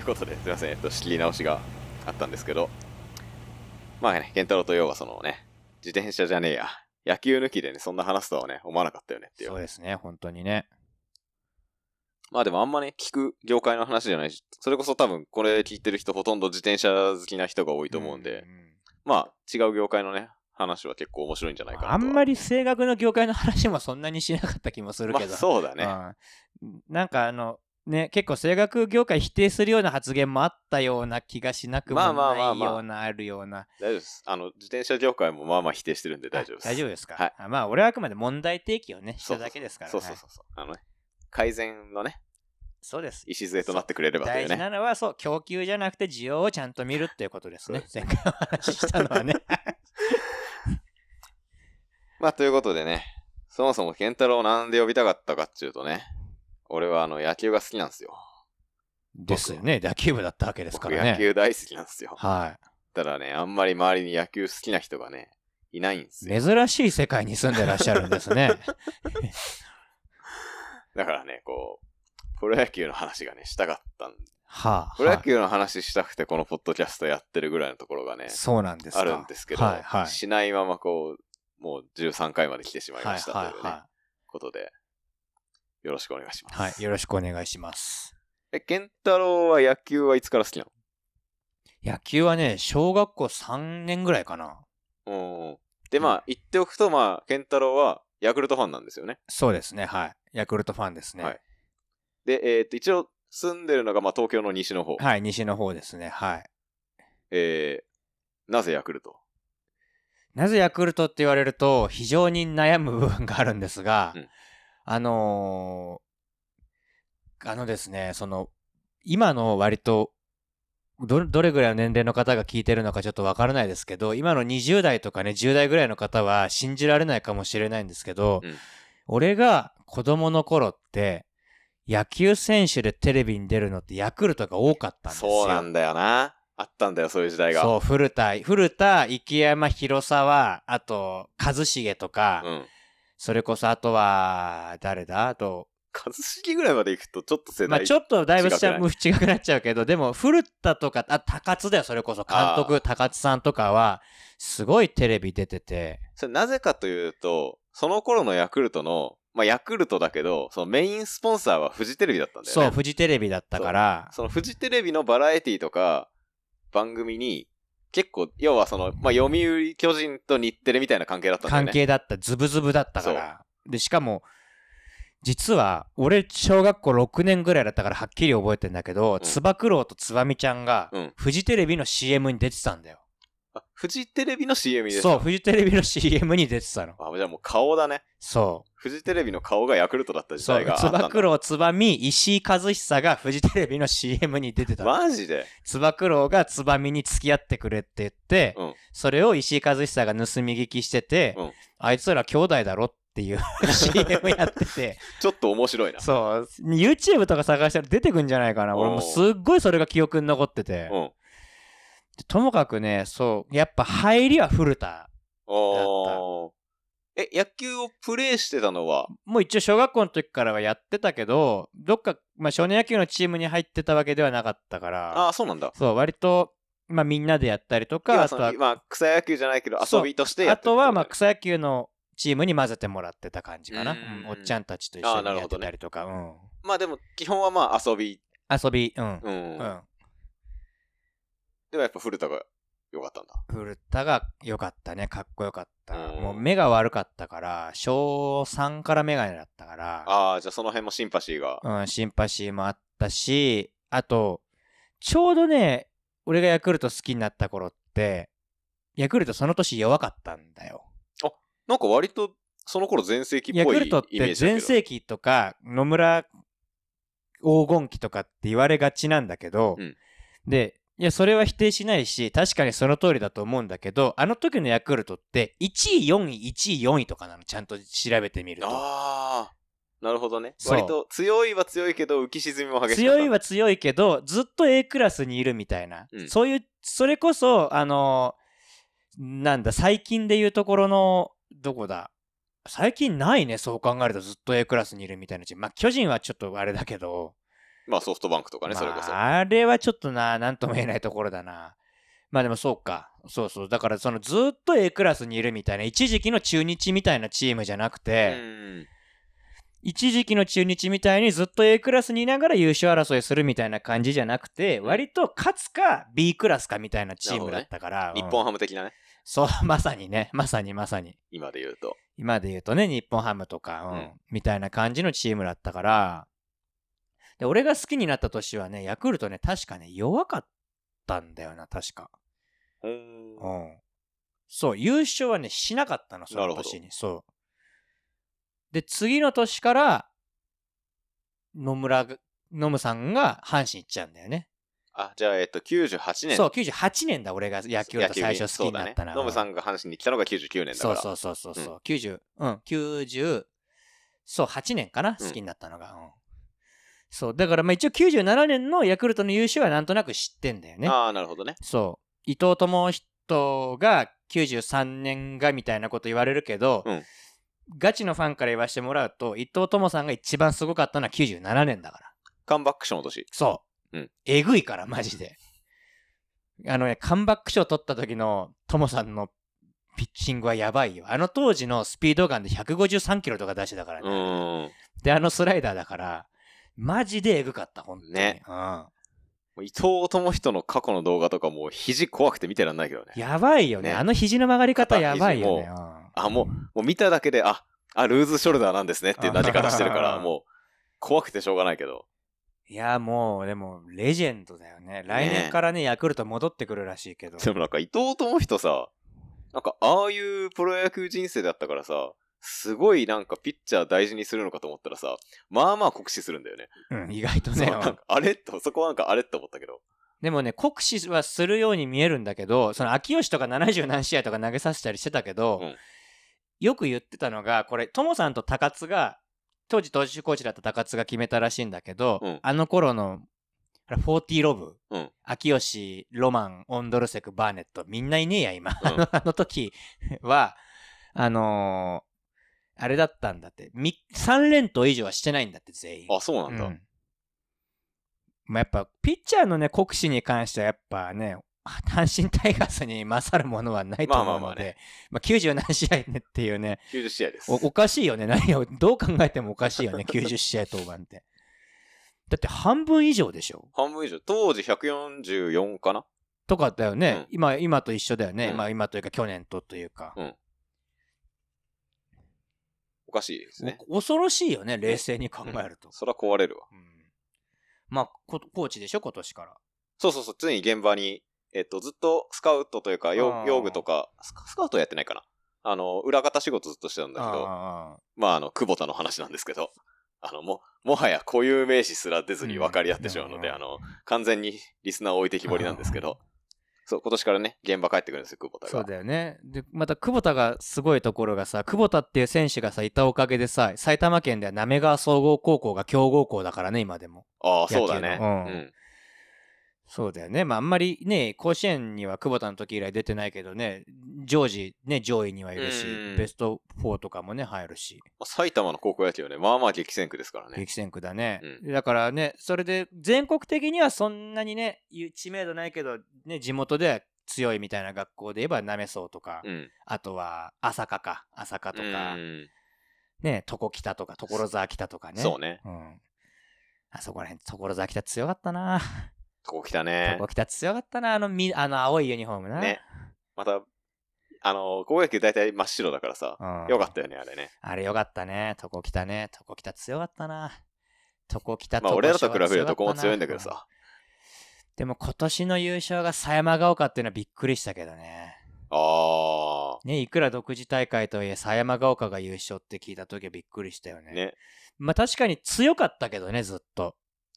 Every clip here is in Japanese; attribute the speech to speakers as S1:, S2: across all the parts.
S1: ということで、すいません、えっと、仕切り直しがあったんですけど、まあね、健太郎と要はそのね、自転車じゃねえや、野球抜きでね、そんな話すとはね、思わなかったよねっていう。
S2: そうですね、本当にね。
S1: まあでもあんまね、聞く業界の話じゃないし、それこそ多分これ聞いてる人ほとんど自転車好きな人が多いと思うんで、
S2: んん
S1: まあ違う業界のね、話は結構面白いんじゃないかな。
S2: あんまり声楽の業界の話もそんなにしなかった気もするけど。
S1: まあそうだね。
S2: うんなんかあの、ね、結構声楽業界否定するような発言もあったような気がしなくも
S1: まあまあまあまあ
S2: ないような、あるような。
S1: 大丈夫です。あの、自転車業界もまあまあ否定してるんで大丈夫です。
S2: あ大丈夫ですか、
S1: はい
S2: あまあ、俺はあくまで問題提起をね、しただけですからね。
S1: そうそうそうそう。あのね、改善のね、
S2: そうです。
S1: 礎となってくれればとい
S2: 大事。なのは、そう、供給じゃなくて需要をちゃんと見るっていうことですね。前回お話ししたのはね。
S1: まあということでね、そもそも健太郎をなんで呼びたかったかっていうとね、俺はあの野球が好きなんですよ。
S2: ですよね。野球部だったわけですか
S1: 僕
S2: らね。
S1: 野球大好きなんですよ。
S2: は
S1: ただね、あんまり周りに野球好きな人がね、いないんです
S2: い。
S1: よ。
S2: 珍しい世界に住んでらっしゃるんですね。
S1: だからね、こう、プロ野球の話がね、したかったん
S2: はあ。
S1: プロ野
S2: は
S1: 球の話したくてこのポッドキャストやってるぐらいのところがね
S2: い、そうなんですか。
S1: あるんですけど、
S2: はいはい。
S1: しないままこう、もう13回まで来てしまいましたというね、
S2: はいは
S1: ことで、よろしくお願いします。
S2: いはい。はい。よろしくお願いします。
S1: え、健太郎は野球はいつから好きな
S2: 野球はね、小学校3年ぐらいかな。
S1: のうん。で、まあ、言っておくと、まあ、健太郎はヤクルトファンなんですよね。
S2: そうですね。はい。ヤクルトファンですね。
S1: はいで、えっ、と、一応、住んでるのが、まあ、東京の西の方。
S2: はい。西の方ですね。はい。
S1: えー、なぜヤクルト？
S2: なぜヤクルトって言われると、非常に悩む部分があるんですが、
S1: うん
S2: あのーあのですね、その、今の割と、ど、どれぐらいの年齢の方が聞いてるのかちょっとわからないですけど、今の20代とかね、10代ぐらいの方は信じられないかもしれないんですけど、
S1: うん
S2: 俺が子供の頃って、野球選手でテレビに出るのってヤクルトが多かったんですよ。
S1: そうなんだよな。あったんだよ、そういう時代が。
S2: そう、古田、古田、池山、広沢、あと、一茂とか、
S1: うん。
S2: それこそあとは、誰だ？あと、
S1: 一茂ぐらいまで行くと、ちょっと世代。
S2: まあちょっとだいぶしゃ
S1: 違く
S2: 違くなっちゃうけど、でも、古田とか、あ、高津だよ、それこそ。監督、高津さんとかは、すごいテレビ出てて、
S1: それなぜかというと、その頃のヤクルトの、まあ、ヤクルトだけど、そのメインスポンサーはフジテレビだったんだよね。
S2: そう、フジテレビだったから、
S1: そのフジテレビのバラエティとか番組に、結構、要はその、まあ、読売巨人と日テレみたいな関係だったんだよね。
S2: 関係だった、ズブズブだったから。で、しかも、実は、俺、小学校6年ぐらいだったからはっきり覚えてんだけど、
S1: ん
S2: つば九郎とつばみちゃんが
S1: うん、
S2: フジテレビの CM に出てたんだよ。
S1: あフジテレビの CM です
S2: そう、フジテレビの CM に出てたの。
S1: あ、じゃあもう顔だね。
S2: そ
S1: フジテレビの顔がヤクルトだった時代があ、ったんだ。
S2: つば九郎、つばみ、石井和久がフジテレビの CM に出てたの。
S1: マジで？
S2: つば九郎がつばみに付き合ってくれって言って、
S1: うん
S2: それを石井和久が盗み聞きしてて、
S1: うん
S2: あいつら兄弟だろっていう CM やってて、
S1: ちょっと面白いな。
S2: そう、YouTube とか探したら出てくんじゃないかな。俺もすっごいそれが記憶に残ってて。
S1: うん。
S2: ともかくね、そう、やっぱ入りは古田。
S1: おー。え、野球をプレイしてたのは、
S2: もう一応小学校の時からはやってたけど、どっか、まあ少年野球のチームに入ってたわけではなかったから、
S1: ああ、そうなんだ。
S2: そう、割と、まあみんなでやったりとか、
S1: 今
S2: あとは
S1: まあ、草野球じゃないけど、遊びとしてや
S2: あ
S1: ってる
S2: とはまあ草野球のチームに混ぜてもらってた感じかな。
S1: う
S2: うんんおっちゃんたちと一緒にやってたりとか、うん。
S1: まあでも、基本はまあ遊び。
S2: 遊び、うん。
S1: うん。
S2: うん。
S1: でもやっぱ古田が良かったんだ。
S2: 古田が良かったね。かっこよかった。
S1: うん
S2: もう目が悪かったから、小3からメガネだったから、
S1: ああ、じゃあその辺もシンパシーが。
S2: うん、シンパシーもあったし、あと、ちょうどね、俺がヤクルト好きになった頃って、ヤクルトその年弱かったんだよ。
S1: なんか割と、その頃全盛期っぽいイメ
S2: ヤクルトって。全盛期とか野村黄金期とかって言われがちなんだけど、
S1: うん
S2: で、いや、それは否定しないし、確かにその通りだと思うんだけど、あの時のヤクルトって1位、4位、1位、4位とかなの、ちゃんと調べてみると。
S1: ああ、なるほどね。割と強いは強いけど浮き沈みも激しい。
S2: 強いは強いけど、ずっと A クラスにいるみたいな。
S1: うん
S2: そういう、それこそ、あのなんだ、最近でいうところの、どこだ？最近ないね、そう考えるとずっと A クラスにいるみたいなチーム。まあ、巨人はちょっとあれだけど、
S1: まあソフトバンクとかね、それこそ。
S2: まあ、あれはちょっとな、なんとも言えないところだな。まあでもそうか。そうそう。だからそのずっと A クラスにいるみたいな、一時期の中日みたいなチームじゃなく
S1: う
S2: て、
S1: ん。
S2: 一時期の中日みたいにずっと A クラスにいながら優勝争いするみたいな感じじゃなくて、
S1: うん
S2: 割と勝つか B クラスかみたいなチームだったから。
S1: 日
S2: うん
S1: 本ハム的なね、
S2: そう、まさにね。まさにまさに。
S1: 今で言うと。
S2: 今で言うとね、日本ハムとか、うん
S1: うん
S2: みたいな感じのチームだったから、で、俺が好きになった年はね、ヤクルトね、確かね、弱かったんだよな、確か。
S1: うーん
S2: うん。そう、優勝はね、しなかったの、その年に。そう。で、次の年から、野村が、野村さんが阪神行っちゃうんだよね。
S1: あ、じゃあ、えっと、98年。
S2: そう、98年だ、俺が野球と最初好きになったな。
S1: ノムさんが阪神に来たのが99年だから。
S2: そうそうそうそうそう、90うん90そう8年かな
S1: うん
S2: 好きになったのが、うんそう。だからまあ一応97年のヤクルトの優勝はなんとなく知ってんだよね。
S1: ああ、なるほどね。
S2: そう。伊藤智人が93年がみたいなこと言われるけど、
S1: うん。
S2: ガチのファンから言わせてもらうと伊藤智さんが一番すごかったのは97年だから。
S1: カンバック賞の年。
S2: そう、
S1: うん。
S2: えぐいからマジで。あのねカムバック賞取った時のトモさんのピッチングはやばいよ。あの当時のスピードガンで153キロとか出してたから
S1: う
S2: ね。であのスライダーだからマジでえぐかった本当に。
S1: ね。
S2: うん、
S1: 伊藤智人の過去の動画とかもう肘怖くて見てらんないけどね。
S2: やばいよね。
S1: ね。
S2: あの肘の曲がり方やばいよね。
S1: あ、もう、もう見ただけで、あ、あ、ルーズショルダーなんですねっていうなじ方してるから、もう、怖くてしょうがないけど。
S2: いやもうでもレジェンドだよね。来年からねヤクルト戻ってくるらしいけど
S1: でもなんか伊藤智人さ、なんかああいうプロ野球人生だったからさ、すごいなんかピッチャー大事にするのかと思ったらさ、まあまあ酷使するんだよね。
S2: うん、意外とね
S1: あれ？と、そこはなんかあれって思ったけど。
S2: でもね、酷使はするように見えるんだけど、その秋吉とか70何試合とか投げさせたりしてたけど、
S1: うん
S2: よく言ってたのが、これ、トモさんと高津が、当時投手コーチだった高津が決めたらしいんだけど、
S1: うん
S2: あの頃の、あれ40ロブ、
S1: うん
S2: 秋吉、ロマン、オンドルセク、バーネット、みんないねえや、今。あの時は、あのーあれだったんだって。3連投以上はしてないんだって、全員。
S1: あ、そうなんだ。
S2: うん。まあ、やっぱピッチャーのね酷使に関してはやっぱね阪神タイガースに勝るものはないと思うので、
S1: まあ
S2: 90何試合ねっていうね
S1: 90試合です。
S2: おおかしいよね。何をどう考えてもおかしいよね90試合登板って。だって半分以上でしょ。
S1: 半分以上。当時144かな？
S2: とかだよね、
S1: うん。
S2: 今今と一緒だよね、
S1: うん。
S2: まあ今というか去年とというか、
S1: うんおかしいですね。
S2: お恐ろしいよね冷静に考えると、
S1: そら壊れるわ。
S2: うん。まあこコーチでしょ今年から。
S1: そうそうそう、常に現場に、えっと、ずっとスカウトというか、
S2: あ
S1: 用具とか、スカスカウトはやってないかな。あの、裏方仕事ずっとしてたんだけど、
S2: あ
S1: まあ、あの、久保田の話なんですけど、あの、も、もはや固有名詞すら出ずに分かり合ってしまうので、
S2: うん
S1: あの、完全にリスナーを置いてきぼりなんですけど、そう、今年からね、現場帰ってくるんですよ、久保田が。
S2: そうだよね。で、また久保田がすごいところがさ、久保田っていう選手がさ、いたおかげでさ、埼玉県では滑川総合高校が強豪校だからね、今でも。
S1: ああ、そうだね。
S2: うん
S1: うん。
S2: そうだよね。まあ、あんまりね、甲子園には久保田の時以来出てないけどね、常時ね、上位にはいるし
S1: うん、
S2: ベスト4とかもね、入るし、
S1: まあ埼玉の高校野球はね、まあまあ激戦区ですからね。
S2: 激戦区だね。
S1: う
S2: だからね、それで全国的にはそんなにね、知名度ないけど、ね、地元では強いみたいな学校で言えば、なめそうとか、
S1: うん。
S2: あとは朝霞か、朝霞とか、
S1: うん
S2: ね、床北とか、所沢北とかね。
S1: そうね。
S2: うん。あそこら辺、所沢北強かったな。
S1: ここ来たね。
S2: 床北強かったな、あのみ、あの青いユニフォームな。
S1: ね。また、あの、高校野球大体真っ白だからさ、
S2: うん。
S1: よかったよね、あれね。
S2: あれよかったね。床北ね。床北強かったな。床北
S1: まあ、俺らと比べるとどこも
S2: 床
S1: 強いんだけど
S2: うん
S1: さ。
S2: でも今年の優勝が狭山が丘っていうのはびっくりしたけどね。
S1: あ
S2: ね、いくら独自大会とはいえ、狭山が丘が優勝って聞いた時はびっくりしたよね。
S1: ー。ね。
S2: まあ確かに強かったけどね、ずっと。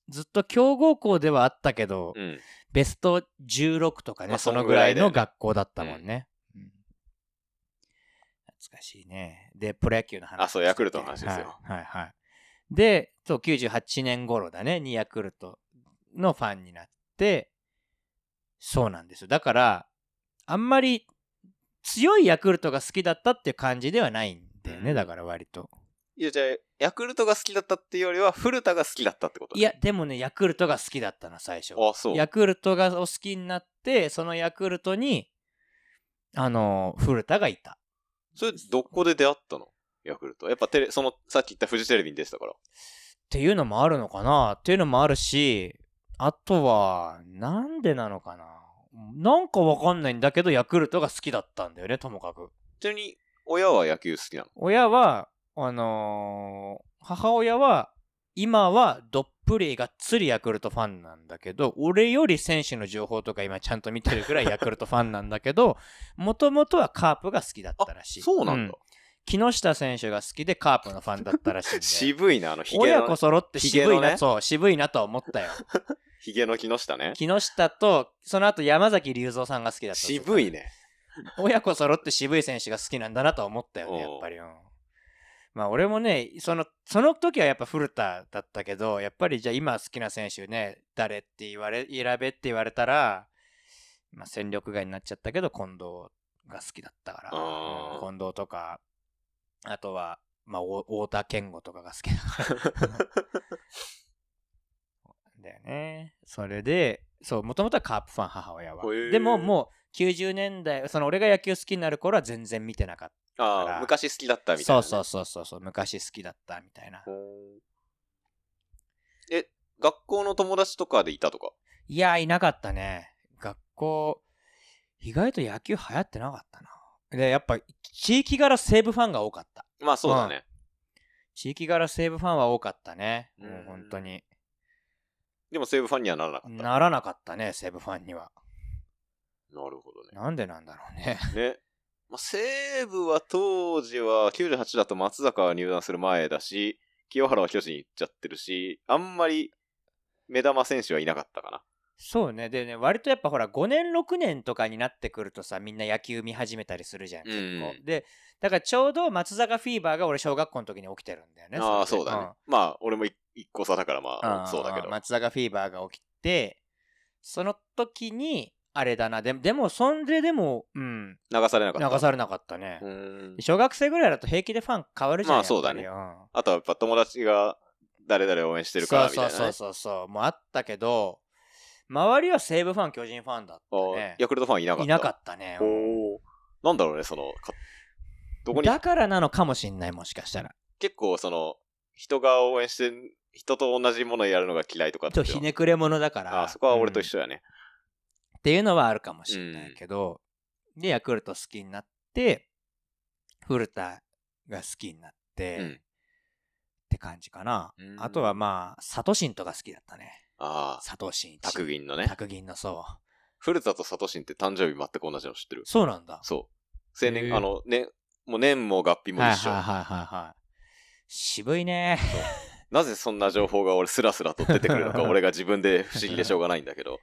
S2: ずっと強豪校ではあったけど、
S1: うん。
S2: ベスト16とかね、
S1: まあ
S2: そのぐらいの学校だったもんね。うん懐かしいね。で、プロ野球の話。
S1: あそうヤクルトの話ですよ
S2: はい、はい、はい。で、そう、98年頃だね、にヤクルトのファンになって、そうなんですよ。だから、あんまり強いヤクルトが好きだったっていう感じではないんだよね、
S1: うん
S2: だから割と。
S1: いや、じゃあ、ヤクルトが好きだったっていうよりは、古田が好きだったってこと
S2: いや、でもね、ヤクルトが好きだったの、最初。
S1: あ、そう。
S2: ヤクルトがお好きになって、そのヤクルトに、あの、古田がいた。
S1: それ、どこで出会ったの？ヤクルト。やっぱテレ、その、さっき言ったフジテレビに出てたから。
S2: っていうのもあるのかな？っていうのもあるし、あとは、なんでなのかな？なんかわかんないんだけど、ヤクルトが好きだったんだよね、ともかく。
S1: ちなみに、親は野球好きなの？
S2: 親は、あのー母親は、今はどっぷりがっつりヤクルトファンなんだけど、俺より選手の情報とか今ちゃんと見てるくらいヤクルトファンなんだけど、もともとはカープが好きだったらしい。
S1: そうなんだ。
S2: 木下選手が好きでカープのファンだったらしいんで。
S1: 渋いな、あの、ヒゲの
S2: 親子、揃って渋いな、
S1: ね
S2: そう、渋いなとは思ったよ。
S1: ヒゲの木下ね。
S2: 木下と、その後山崎隆三さんが好きだった。
S1: 渋い。ね。
S2: 親子揃って渋い選手が好きなんだなとは思ったよね、やっぱり。うんまあ俺もね、その、その時はやっぱ古田だったけど、やっぱりじゃあ今好きな選手ね、誰って言われ、選べって言われたら、まあ戦力外になっちゃったけど、近藤が好きだったから、近藤とか、あとは、まあ、お太田健吾とかが好きだから。だよね。それで、そう、もともとはカープファン、母親は。でももう90年代、その俺が野球好きになる頃は全然見てなかっ
S1: ああ、昔好きだった
S2: た。
S1: みたいな、ね。
S2: そうそうそうそう昔好きだったみたいな。
S1: え、学校の友達とかでいたとか？
S2: いや、いなかったね。学校、意外と野球流行ってなかったな。で、やっぱ、地域柄西武ファンが多かった。
S1: まあそうだね。
S2: 地域柄西武ファンは多かったね。も
S1: う
S2: うん本当に。
S1: でも西武ファンにはならなかった。な
S2: ならなかったね、西武ファンには。
S1: るほどね。
S2: なんでなんだろうね。
S1: ね。まあ、西武は当時は98だと松坂が入団する前だし、清原は巨人行っちゃってるし、あんまり目玉選手はいなかったかな。
S2: そうね。でね、割とやっぱほら、5年、6年とかになってくるとさ、みんな野球見始めたりするじゃん、結構。
S1: うん
S2: で、だからちょうど松坂フィーバーが俺、小学校の時に起きてるんだよね。
S1: ああ、そうだね。まあ、俺も一一個差だからまあ、
S2: ん
S1: そうだけど。
S2: 松坂フィーバーが起きて、その時に、あれだな。ででも、そんででも、うん、
S1: 流されなかった。
S2: 流されなかったね。小学生ぐらいだと平気でファン変わるじゃん。
S1: まあそうだねあとはやっぱ友達が誰々応援してるからみたいな、ね。
S2: そうそうそうそう。もうあったけど、周りは西武ファン、巨人ファンだった
S1: あ
S2: ね。
S1: ヤクルトファンいなかった。
S2: いなかったね。うん
S1: おーなんだろうね、その、かどこに、
S2: だからなのかもしんない、もしかしたら。
S1: 結構その、人が応援して、人と同じものをやるのが嫌いとかって
S2: ちょっとひねくれ者だから。
S1: あそこは俺と一
S2: 緒、
S1: 緒やね。
S2: っていうのはあるかもしんないけど、で、ヤクルト好きになって、古田が好きになって、
S1: うん
S2: って感じかな
S1: う。ん
S2: あとはまあ、サトシンとか好きだったね。
S1: ああ、
S2: サトシン。
S1: 卓銀のね。
S2: 卓銀のそう。
S1: 古田とサトシンって誕生日全く同じの知ってる？
S2: そうなんだ。
S1: そう。青年、あの、ね、もう年も合併も一緒。
S2: はいはいはいはいはい。渋いね。
S1: なぜそんな情報が俺スラスラと出てくるのか、俺が自分で不思議でしょうがないんだけど。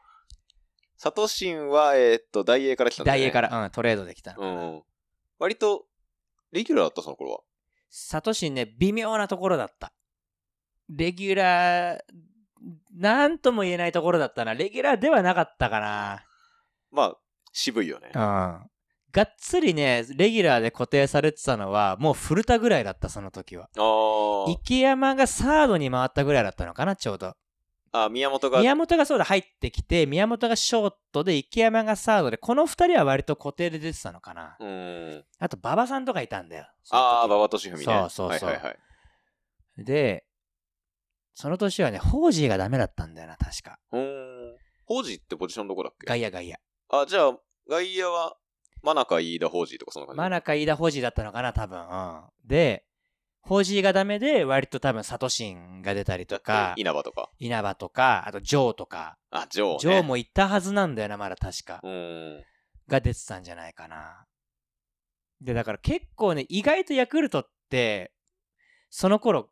S1: サトシンは、えーっと、大英から来たんだよね。
S2: 大英から、うん、トレードできたのかな。
S1: うん。割と、レギュラーだった、その頃は。
S2: サトシンね、微妙なところだった。レギュラー、なんとも言えないところだったな。レギュラーではなかったかな。
S1: まあ、渋いよね
S2: うん。。がっつりね、レギュラーで固定されてたのは、もう古田ぐらいだった、その時は。
S1: あー
S2: 池山がサードに回ったぐらいだったのかな、ちょうど。
S1: あ。宮本が、
S2: 宮本がそうだ、入ってきて、宮本がショートで、池山がサードで、この二人は割と固定で出てたのかな。
S1: うん。
S2: あと、馬場さんとかいたんだよ。
S1: ああ、馬場俊文ね。
S2: そうそうそう
S1: はいはいはい。
S2: で、その年はね、ホージーがダメだったんだよな、確か。
S1: うーん。ホージーってポジションどこだっけ？
S2: ガイアガイア。
S1: あ、じゃあ、外野は、真中飯田ホージーとかそんな感じ？
S2: 真中飯田ホージーだったのかな、多分。うん。で、ホージーがダメで、割と多分、サトシンが出たりとか、
S1: 稲葉とか。
S2: 稲葉とか、あと、ジョーとか、
S1: あ、ジョー、ね。
S2: ジョーもいたはずなんだよな、まだ確か。
S1: うーん。
S2: が出てたんじゃないかな。で、だから結構ね、意外とヤクルトって、その頃、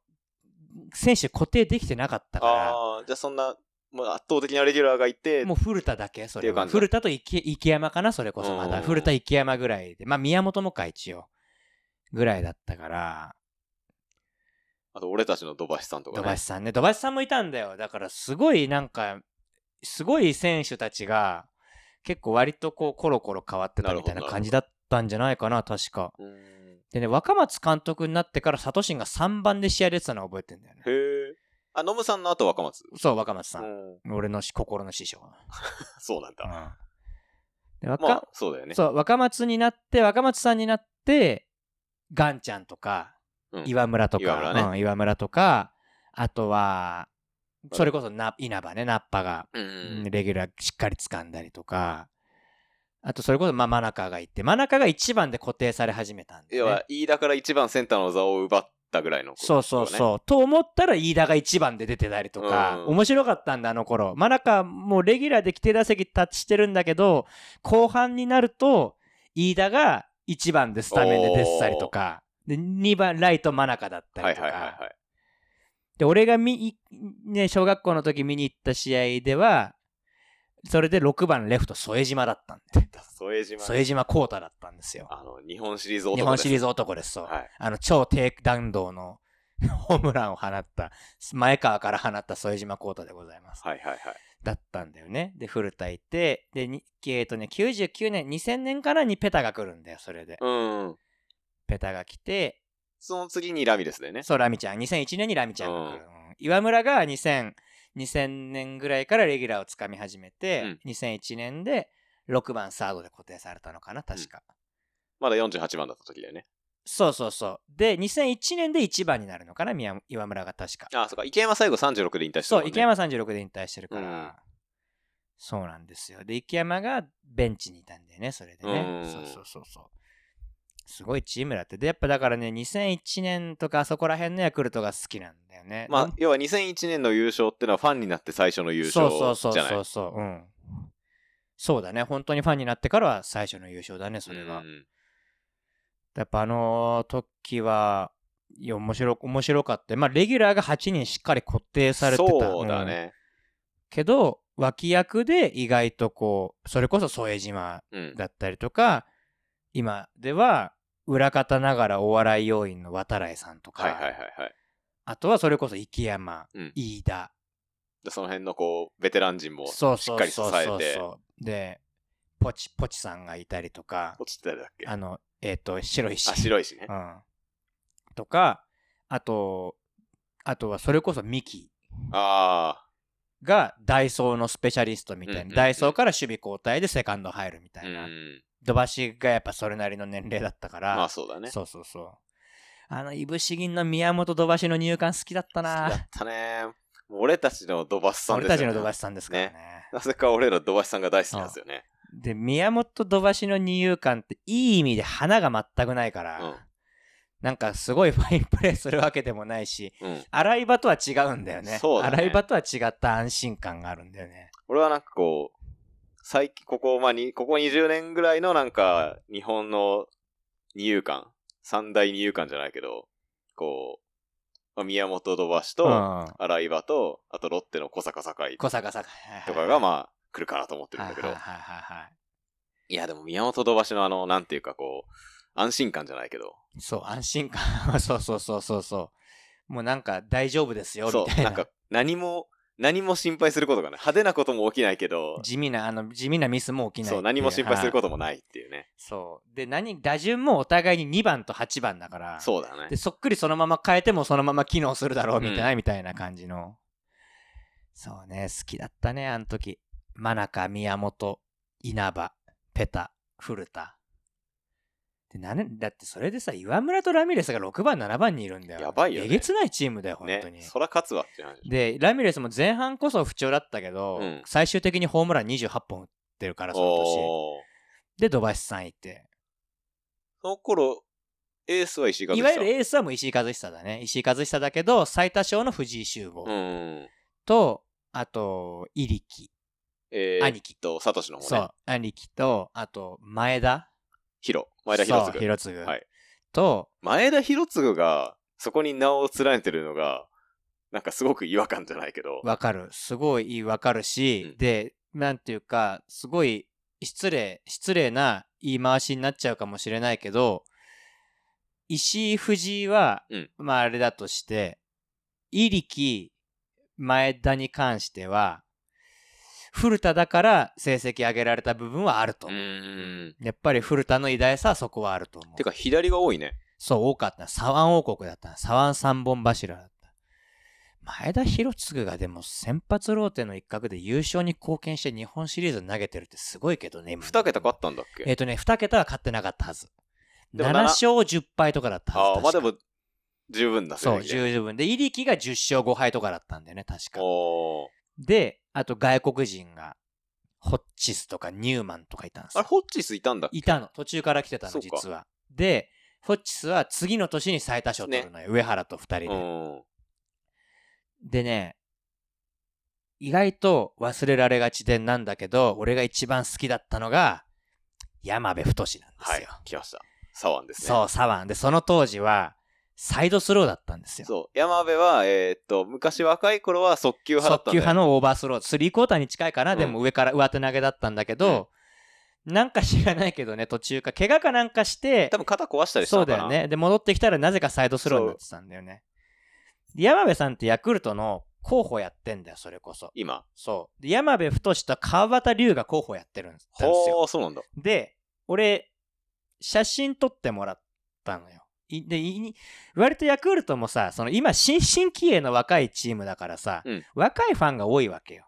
S2: 選手固定できてなかったか
S1: ああ、じゃあそんな、もう圧倒的なレギュラーがいて
S2: ら、、もう古田だけ、それは。古田と池池山かな、それこそまだ。
S1: うん
S2: 古田、池山ぐらいで。まあ、宮本もか、一応。ぐらいだったから、
S1: あと俺たちの土橋さんとかね
S2: 土橋。さんね。土橋さんもいたんだよ。だから、すごいなんか、すごい選手たちが、結構割とこう、コロコロ変わってたみたいな感じだったんじゃないかな、確か。でね、若松監督になってからサトシンが3番で試合出てたのを覚えてんだよね。
S1: へえ。あ、ノムさんの後若松？
S2: そう、若松さ。
S1: うんん。
S2: 俺のし心の師匠。
S1: そうなんだ。
S2: うんで若
S1: まあ、そうだよね。
S2: そう、若松になって、若松さんになって、ガンちゃんとか、
S1: うん
S2: 岩村とか、
S1: 岩村ね。
S2: うん岩村とか、あとは、それこそな稲葉ね、ナッパが。レギュラーしっかり掴んだりとか、あとそれこそ、まあ、真中がいて、真中が1番で固定され始めたんで、ね。
S1: 要は、。飯田から一番センターの座を奪ったぐらいの、
S2: そうそう
S1: う。
S2: そう。と思ったら飯田が1番で出てたりとか、
S1: うん。
S2: 面白かったんだ、あの頃。真中もうレギュラーで規定打席タッチしてるんだけど、後半になると、飯田が1番でスタメンで出てたりとか、で2番ライト真中だった
S1: はい
S2: りとか。
S1: はいはいはい。
S2: で、俺が見、ね、小学校の時見に行った試合では、それで6番レフト添島だったんで。
S1: 添島。
S2: 添島幸太だったんですよ。
S1: あの、日本シリーズ男
S2: 日本シリー
S1: ズ。
S2: ズ男です、そう。
S1: はい。
S2: あの、超低弾道の ホームランを放った、前川から放った副島幸太でございます。
S1: はいはいはい。
S2: だったんだよね。で、古田いて、で、にえっとね、99年、2000年からにペタが来るんだよ、それで。
S1: うん。
S2: ペタが来て、
S1: その次にラミレスでね。
S2: そう、ラミちゃん。2001年にラミちゃんが来る。うん岩村が2000、2000年ぐらいからレギュラーをつかみ始めて、2001年で6番サードで固定されたのかな、確か。
S1: まだ48番だった時だよね。
S2: そうそうそう。で、2001年で1番になるのかな、宮岩村が確か。
S1: あ、そうか。池山最後36で引退した
S2: そう、
S1: もんね。
S2: 池山36で引退してるから、
S1: うん
S2: そうなんですよ。で、池山がベンチにいたんだよね、それでね。
S1: うん
S2: そうそうそうそう。すごいチームだって。で、やっぱだからね、2001年とかあそこら辺のヤクルトが好きなんだよね。
S1: まあ、要は2001年の優勝ってのはファンになって最初の優勝
S2: そうそう
S1: じゃない
S2: そうそうそう、うん。そうだね。本当にファンになってからは最初の優勝だね、それは。
S1: うん
S2: やっぱあの時は、いや、面白、面白かった。まあ、レギュラーが8人しっかり固定されてた。
S1: そうだ
S2: ん
S1: ね。
S2: けど、脇役で意外とこう、それこそ添島
S1: うん。
S2: だったりとか、今では裏方ながらお笑い要員の渡来さんとか、
S1: はいはいはいはい。
S2: あとはそれこそ池山、
S1: うん
S2: 飯田、
S1: でその辺のこう、ベテラン陣もし
S2: そう
S1: っかり支
S2: そうそう
S1: えて。
S2: で、ポチ、ポチさんがいたりとか、
S1: 落ちて誰だっけ？
S2: あの、えっ、と、白石。
S1: あ、白いしね
S2: う。ん。とか、あと、あとはそれこそミキ
S1: あ
S2: がダイソーのスペシャリストみたいな、
S1: うんうんうん
S2: ダイソーから守備交代でセカンド入るみた
S1: あ。
S2: いうな。
S1: ん。
S2: 土橋がやっぱそれなりの年齢だったから、
S1: まあそうだね。
S2: そうそうそう。あの、いぶし銀の宮本土橋の入館好きだったな
S1: 好きだったね。俺たちの土橋さんですよ、ね。
S2: 俺たちの土橋さんですからね。
S1: なぜか俺ら土橋さんが大好きなんですよね。
S2: で、宮本土橋の二遊間っていい意味で花が全くないから、
S1: うん
S2: なんかすごいファインプレーするわけでもないし、
S1: うん。
S2: 洗い場とは違うんだよね。
S1: そうだね
S2: 洗い場とは違った安心感があるんだよね。
S1: 俺はなんかこう、最近、ここ、まあ、に、ここ20年ぐらいのなんか、日本の二遊間、三大二遊間じゃないけど、こう、まあ、宮本土橋
S2: う
S1: と、
S2: ん。
S1: 洗い場と、あとロッテの小坂坂井
S2: 小坂坂
S1: とかがまあ、来るかなと思ってるんだけど
S2: はいはい、はいはいはい。
S1: いやでも宮本土橋のあの、なんていうかこう、安心感じゃないけど、
S2: そう、安心感。そうそうそうそうそう。もうなんか大丈夫ですよ、み
S1: そう、
S2: たいな。
S1: なんか何も、何も心配することがない。派手なことも起きないけど、
S2: 地味な、あの、地味なミスも起きない
S1: そう、何も心配する
S2: と。
S1: こともないっていうね。
S2: そう。で、何、打順もお互いに2番と8番だから。
S1: そうだね
S2: で、。そっくりそのまま変えてもそのまま機能するだろう、みたいな、みたいな感じの。そうね、好きだったね、あの時。真中、宮本、稲葉、ペタ、古田。で、なんだってそれでさ、岩村とラミレスが6番、7番にいるんだよ。
S1: やばいよね
S2: えげつないチームだよ、本当に。
S1: ね。そら勝つわって話。
S2: で、ラミレスも前半こそ不調だったけど、
S1: うん
S2: 最終的にホームラン28本打ってるから、その年。で、土橋さんいて。
S1: その頃、エースは石井和久
S2: いわゆるエースはもう石井和久だね。石井和久だけど、最多勝の藤井修吾
S1: うん。
S2: と、あと、入木。
S1: えー、
S2: 兄貴
S1: と、サトシの方ね。
S2: そう、兄貴と、あと、前田。
S1: ヒロ。前田博
S2: そう
S1: 次。
S2: 広次。
S1: はい
S2: と、
S1: 前田博次が、そこに名を連ねてるのが、なんかすごく違和感じゃないけど。
S2: わかる。すごいわかるし、
S1: うん
S2: で、なんていうか、すごい失礼、失礼な言い回しになっちゃうかもしれないけど、石井藤井は、
S1: うん
S2: まああれだとして、入木、前田に関しては、古田だから成績上げられた部分はあると。やっぱり古田の偉大さはそこはあると思う。
S1: てか、左が多いね。
S2: そう、多かった。左腕王国だった。左腕三本柱だった。前田博次がでも先発ローテの一角で優勝に貢献して日本シリーズ投げてるってすごいけどね。今
S1: 二桁勝ったんだっけ？
S2: えっ、とね、2桁は勝ってなかったはず。7
S1: でもな
S2: 勝10敗とかだったはず。
S1: ああ、まあでも、十分だ
S2: そう、
S1: ね
S2: 十分。で、入力が10勝5敗とかだったんだよね、確か。
S1: おー
S2: で、あと外国人が、ホッチスとかニューマンとかいたんです
S1: あれ、
S2: よ。
S1: ホッチスいたんだっけ？
S2: いたの。途中から来てたの、実は。で、ホッチスは次の年に最多勝取るのよ。上原と2人で。
S1: うん。
S2: でね、意外と忘れられがちでなんだけど、俺が一番好きだったのが、山部太なんですよ。
S1: はい、来ました。左腕ですね。
S2: そう、左腕。で、その当時は、サイドスローだったんですよ。
S1: そう。山部は、えーっと、昔若い頃は速球派だったんだよ
S2: 速球派のオーバースロー、スリークォーターに近いかな、
S1: うん
S2: でも上から上手投げだったんだけど、なんか知らないけどね、途中か、怪我かなんかして
S1: 多、分肩壊したりした
S2: そうだよ。ね。で、戻ってきたらなぜかサイドスローになってたんだよね。山部さんってヤクルトのコーチやってんだよ、それこそ。
S1: 今。
S2: そう。で山部太と川端龍が候補やってるんですよ。
S1: ほー、そうなんだ。
S2: で、俺、写真撮ってもらったのよ。いで、い割とヤクルトもさ、その今、新進気鋭の若いチームだからさ、
S1: うん
S2: 若いファンが多いわけよ。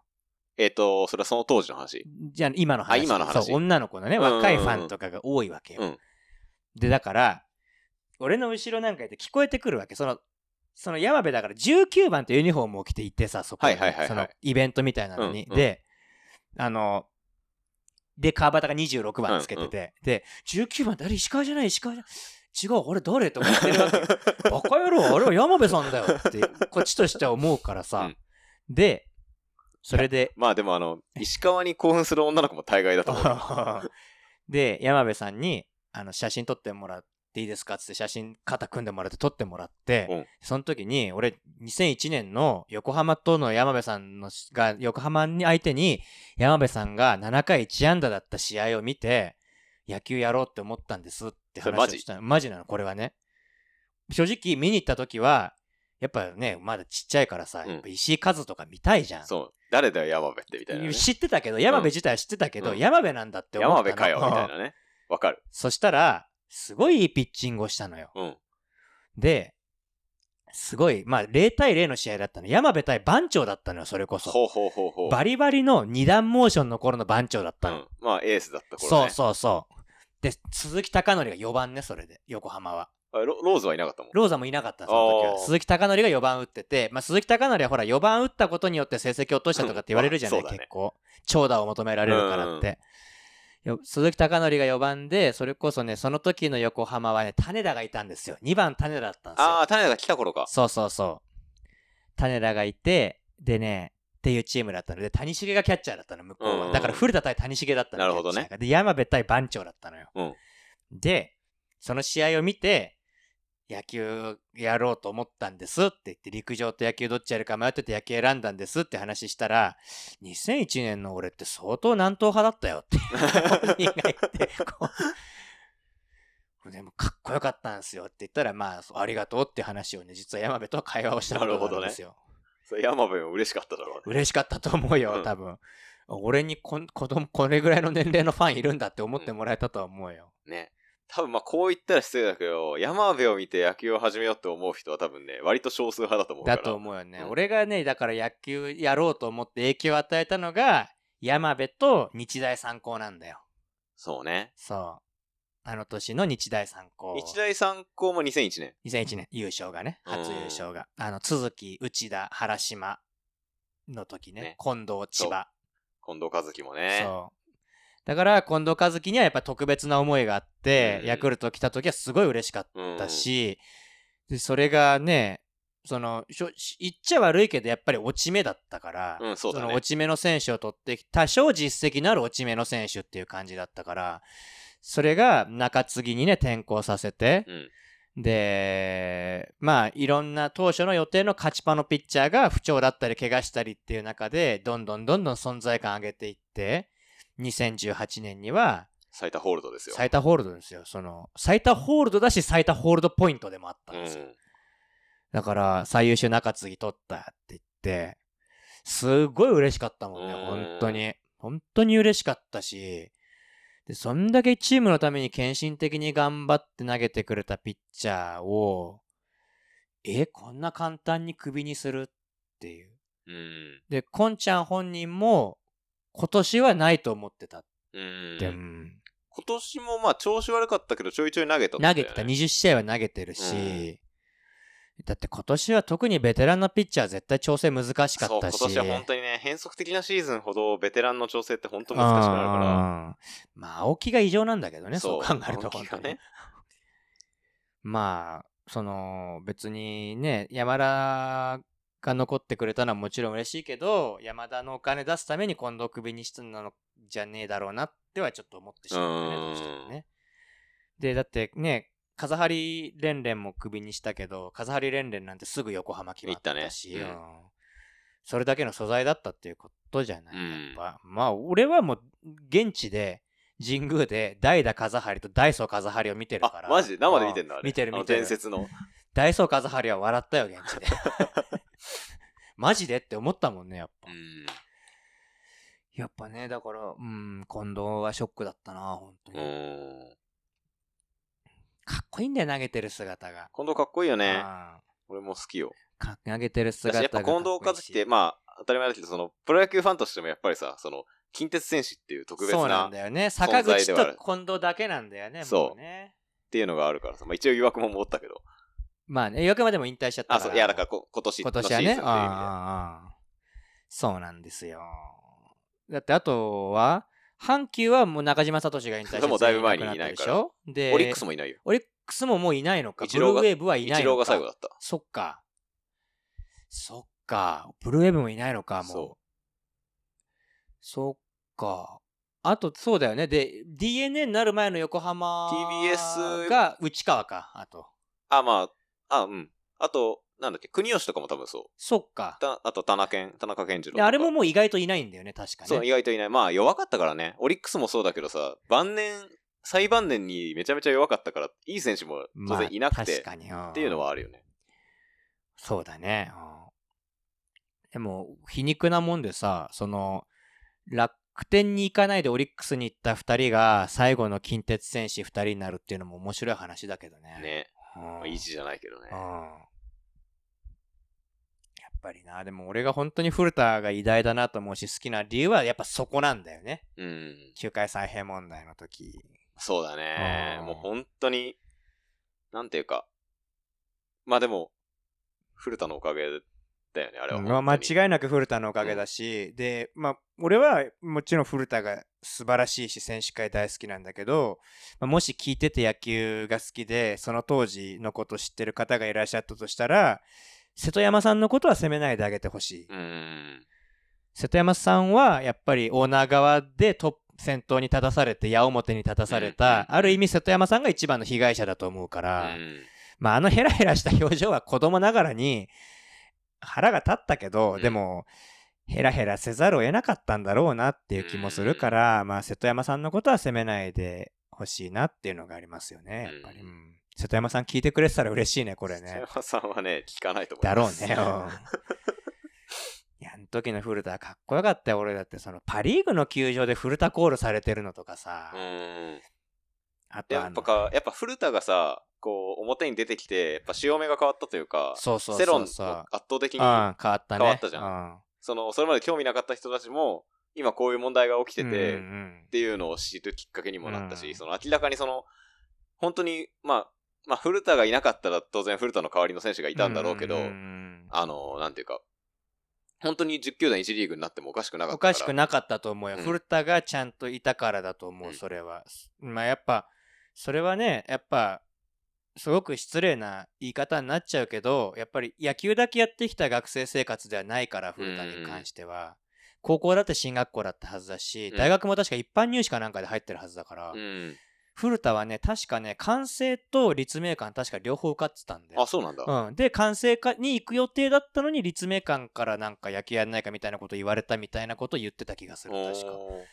S1: えーっと、それはその当時の話？
S2: じゃあ、今の話。
S1: あ今の話
S2: そう、女の子のね、
S1: うんうんうん
S2: 若いファンとかが多いわけよ。
S1: うん
S2: で、だから、俺の後ろなんかいて聞こえてくるわけ。その、その山部だから19番ってユニフォームを着て行ってさ、そこに、
S1: はいはいはいはい
S2: そのイベントみたいなのに。
S1: うんうん
S2: で、あの、で、川端が26番つけてて、で、19番誰？石川じゃない？石川じゃ違う、俺誰？とか言ってるわけよ。バカ野郎、あれは山部さんだよって、こっちとしては思うからさ。
S1: うん
S2: で、それで、
S1: まあでもあの、石川に興奮する女の子も大概だと思うよ。
S2: で、山部さんに、あの、写真撮ってもらっていいですか？っつって写真肩組んでもらって撮ってもらって、
S1: うん
S2: その時に、俺、2001年の横浜との山部さんのしが、横浜に相手に、山部さんが7回1安打だった試合を見て、野球やろうって思ったんですって
S1: それマジ？
S2: 話をしたの。マジなの、これはね。正直見に行った時は、やっぱね、まだちっちゃいからさ、
S1: うん
S2: 石井和とか見たいじゃん。
S1: そう。誰だよ、山部って、みたいなね。
S2: 知ってたけど、山部自体は知ってたけど、
S1: うん
S2: 山部なんだって思ったの
S1: 山部かよ、みたいなね。わかる。
S2: そしたら、すごいいいピッチングをしたのよ。
S1: うん。
S2: で、すごい、まあ、0対0の試合だったの。山部対番長だったのよ、それこそ。
S1: ほうほうほうほう。
S2: バリバリの二段モーションの頃の番長だったの。
S1: うん。まあ、エースだった頃
S2: そう
S1: ね。
S2: そうそう。で、鈴木貴則が4番ね、それで、横浜は。
S1: あロローズはいなかったもん。
S2: ローザもいなかった、その時は。鈴木貴則が4番打ってて、まあ、鈴木貴則はほら、4番打ったことによって成績落としたとかって言われるじゃない、
S1: うんまあそうだね
S2: 結構。長打を求められるからって。よ鈴木貴則が4番で、それこそね、その時の横浜はね、種田がいたんですよ。2番種田だったんですよ。
S1: ああ、種田が来た頃か。
S2: そうそうそう。種田がいて、でね、っていうチームだったので、谷繁がキャッチャーだったの、向こうは。
S1: うんうん
S2: だから古田対谷繁だったの。
S1: なるほどね
S2: で、山部対番長だったのよ。
S1: うん
S2: で、その試合を見て、野球やろうと思ったんですって言って、陸上と野球どっちやるか迷ってて野球選んだんですって話したら、2001年の俺って相当南東派だったよって本人が言って、こうでもかっこよかったんですよって言ったら、まあ、ありがとうって話をね、実は山部とは会話をしたことがあるんですよ。
S1: それ山部も嬉しかっただろうね。
S2: 嬉しかったと思うよ、
S1: うん
S2: 多分。俺にこん子供これぐらいの年齢のファンいるんだって思ってもらえたとは思うよ。
S1: ね。多分まあこう言ったら失礼だけど、山部を見て野球を始めようって思う人は多分ね、割と少数派だと思うから。
S2: だと思うよね。
S1: うん
S2: 俺がね、だから野球やろうと思って影響を与えたのが、山部と日大三高なんだよ。
S1: そうね。
S2: そう。あの年の日大三高。
S1: 日大三高も2001年。
S2: 2001年、優勝がね、
S1: うん
S2: 初優勝が。あの、続き、内田、原島の時ね、
S1: ね
S2: 近藤、千葉。
S1: 近藤和樹もね。
S2: そう。だから、近藤和樹にはやっぱ特別な思いがあって、
S1: うん
S2: ヤクルト来た時はすごい嬉しかっ
S1: うん。
S2: たし、で、それがね、その、言っちゃ悪いけど、やっぱり落ち目だったから、
S1: うんそね
S2: の落ち目の選手を取ってき、多少実績のある落ち目の選手っていう感じだったから、それが中継ぎにね、転向させて、
S1: うん。
S2: で、まあ、いろんな当初の予定の勝ちパのピッチャーが不調だったり、怪我したりっていう中で、どんどんどんどん存在感上げていって、2018年には
S1: 最多ホールドですよ。
S2: 最多ホールドですよ。その、最多ホールドだし、最多ホールドポイントでもあったんですよ。
S1: うん
S2: だから、最優秀中継ぎ取ったって言って、すっごい嬉しかったもんね、
S1: うん
S2: 本当に。本当に嬉しかったし、そんだけチームのために献身的に頑張って投げてくれたピッチャーを、え、こんな簡単にクビにするっていう。
S1: うん。
S2: で、コンちゃん本人も、今年はないと思ってたっ
S1: うん。
S2: て、うん
S1: 今年もまあ調子悪かったけどちょいちょい投げたね
S2: 投げてた、20試合は投げてるし、だって今年は特にベテランのピッチャー絶対調整難しか
S1: そう、
S2: ったし。
S1: 今年は本当にね、変則的なシーズンほどベテランの調整って本当難しくなるから。
S2: ら。まあ、青木が異常なんだけどね、そう考えると本当に。
S1: ね。
S2: まあ、その、別にね、山田が残ってくれたのはもちろん嬉しいけど、山田のお金出すために近藤クビにしたのじゃねえだろうなってはちょっと思ってしまうよね、
S1: うん
S2: どうしてもね。で、だってね、風張連連もクビにしたけど、風張連連なんてすぐ横浜決まったし、
S1: たね
S2: うんそれだけの素材だったっていうことじゃない、
S1: うん
S2: やっぱ。まあ、俺はもう、現地で、神宮で代打風張と大層風張を見てるから。
S1: あ、マジ？で生で見てんだ。
S2: 見てる見てる
S1: 伝説の。
S2: 大層風張は笑ったよ、現地で。マジでって思ったもんね、やっぱ
S1: う。ん。
S2: やっぱね、だから、うん、近藤はショックだったな、本当
S1: う
S2: に。
S1: ん。
S2: かっこいいんだよ、投げてる姿が。
S1: 近藤かっこいいよね。
S2: あ
S1: 俺も好きよ。
S2: ーか投げてる姿が
S1: やっぱ近藤和樹って、まあ、当たり前だけど、その、プロ野球ファンとしてもやっぱりさ、その、近鉄戦士っていう特別
S2: そうな
S1: なんっ
S2: だよね。坂口と近藤だけなんだよね、
S1: そう
S2: ね。
S1: ていうのがあるからさ、まあ一応疑惑も持ったけど。
S2: まあね、よくまでも引退しちゃったか
S1: あ、
S2: ら。
S1: そう、いや、だからこ今年の
S2: 今年はね。ああそうなんですよ。だって、あとは、阪急はもう中島聡が引退して
S1: もうだいぶ前にいない
S2: ょ？で、
S1: オリックスもいないよ。
S2: オリックスももういないのか？ブルーウェーブはい
S1: イ
S2: ないのか？
S1: チローが最後だった。
S2: そっか。そっか。ブルーウェーブもいないのか、もう。
S1: そ
S2: そっか。あと、そうだよね。で、DNA になる前の横浜
S1: TBS
S2: が内川か、あと。
S1: あ、まあ、あ、うん。あと、なんだっけ、国吉とかも多分そう。
S2: そっか。
S1: たあと、田中健、田中健次郎とか。
S2: であれももう意外といないんだよね、確かね。
S1: そう、意外といない。まあ、弱かったからね。オリックスもそうだけどさ、晩年、最晩年にめちゃめちゃ弱かったから、いい選手も当然いなくて、
S2: まあ確かに。っ
S1: っていうのはあるよね。
S2: そうだね。うんでも、皮肉なもんでさ、その、楽天に行かないでオリックスに行った二人が最後の近鉄戦士二人になるっていうのも面白い話だけどね。
S1: ね。
S2: うん。
S1: まあ、いじゃないけどね
S2: うん。。やっぱりな、でも俺が本当に古田が偉大だなと思うし好きな理由はやっぱそこなんだよね。
S1: うん。
S2: 球界再編問題の時。
S1: そうだね
S2: う。ん
S1: もう本当に、なんていうか。まあでも、古田のおかげだよね、あれは。
S2: まあ間違いなく古田のおかげだし、で、まあ、俺はもちろん古田が素晴らしいし、選手会大好きなんだけど、まあ、もし聞いてて野球が好きで、その当時のこと知ってる方がいらっしゃったとしたら、瀬戸山さんのことは責めないであげてほしい。
S1: うん。
S2: 瀬戸山さんはやっぱりオーナー側でトップ先頭に立たされて矢面に立たされた、
S1: うん
S2: ある意味瀬戸山さんが一番の被害者だと思うか
S1: う
S2: ら、
S1: ん。
S2: まああのヘラヘラした表情は子供ながらに腹が立ったけど、
S1: うん
S2: でもヘラヘラせざるを得なかったんだろうなっていう気もするから、まあ瀬戸山さんのことは責めないでほしいなっていうのがありますよね、やっぱり。
S1: うん
S2: うん瀬戸山さん聞いてくれてたら嬉しいね、これ
S1: 瀬
S2: ね。
S1: 山さんはね、聞かないと思い
S2: だろう
S1: ます。
S2: ね。うん いや、あの時の古田かっこよかったよ、俺だって。そのパ・リーグの球場で古田コールされてるのとかさ。
S1: うん。
S2: あとあの
S1: やっぱか、やっぱ古田がさ、こう、表に出てきて、やっぱ潮目が変わったというか、
S2: そうそう
S1: 世論
S2: そうそう。
S1: も圧倒的に、
S2: うん、変わったね。
S1: 変わったじゃ
S2: ん。
S1: その、それまで興味なかった人たちも、今こういう問題が起きてて、
S2: うんうん
S1: っていうのを知るきっかけにもなったし、
S2: うん
S1: その明らかにその、本当に、まあ、まあ、古田がいなかったら当然古田の代わりの選手がいたんだろうけど、
S2: んん
S1: あの、なんていうか、本当に10球団1リーグになってもおかしくなかった
S2: お
S1: か
S2: しくなかったと思うよ。
S1: うん
S2: 古田がちゃんといたからだと思う、
S1: うん
S2: それは。まあやっぱ、それはね、やっぱ、すごく失礼な言い方になっちゃうけど、やっぱり野球だけやってきた学生生活ではないから、古田に関しては。高校だって進学校だったはずだし、
S1: うん
S2: 大学も確か一般入試かなんかで入ってるはずだから、
S1: うん。
S2: 古田はね、確かね、関西と立命館確か両方受かってたんだよ
S1: あ、。そうなんだ。
S2: うん、で関西科に行く予定だったのに立命館からなんか野球やんないかみたいなこと言われたみたいなことを言ってた気がする確か。
S1: お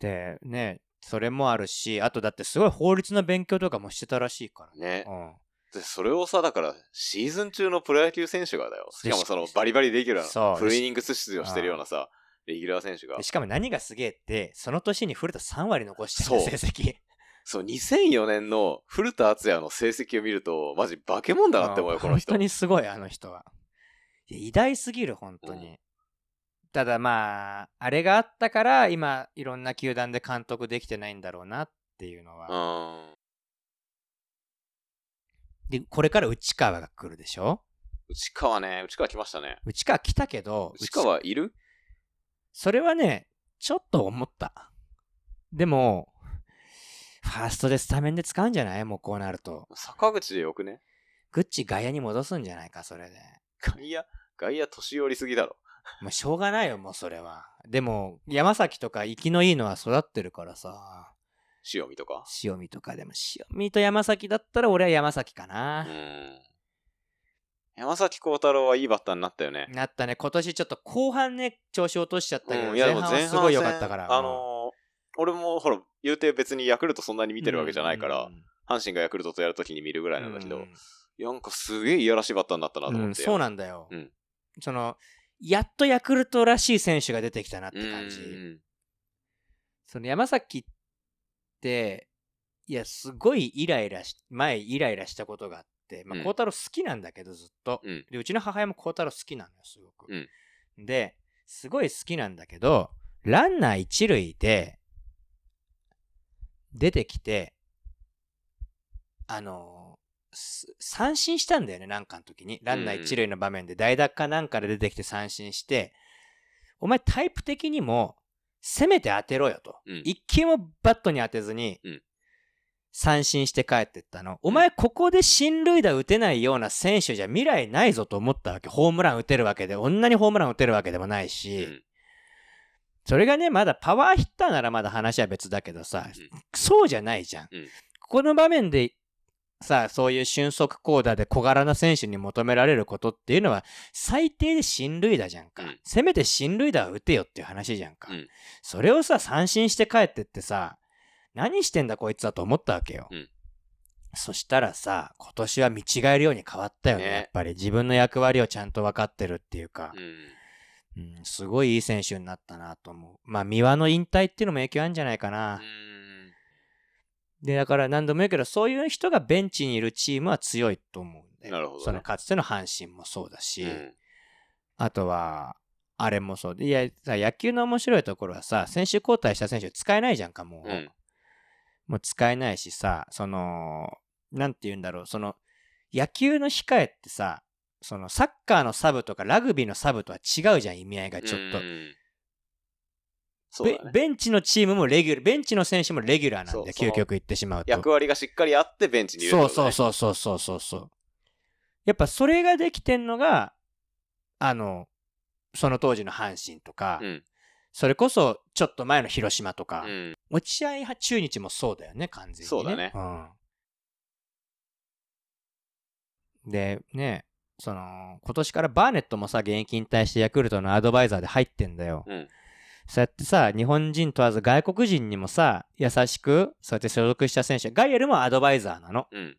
S2: でねそれもあるしあとだってすごい法律の勉強とかもしてたらしいか
S1: ーね。
S2: ら。うん
S1: で、それをさ、だから、シーズン中のプロ野球選手がだよ。しかもその、バリバリレギュラー、フルイニングス出場してるようなさ、レギュラー選手が
S2: で。しかも何がすげえって、その年に古田3割残してる成績。
S1: そう、2004年の古田敦也の成績を見ると、マジ化け物だなって思うよ、この人。
S2: 本当にすごい、あの人は。いや偉大すぎる、本当に。
S1: うん
S2: ただまあ、あれがあったから、今、いろんな球団で監督できてないんだろうなっていうの
S1: う
S2: は。
S1: ん。
S2: で、これから内川が来るでしょ？
S1: 内川ね、内川来ましたね。
S2: 内川来たけど、
S1: 内川いる？
S2: それはね、ちょっと思った。でも、ファーストでスタメンで使うんじゃない？もうこうなると。
S1: 坂口でよくね？
S2: グッチ外野に戻すんじゃないか、それで。
S1: 外野、外野年寄りすぎだろ。
S2: もうしょうがないよ、もうそれは。でも、山崎とか生きのいいのは育ってるからさ。
S1: 塩見とか？
S2: 塩見とかでも、塩見と山崎だったら俺は山崎か
S1: う
S2: な。
S1: ん。山崎幸太郎はいいバッターになったよね。
S2: なったね。今年ちょっと後半ね、調子落としちゃったけど、
S1: うん、いやでも前半
S2: すごい良かったから。
S1: 戦あのー俺もほら、言うて別にヤクルトそんなに見てるわけじゃないから、
S2: うん
S1: 阪神がヤクルトとやるときに見るぐらいなんだけど、なんかすげえいやらしいバッターになったなと思って。
S2: うんそうなんだよ。
S1: うん
S2: その、やっとヤクルトらしい選手が出てきたなって
S1: うん
S2: 感じ。その山崎って、いや、すごいイライラし、前イライラしたことがあって、まあ、
S1: うん
S2: 孝太郎好きなんだけど、ずっと。
S1: うん。
S2: で、うちの母親も孝太郎好きなのよ、すごく。
S1: うん
S2: で、すごい好きなんだけど、ランナー一塁で、出てきて、あのす三振したんだよね、なんかの時に。ランナー一塁の場面で代打かなんかで出てきて三振して、お前タイプ的にも、攻めて当てろよと。
S1: うん
S2: 一球もバットに当てずに
S1: うん、
S2: 三振して帰ってったの。お前ここで進塁打打てないような選手じゃ未来ないぞと思ったわけ。ホームラン打てるわけで、こんなにホームラン打てるわけでもないし、
S1: うん
S2: それがね、まだパワーヒッターならまだ話は別だけどさ、
S1: うん
S2: そうじゃないじゃん。
S1: うん
S2: ここの場面で、さ、そういう俊足高打で小柄な選手に求められることっていうのは、最低で進塁打じゃんか。
S1: うん
S2: せめて進塁打を打てよっていう話じゃんか。
S1: うん
S2: それをさ、三振して帰ってってさ、何してんだこいつだと思ったわけよ。
S1: うん
S2: そしたらさ、今年は見違えるように変わったよね、
S1: ね
S2: やっぱり。自分の役割をちゃんと分かってるっていうか。
S1: うん。
S2: うん、すごいいい選手になったなと思う。まあ、三輪の引退っていうのも影響あるんじゃないかな。
S1: うん
S2: で、だから何度も言うけど、そういう人がベンチにいるチームは強いと思うんだよ。
S1: なるほどね
S2: そのかつての阪神もそうだし、
S1: うん
S2: あとは、あれもそうで、いや、さ野球の面白いところはさ、選手交代した選手使えないじゃんか、もう。
S1: うん
S2: もう使えないしさ、その、なんて言うんだろう、その、野球の控えってさ、そのサッカーのサブとかラグビーのサブとは違うじゃん、意味合いがちょっと。
S1: うんそうだね。
S2: ベベンチのチームもレギュラー、ベンチの選手もレギュラーなんで、究極言ってしまうと。
S1: 役割がしっかりあってベンチにいる
S2: そうそうそうそうそうそうそう。やっぱそれができてんのが、あの、その当時の阪神とか、
S1: うん
S2: それこそちょっと前の広島とか、
S1: うん。
S2: 落合中日もそうだよね、完全に、ね。
S1: そうだね
S2: うん。で、ね、その、今年からバーネットもさ、現役引退してヤクルトのアドバイザーで入ってんだよ。
S1: うん
S2: そうやってさ、日本人問わず外国人にもさ、優しく、そうやって所属した選手、ガイエルもアドバイザーなの。
S1: うん。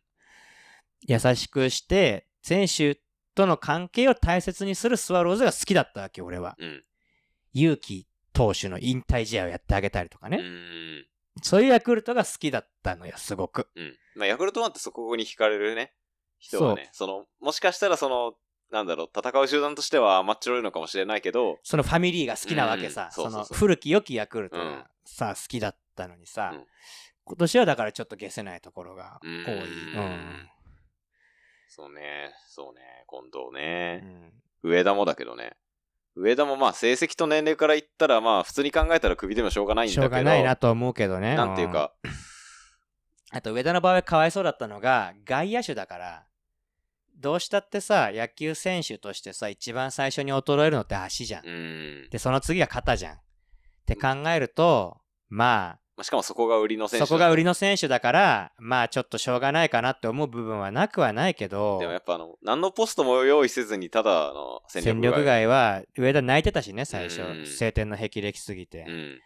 S2: 優しくして、選手との関係を大切にするスワローズが好きだったわけ、俺は。
S1: うん。
S2: 勇気投手の引退試合をやってあげたりとかね。
S1: うん。
S2: そういうヤクルトが好きだったのよ、すごく。
S1: うん。まあ、ヤクルトファンってそこに惹かれるね、人はね、その、もしかしたらその、なんだろう、戦う集団としては甘っちょろいのかもしれないけど、
S2: そのファミリーが好きなわけさ。
S1: うんそ
S2: の古き良きヤクルト
S1: うん
S2: がさ、好きだったのにさ、
S1: うん
S2: 今年はだからちょっと消せないところが多い。
S1: うん
S2: うん
S1: そうね、そうね、近藤
S2: う
S1: ね、
S2: ん
S1: 上田もだけどね。上田もまあ成績と年齢から言ったらまあ普通に考えたら首でもしょうがないんだ
S2: しょう
S1: けど。
S2: がないなと思うけどね。
S1: なんていうか、
S2: うん。あと上田の場合かわいそうだったのが、外野手だから、どうしたってさ、野球選手としてさ、一番最初に衰えるのって足じゃん。
S1: うん。
S2: で、その次が肩じゃん。って考えると、ま
S1: まあ、しかもそこが売りの
S2: あ、
S1: 選手
S2: そこが売り
S1: の。
S2: の選手だから、まあちょっとしょうがないかなって思う部分はなくはないけど、
S1: でもやっぱあの、何のポストも用意せずにただの戦
S2: 戦
S1: 力
S2: 力外は上田泣いてたしね、最初
S1: うん。
S2: 晴天の霹靂すぎて。
S1: うん。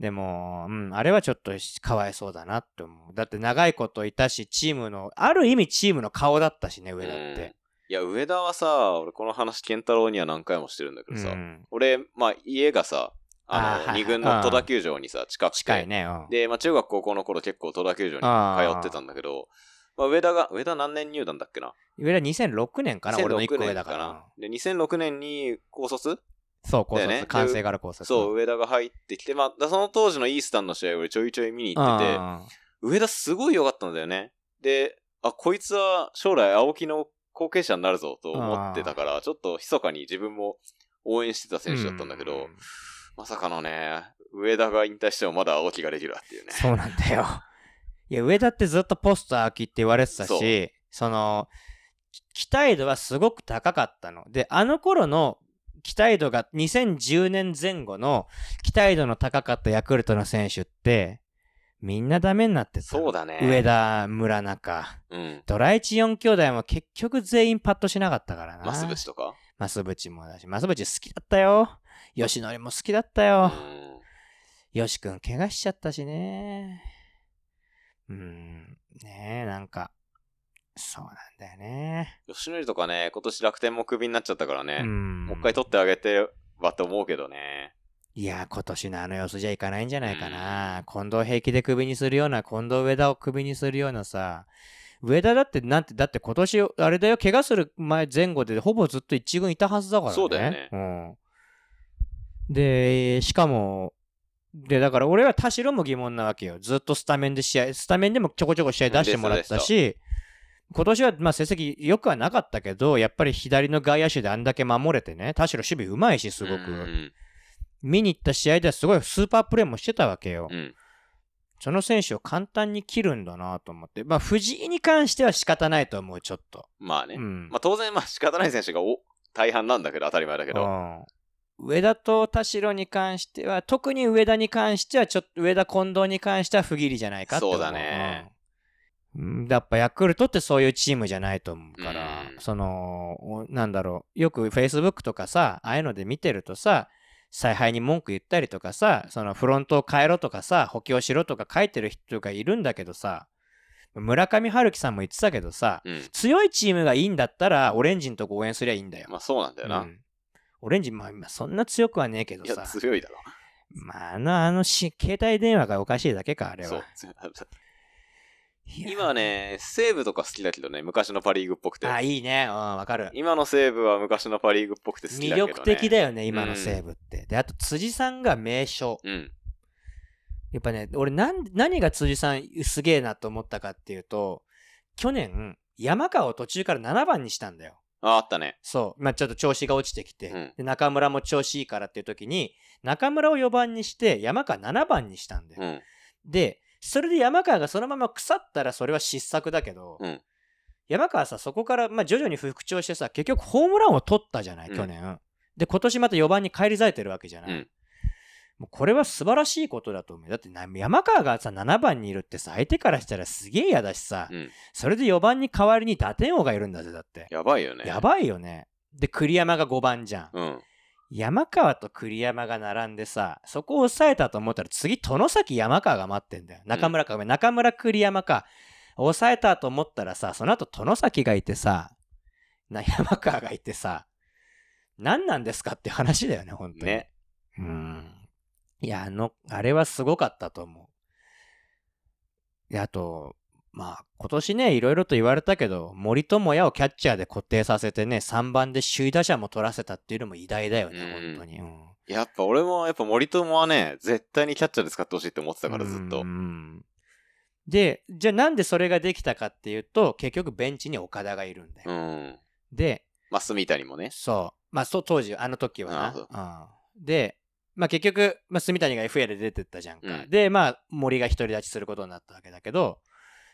S2: でも、うん、あれはちょっとかわいそうだなって思う。だって長いこといたし、チームの、ある意味チームの顔だったしね、上田っ
S1: うん
S2: て。
S1: いや、上田はさ、俺この話、健太郎には何回もしてるんだけどさ、
S2: うん。
S1: 俺、まあ家がさ、あの、二軍の戸田球場にさ、近くて。
S2: 近いね。うん。
S1: で、まあ中学高校の頃結構戸田球場に通ってたんだけど、まあ上田が、上田何年入団だっけな？
S2: 上田2006年かな俺の1個上だから。
S1: な。で、2006年に高卒？
S2: そう、高卒。
S1: ね
S2: 完成から高卒。
S1: そう、上田が入ってきて、まあ、だその当時のイースタンの試合俺ちょいちょい見に行ってて、
S2: うん
S1: 上田すごい良かったんだよね。で、あ、こいつは将来青木の後継者になるぞと思ってたから、ちょっと密かに自分も応援してた選手だったんだけど、
S2: うん
S1: まさかのね、上田が引退してもまだ青木がレギュラーっていうね。
S2: そうなんだよ。いや、上田ってずっとポスト秋って言われてたし、その、期待度はすごく高かったの。で、あの頃の期待度が2010年前後の期待度の高かったヤクルトの選手って、みんなダメになってた。
S1: そうだね。
S2: 上。田、村中。
S1: うん。
S2: ドラ1、4兄弟も結局全員パッとしなかったからな。
S1: マスブチとか？
S2: マスブチもだし、マスブチ好きだったよ。吉典も好きだった
S1: う
S2: よ。
S1: ん。
S2: よしくん怪我しちゃったしね。うん、ねえ、なんか、そうなんだよね。
S1: 吉野とかね、今年楽天もクビになっちゃったからね。
S2: うん。
S1: もう一回取ってあげてはって思うけどね。
S2: いや、今年のあの様子じゃいかないんじゃないかな。近藤平気でクビにするような、近藤上田をクビにするようなさ、上田だって、なんて、だって今年、あれだよ、怪我する前、前後でほぼずっと一軍いたはずだからね。
S1: そうだよね
S2: うん。で、しかも、で、だから俺は田代も疑問なわけよ。ずっとスタメンで試合、スタメンでもちょこちょこ試合出してもらった
S1: うん
S2: し、今年はまあ成績良くはなかったけど、やっぱり左の外野手であんだけ守れてね、田代守備うまいし、すごく。
S1: うん
S2: 見に行った試合ではすごいスーパープレーもしてたわけよ。
S1: うん。うん。
S2: その選手を簡単に切るんだなと思って。まあ、藤井に関しては仕方ないと思う、ちょっと。
S1: まあね。
S2: うん。
S1: まあ当然、まあ仕方ない選手がお大半なんだけど、当たり前だけど。
S2: うん上田と田代に関しては、特に上田に関しては、ちょっと、上田近藤に関しては不義理じゃないかって。
S1: そうだね
S2: うん。やっぱヤクルトってそういうチームじゃないと思うから、
S1: うん
S2: その、おなんだろう、よく Facebook とかさ、ああいうので見てるとさ、采配に文句言ったりとかさ、そのフロントを変えろとかさ、補強しろとか書いてる人がいるんだけどさ、村上春樹さんも言ってたけどさ、
S1: うん。
S2: 強いチームがいいんだったら、オレンジのとこ応援すりゃいいんだよ。
S1: まあそうなんだよな。
S2: うんオレンジ、まあ、今そんな強くはねえけど
S1: いや、
S2: さ、
S1: 強いだろ。
S2: まあ、あの、あのし、携帯電話がおかしいだけか、あれ
S1: そう
S2: は。。いや
S1: 今はね、西武とか好きだけどね、昔のパリーグっぽくて。
S2: あ、いいね。うん、わかる。
S1: 今の西武は昔のパリーグっぽくて好きだけどね。
S2: 魅力的だ
S1: よ。
S2: よね、今の西武って。で、あと、辻さんが名将。
S1: うん。
S2: やっぱね、俺なん、何が辻さんすげえなと思ったかっていうと、去年、山川を途中から7番にしたんだよ。
S1: あ、あったね。
S2: そう。まあ、ちょっと調子が落ちてきて、
S1: うん
S2: で中村も調子いいからっていう時に、中村を4番にして、山川7番にしたんだよ。
S1: うん。
S2: で、それで山川がそのまま腐ったらそれは失策だけど、
S1: うん
S2: 山川さ、そこから、まあ、徐々に復調してさ、結局ホームランを取ったじゃない、
S1: うん
S2: 去年。で、今年また4番に返り咲いてるわけじゃない。
S1: うん
S2: もうこれは素晴らしいことだと思う。だってな山川がさ、7番にいるってさ、相手からしたらすげえ嫌だしさ、
S1: うん。
S2: それで4番に代わりに打点王がいるんだぜ、だって。
S1: やばいよね。
S2: やばいよね。で、栗山が5番じゃん。
S1: うん。
S2: 山川と栗山が並んでさ、そこを抑えたと思ったら次、殿崎山川が待ってんだよ。中村か、ごめん中村栗山か。抑えたと思ったらさ、その後殿崎がいてさ、な山川がいてさ、何なんですかって話だよね、本当に。
S1: ね。
S2: うん。いや、あの、あれはすごかったと思う。で、あと、まあ、今年ね、いろいろと言われたけど、森友哉をキャッチャーで固定させてね、3番で首位打者も取らせたっていうのも偉大だよね、
S1: うん
S2: 本当に。うん
S1: やっぱ俺も、やっぱ森友はね、絶対にキャッチャーで使ってほしいって思ってたから、ずっと
S2: う。んで、じゃあなんでそれができたかっていうと、結局ベンチに岡田がいるんだよ。
S1: うん。
S2: で、
S1: まあ、住谷もね。
S2: そう。まあ、そう、当時、あの時は
S1: な。
S2: うん。で、まあ結局、まあ、住谷が FA で出てったじゃんか。
S1: うん
S2: で、まあ、森が独り立ちすることになったわけだけど、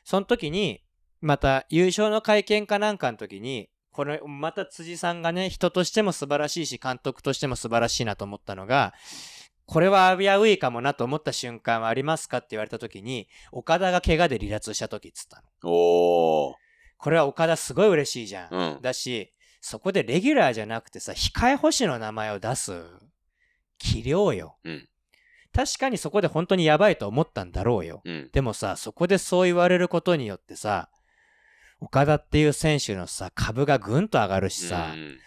S2: その時に、また優勝の会見かなんかの時に、これ、また辻さんがね、人としても素晴らしいし、監督としても素晴らしいなと思ったのが、これは危ういかもなと思った瞬間はありますかって言われた時に、岡田が怪我で離脱した時っつったの。
S1: おー。
S2: これは岡田すごい嬉しいじゃん。
S1: うん。
S2: だし、そこでレギュラーじゃなくてさ、控え星の名前を出す、器量よ。
S1: うん。
S2: 確かにそこで本当にやばいと思ったんだろうよ。
S1: うん。
S2: でもさ、そこでそう言われることによってさ、岡田っていう選手のさ、株がぐんと上がるしさ、
S1: うん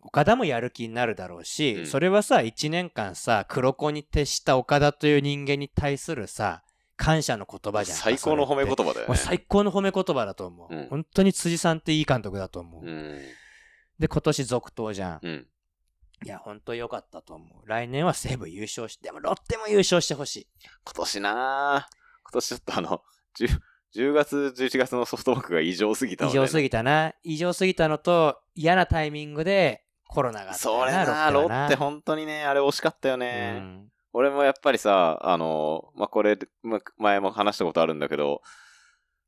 S2: 岡田もやる気になるだろうし、
S1: うん
S2: それはさ、1年間さ、黒子に徹した岡田という人間に対するさ、感謝の言葉じゃんか。
S1: 最高の褒め言
S2: 葉
S1: 葉だよね。
S2: 最高の褒め言葉だと思う。
S1: うん
S2: 本当に辻さんっていい監督だと思う。
S1: うん。
S2: で、今年続投じゃん。
S1: うん。
S2: いや、本当良かったと思う。来年は西武優勝して、でもロッテも優勝してほしい。
S1: 今年なぁ。今年ちょっとあの、10, 10月、11月のソフトバンクが異常すぎたので、
S2: 異常すぎたな。異常すぎたのと、嫌なタイミングでコロナがあった
S1: それ
S2: よ
S1: なロッテ本当にね、あれ惜しかったよね。
S2: うん
S1: 俺もやっぱりさ、あの、まあ、これ、ま前も話したことあるんだけど、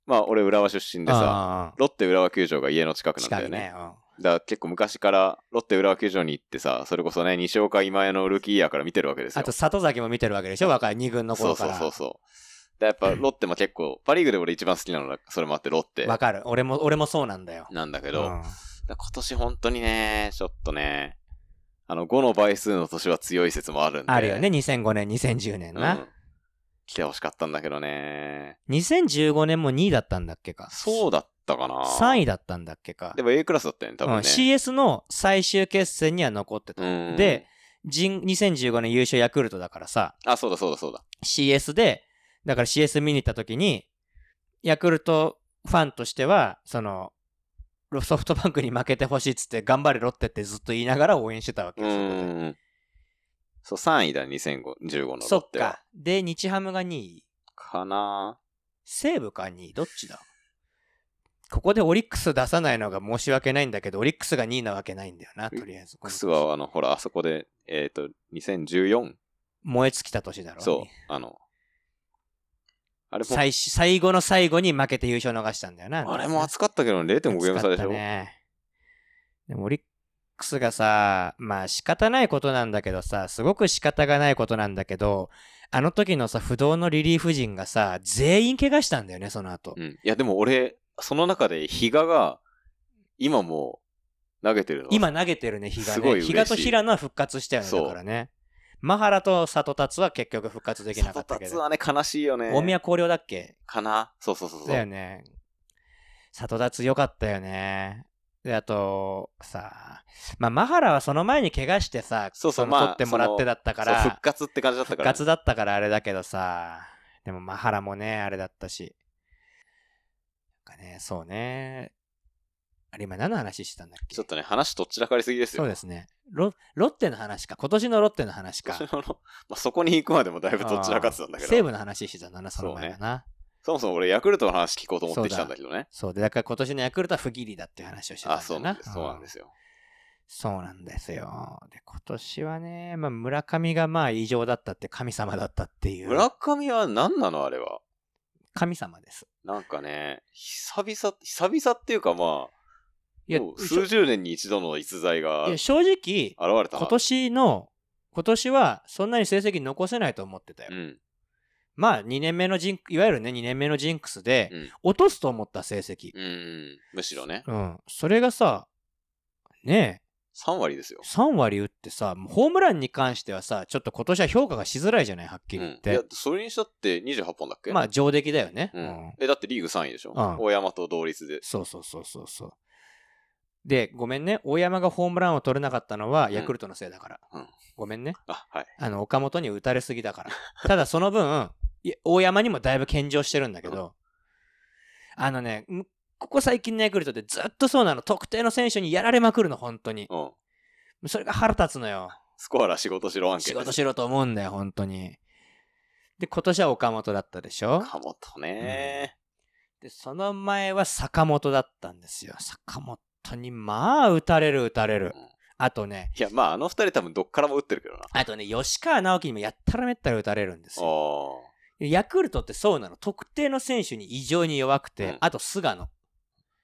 S1: まあ、俺浦和出身でさ、
S2: あ
S1: ロッテ浦和球場が家の近く
S2: あ
S1: なんだよね。
S2: ね。うん
S1: だから結構昔からロッテ浦和球場に行ってさ、それこそね、西岡今江のルーキーイヤーから見てるわけですよ。
S2: あと、里崎も見てるわけでしょ若い2軍の
S1: そうそう
S2: 頃から。
S1: そうそう。でやっぱロッテも結構、パリーグで俺一番好きなのが、それもあってロッテ
S2: わかる。俺も、俺もそうなんだよ。
S1: なんだけど、
S2: うん
S1: 今年本当にね、ちょっとね、あの5の倍数の年は強い説もあるんで。
S2: あるよね。2005年、2010年な。
S1: うん。来てほしかったんだけどね。
S2: 2015年も2位だったんだっけか。
S1: そうだったかな。
S2: 3位だったんだっけか。
S1: でも A クラスだったよね、多
S2: うん、
S1: 分ね。
S2: CS の最終決戦には残ってた。
S1: うん
S2: で、人2015年優勝ヤクルトだからさ、
S1: あ、そうだそうだそうだ。
S2: CS で、だから CS 見に行った時に、ヤクルトファンとしては、その、ロソフトバンクに負けてほしいっつって、頑張れロッテってずっと言いながら応援してたわけ
S1: う
S2: よそ
S1: う、3位だ、2015のロ
S2: そっ
S1: ッテは。
S2: か。で、日ハムが2位。
S1: かな
S2: 西武か2位？どっちだ？ここでオリックス出さないのが申し訳ないんだけど、オリックスが2位なわけないんだよな、とりあえず。
S1: クスは、あの、ほら、あそこで、えっ、と、2014?
S2: 燃え尽きた年だろ。
S1: そう、あの、あれも、
S2: 最し最後の最後に負けて優勝逃したんだよな。
S1: あれも熱かったけど、0.5ゲーム差でしょ、
S2: ね。でもオリックスがさ、まあ仕方ないことなんだけどさ、すごく仕方がないことなんだけど、あの時のさ、不動のリリーフ陣がさ、全員怪我したんだよね、その後。
S1: うん。いや、でも俺、その中で、比嘉が、今もう、投げてるの？は
S2: 今投げてるね、比嘉ね。
S1: すごい嬉しい
S2: 比嘉と平野は復活したよね、
S1: そう
S2: だからね。マハラと里達は結局復活できなかったけど。
S1: 里達はね、悲しいよね。
S2: 大宮光陵だっけ？
S1: かな？そうそうそうそう。
S2: だよね。里達良かったよね。で、あと、さ、まあ、マハラはその前に怪我してさ、の
S1: そうそうまあ
S2: 取ってもらってだったから、
S1: そう復活って感じだった
S2: 復
S1: から、
S2: 活だったからあれだけどさ、でもマハラもね、あれだったし。かね、そうね。あれ今何の話してたんだっけ？
S1: ちょっとね、話とっちらかりすぎですよ。
S2: そうですね。ロロッテの話か。今年のロッテの話か。
S1: 今年の まあ、そこに行くまでもだいぶとっちらかってたんだけど。
S2: 西武の話してたんだな、その前はな。
S1: そもそも俺、ヤクルトの話聞こうと思ってきたんだけどね。
S2: そうで、だから今年のヤクルトは不義理だっていう話をしてたんだ
S1: あ、
S2: よ
S1: そうなんです。そうなんですよ。
S2: そうなんですよ。で、今年はね、まあ、村上がまあ異常だったって神様だったっていう。
S1: 村上は何なの？あれは。
S2: 神様です。
S1: なんかね、久々、久々っていうかまあ、
S2: いや
S1: もう数十年に一度の逸材が
S2: いや
S1: 現
S2: 正直、
S1: れた。
S2: 今年の、今年はそんなに成績残せないと思ってたよ。
S1: うん。
S2: まあ、2年目のジンク、いわゆるね、2年目のジンクスで
S1: う、ん。
S2: 落とすと思った成績。
S1: うん。むしろね。
S2: うん。それがさ、ね
S1: 3割ですよ
S2: え、。3割打ってさ、ホームランに関してはさ、ちょっと今年は評価がしづらいじゃない、はっきり言っ
S1: うん。いや
S2: て。、
S1: それにしたって28本だっけ？
S2: まあ、上出来だよね。
S1: う
S2: うんん。
S1: え、だってリーグ3位でしょ？
S2: うん
S1: 大山と同率で。
S2: そうそうそうそうそう。で、ごめんね。大山がホームランを取れなかったのは、
S1: うん
S2: ヤクルトのせいだから。
S1: うん
S2: ごめんね。
S1: あ、はい。
S2: あの、岡本に打たれすぎだから。ただ、その分、大山にもだいぶ献上してるんだけど、あのね、むここ最近のヤクルトってずっとそうなの。特定の選手にやられまくるの、本当に。
S1: うん。
S2: それが腹立つのよ。
S1: スコアラ仕事しろ案件
S2: 仕事しろと思うんだよ、本当に。で、今年は岡本だったでしょ？
S1: 岡本ね。
S2: で、その前は坂本だったんですよ。坂本に、まあ、打たれる、打たれる
S1: うん。
S2: あとね、
S1: いや、まあ、あの二人多分どっからも打ってるけどな。
S2: あとね、吉川直樹にもやったらめったら打たれるんですよ。
S1: あ
S2: ヤクルトってそうなの。特定の選手に異常に弱くて、
S1: うん
S2: あと菅野。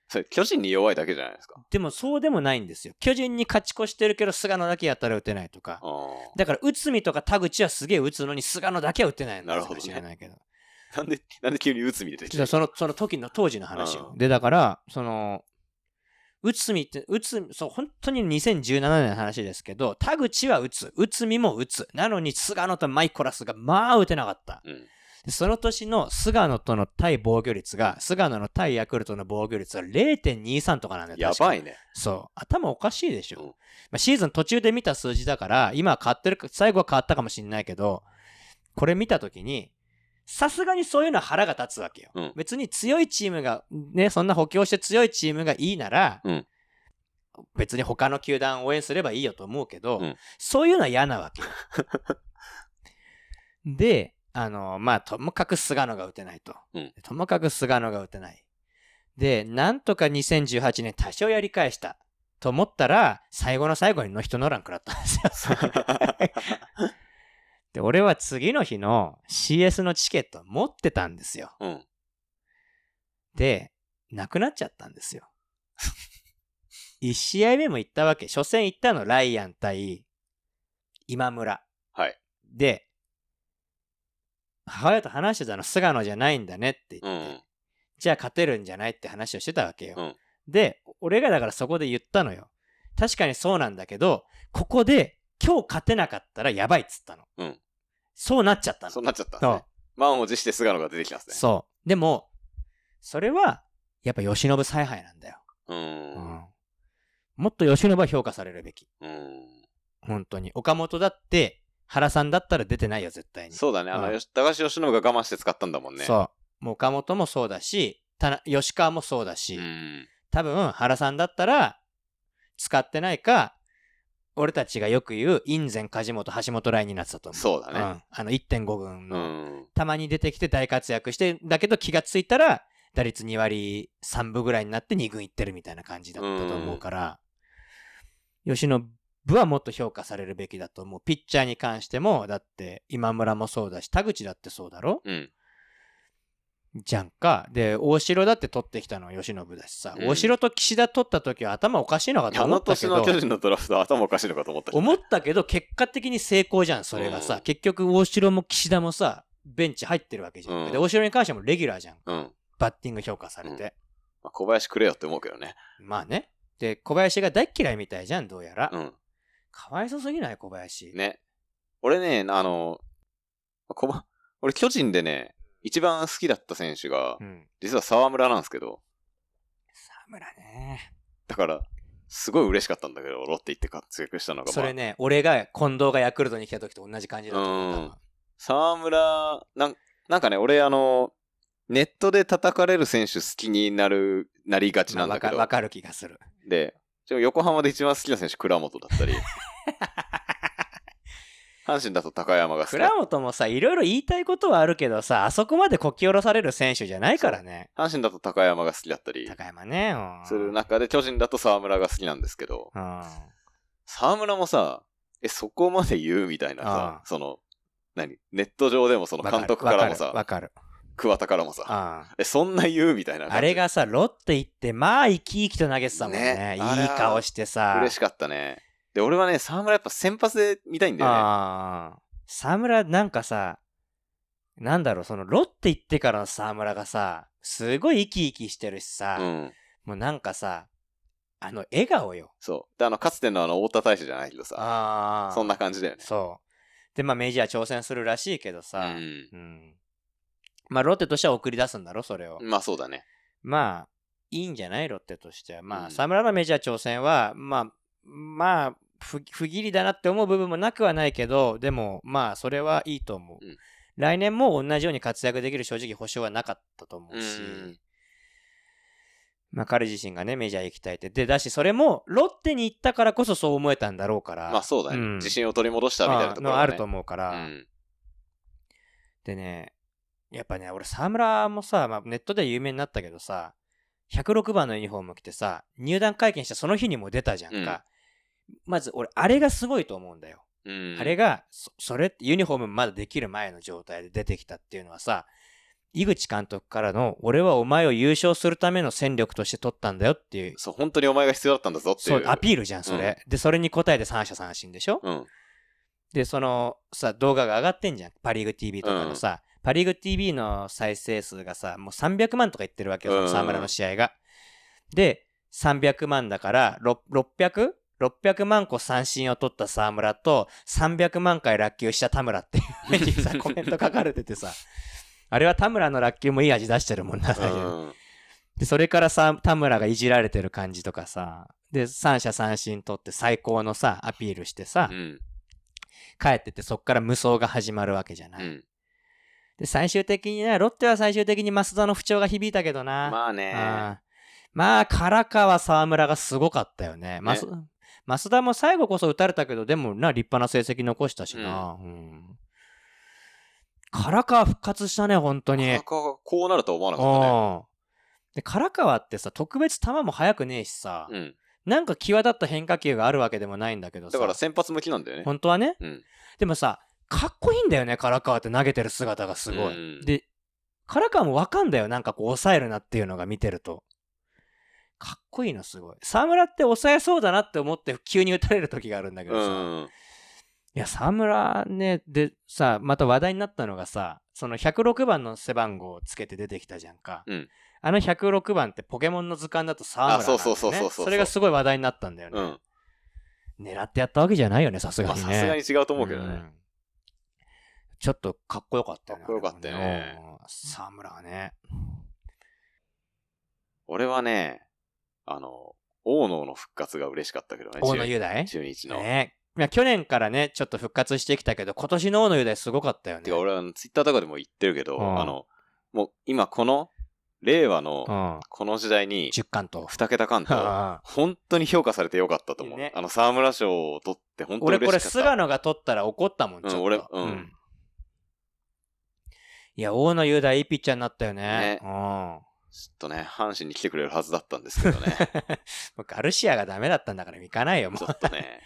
S1: あ。それ、巨人に弱いだけじゃないですか。
S2: でもそうでもないんですよ。巨人に勝ち越してるけど、菅野だけやったら打てないとか。
S1: あ
S2: だから、内海とか田口はすげえ打つのに、菅野だけは打てないの
S1: なるほどね
S2: 知らないけど。
S1: あ。なんで、なんで急に内海出てきた
S2: その、その時の当時の話を。
S1: うん
S2: で、だから、その、内海って、内海、そう、本当に2017年の話ですけど、田口は打つ、内海も打つ。なのに、菅野とマイコラスが、まあ打てなかった。
S1: うん。
S2: でその年の菅野との対防御率が、菅野の対ヤクルトの防御率が0.23とかなんだよ。
S1: やばいね。
S2: そう。頭おかしいでしょ。
S1: うん
S2: まあ、シーズン途中で見た数字だから、今は変わってるか、最後は変わったかもしれないけど、これ見たときに、さすがにそういうのは腹が立つわけよ。
S1: うん
S2: 別に強いチームが、ね、そんな補強して強いチームがいいなら、
S1: うん
S2: 別に他の球団を応援すればいいよと思うけど、
S1: うん
S2: そういうのは嫌なわけよ。で、あの、まあ、ともかく菅野が打てないと。
S1: うん
S2: ともかく菅野が打てない。で、なんとか2018年多少やり返した。と思ったら、最後の最後にノーヒットノーラン食らったんですよ。で、俺は次の日の CS のチケット持ってたんですよ。
S1: うん。
S2: で、なくなっちゃったんですよ。1試合目も行ったわけ。初戦行ったの、ライアン対今村。
S1: はい。
S2: で、母親と話してたの、菅野じゃないんだねって言って、
S1: うん。
S2: じゃあ勝てるんじゃないって話をしてたわけよ。
S1: うん
S2: で、俺がだからそこで言ったのよ。確かにそうなんだけど、ここで今日勝てなかったらやばいっつったの。
S1: うん
S2: そうなっちゃったの。
S1: そうなっちゃったんですね。満を持して菅野が出てきたんですね。
S2: そう。でも、それは、やっぱ吉信采配なんだよ。
S1: う。
S2: うんん。もっと吉信は評価されるべき。
S1: うん。
S2: 本当に。岡本だって、原さんだったら出てないよ、絶対に。
S1: そうだね。あの、
S2: うん
S1: よし高橋由伸が我慢して使ったんだもんね。
S2: そう。もう岡本もそうだし、吉川もそうだし、
S1: うん。
S2: 多分原さんだったら使ってないか、俺たちがよく言う、印前、梶本、橋本ラインになってたと思う。
S1: そうだね。
S2: ん。あの1.5軍
S1: う
S2: の、
S1: ん。
S2: たまに出てきて大活躍して、だけど気がついたら、打率2割3分ぐらいになって2軍行ってるみたいな感じだったと思うから、吉野部はもっと評価されるべきだと思う。ピッチャーに関しても、だって今村もそうだし、田口だってそうだろ？
S1: うん。
S2: じゃんか。で、大城だって取ってきたのは吉信だしさ、
S1: うん
S2: 大城と岸田取った時は頭おかしいのかと
S1: あの
S2: 思ったけど、
S1: 年の巨人のドラフトは頭おかしいのかと思ったし
S2: 思ったけど、結果的に成功じゃん、それがさ。
S1: うん
S2: 結局、大城も岸田もさ、ベンチ入ってるわけじゃん。
S1: うん
S2: で、大城に関してもレギュラーじゃん。
S1: うん。
S2: バッティング評価されて。
S1: まあ小林くれよって思うけどね。
S2: まあね。で、小林が大っ嫌いみたいじゃん、どうやら。
S1: うん。
S2: かわいそうすぎない、小林。
S1: ね。俺ね、あの、こば、俺巨人でね、一番好きだった選手が
S2: う、ん。
S1: 実は沢村なんですけど、
S2: 沢村ね。
S1: だから、すごい嬉しかったんだけど、ロッテ行って活躍したのが、まあ、
S2: それね、俺が近藤がヤクルトに来た時と同じ感じだと思う。多分
S1: 沢村、なんなんかね、俺あの、ネットで叩かれる選手好きになる、なりがちなんだけど、
S2: まあわかわかる気がする。
S1: で、ちょ横浜で一番好きな選手、倉本だったり、阪神だと高山が好きだ
S2: 倉本もさ、いろいろ言いたいことはあるけどさ、あそこまでこき下ろされる選手じゃないからね。
S1: 阪神だと高山が好きだったり
S2: 高山ね。うん
S1: する中で、巨人だと沢村が好きなんですけど、
S2: うん。
S1: 沢村もさ、え、そこまで言うみたいなさ、その、何？ネット上でもその監督からもさ、
S2: わかる。
S1: 桑田からもさ、
S2: あ
S1: え、そんな言うみたいな。
S2: あれがさ、ロッテ行って、まあ、生き生きと投げてたもんね。
S1: ね
S2: いい顔してさ。
S1: 嬉しかったね。で、俺はね、沢村やっぱ先発で見たいんだよね。
S2: ああ。沢村なんかさ、なんだろう、そのロッテ行ってからの沢村がさ、すごい生き生きしてるしさ、
S1: うん。
S2: もうなんかさ、あの笑顔よ。
S1: そう。で、あの、かつてのあの、太田大使じゃないけどさ、
S2: ああ。
S1: そんな感じだよね。
S2: そう。で、まあメジャー挑戦するらしいけど
S1: う
S2: さ、
S1: ん。
S2: うん。まあロッテとしては送り出すんだろ、それを。
S1: まあそうだね。
S2: まあ、いいんじゃないロッテとしては。まあ、
S1: うん
S2: 沢村のメジャー挑戦は、まあ、まあ、不不義理だなって思う部分もなくはないけど、でも、まあ、それはいいと思う。
S1: うん
S2: 来年も同じように活躍できる正直保証はなかったと思うし、
S1: うん
S2: まあ、彼自身がね、メジャー行きたいって。で、だし、それも、ロッテに行ったからこそそう思えたんだろうから。
S1: まあそうだね。
S2: うん
S1: 自信を取り戻したみたいなところが、ね。
S2: あると思うから。
S1: うん。
S2: でね、やっぱね、俺、沢村もさ、まあ、ネットでは有名になったけどさ、106番のユニフォーム着てさ、入団会見したその日にも出たじゃんか。まず、俺、あれがすごいと思うんだよ。
S1: うん。
S2: あれが、そそれってユニフォームまだできる前の状態で出てきたっていうのはさ、井口監督からの、俺はお前を優勝するための戦力として取ったんだよっていう、
S1: そう、本当にお前が必要だったんだぞってい。
S2: そうう、アピールじゃん、それ。で、それに応えて三者三振でしょ？
S1: うん。
S2: で、そのさ、動画が上がってんじゃん。パリーグ TV とかのさ、パリーグ TV の再生数がさ、もう300万とか言ってるわけよ、その沢村の試合が。で、300万だから、ろ 600? 600万個三振を取った沢村と、300万回落球した田村っていうふうにさ、コメント書かれててさ、あれは田村のラッキーもいい味出してるもんな。で、それからさ、田村がいじられてる感じとかさ、で、三者三振取って最高のさ、アピールしてさ、
S1: うん。
S2: 帰ってってそっから無双が始まるわけじゃない。
S1: うん。
S2: で、最終的にね、ロッテは最終的に増田の不調が響いたけどな。
S1: まあね。
S2: まあ、唐川沢村がすごかったよね。マス増田も最後こそ打たれたけど、でもな、立派な成績残したしな。うん。唐川復活したね、本当に。
S1: なかなかこうなるとは思わなかったね。
S2: うん。で、唐川ってさ、特別球も速くねえしさ、
S1: うん。
S2: なんか際立った変化球があるわけでもないんだけどさ。
S1: だから先発向きなんだよね。
S2: 本当はね。
S1: うん。
S2: でもさ、かっこいいんだよね、唐川って投げてる姿がすごい。
S1: うん
S2: で、唐川もわかんだよ、なんかこう抑えるなっていうのが見てると。かっこいいのすごい。沢村って抑えそうだなって思って急に打たれる時があるんだけどさ。
S1: うん。
S2: いや、沢村ね、でさ、また話題になったのがさ、その106番の背番号をつけて出てきたじゃんか。
S1: うん
S2: あの106番ってポケモンの図鑑だと沢村なんだよ、ね。
S1: あそ
S2: れがすごい話題になったんだよね。
S1: うん。
S2: 狙ってやったわけじゃないよね、さすが
S1: まあ
S2: にね。
S1: さすがに違うと思うけどね。
S2: んちょっとかっこよかったよね。
S1: かっこよかったよね
S2: 沢村はね。
S1: 俺はね、あの、大野の復活が嬉しかったけどね。
S2: 大野
S1: 中
S2: 雄大？
S1: 中日の。
S2: ねいや去年からね、ちょっと復活してきたけど、今年の大野雄大すごかったよね。
S1: てか俺はツイッターとかでも言ってるけど、
S2: うん
S1: あの、もう今この、令和
S2: う
S1: の
S2: ん。
S1: この時代に、
S2: 10冠と。
S1: 二桁関東、
S2: あ
S1: 本当に評価されてよかったと思う。
S2: ね
S1: あの、沢村賞を取って本当に
S2: 俺これ、
S1: 嬉しかった。
S2: 菅野が取ったら怒ったもん、ちょっと。
S1: うん俺うん
S2: いや、大野雄大いいピッチャーになったよね。
S1: ね
S2: うん。
S1: ちょっとね、阪神に来てくれるはずだったんですけどね。
S2: ガルシアがダメだったんだから行かないよ、もう
S1: ちょ。っとね、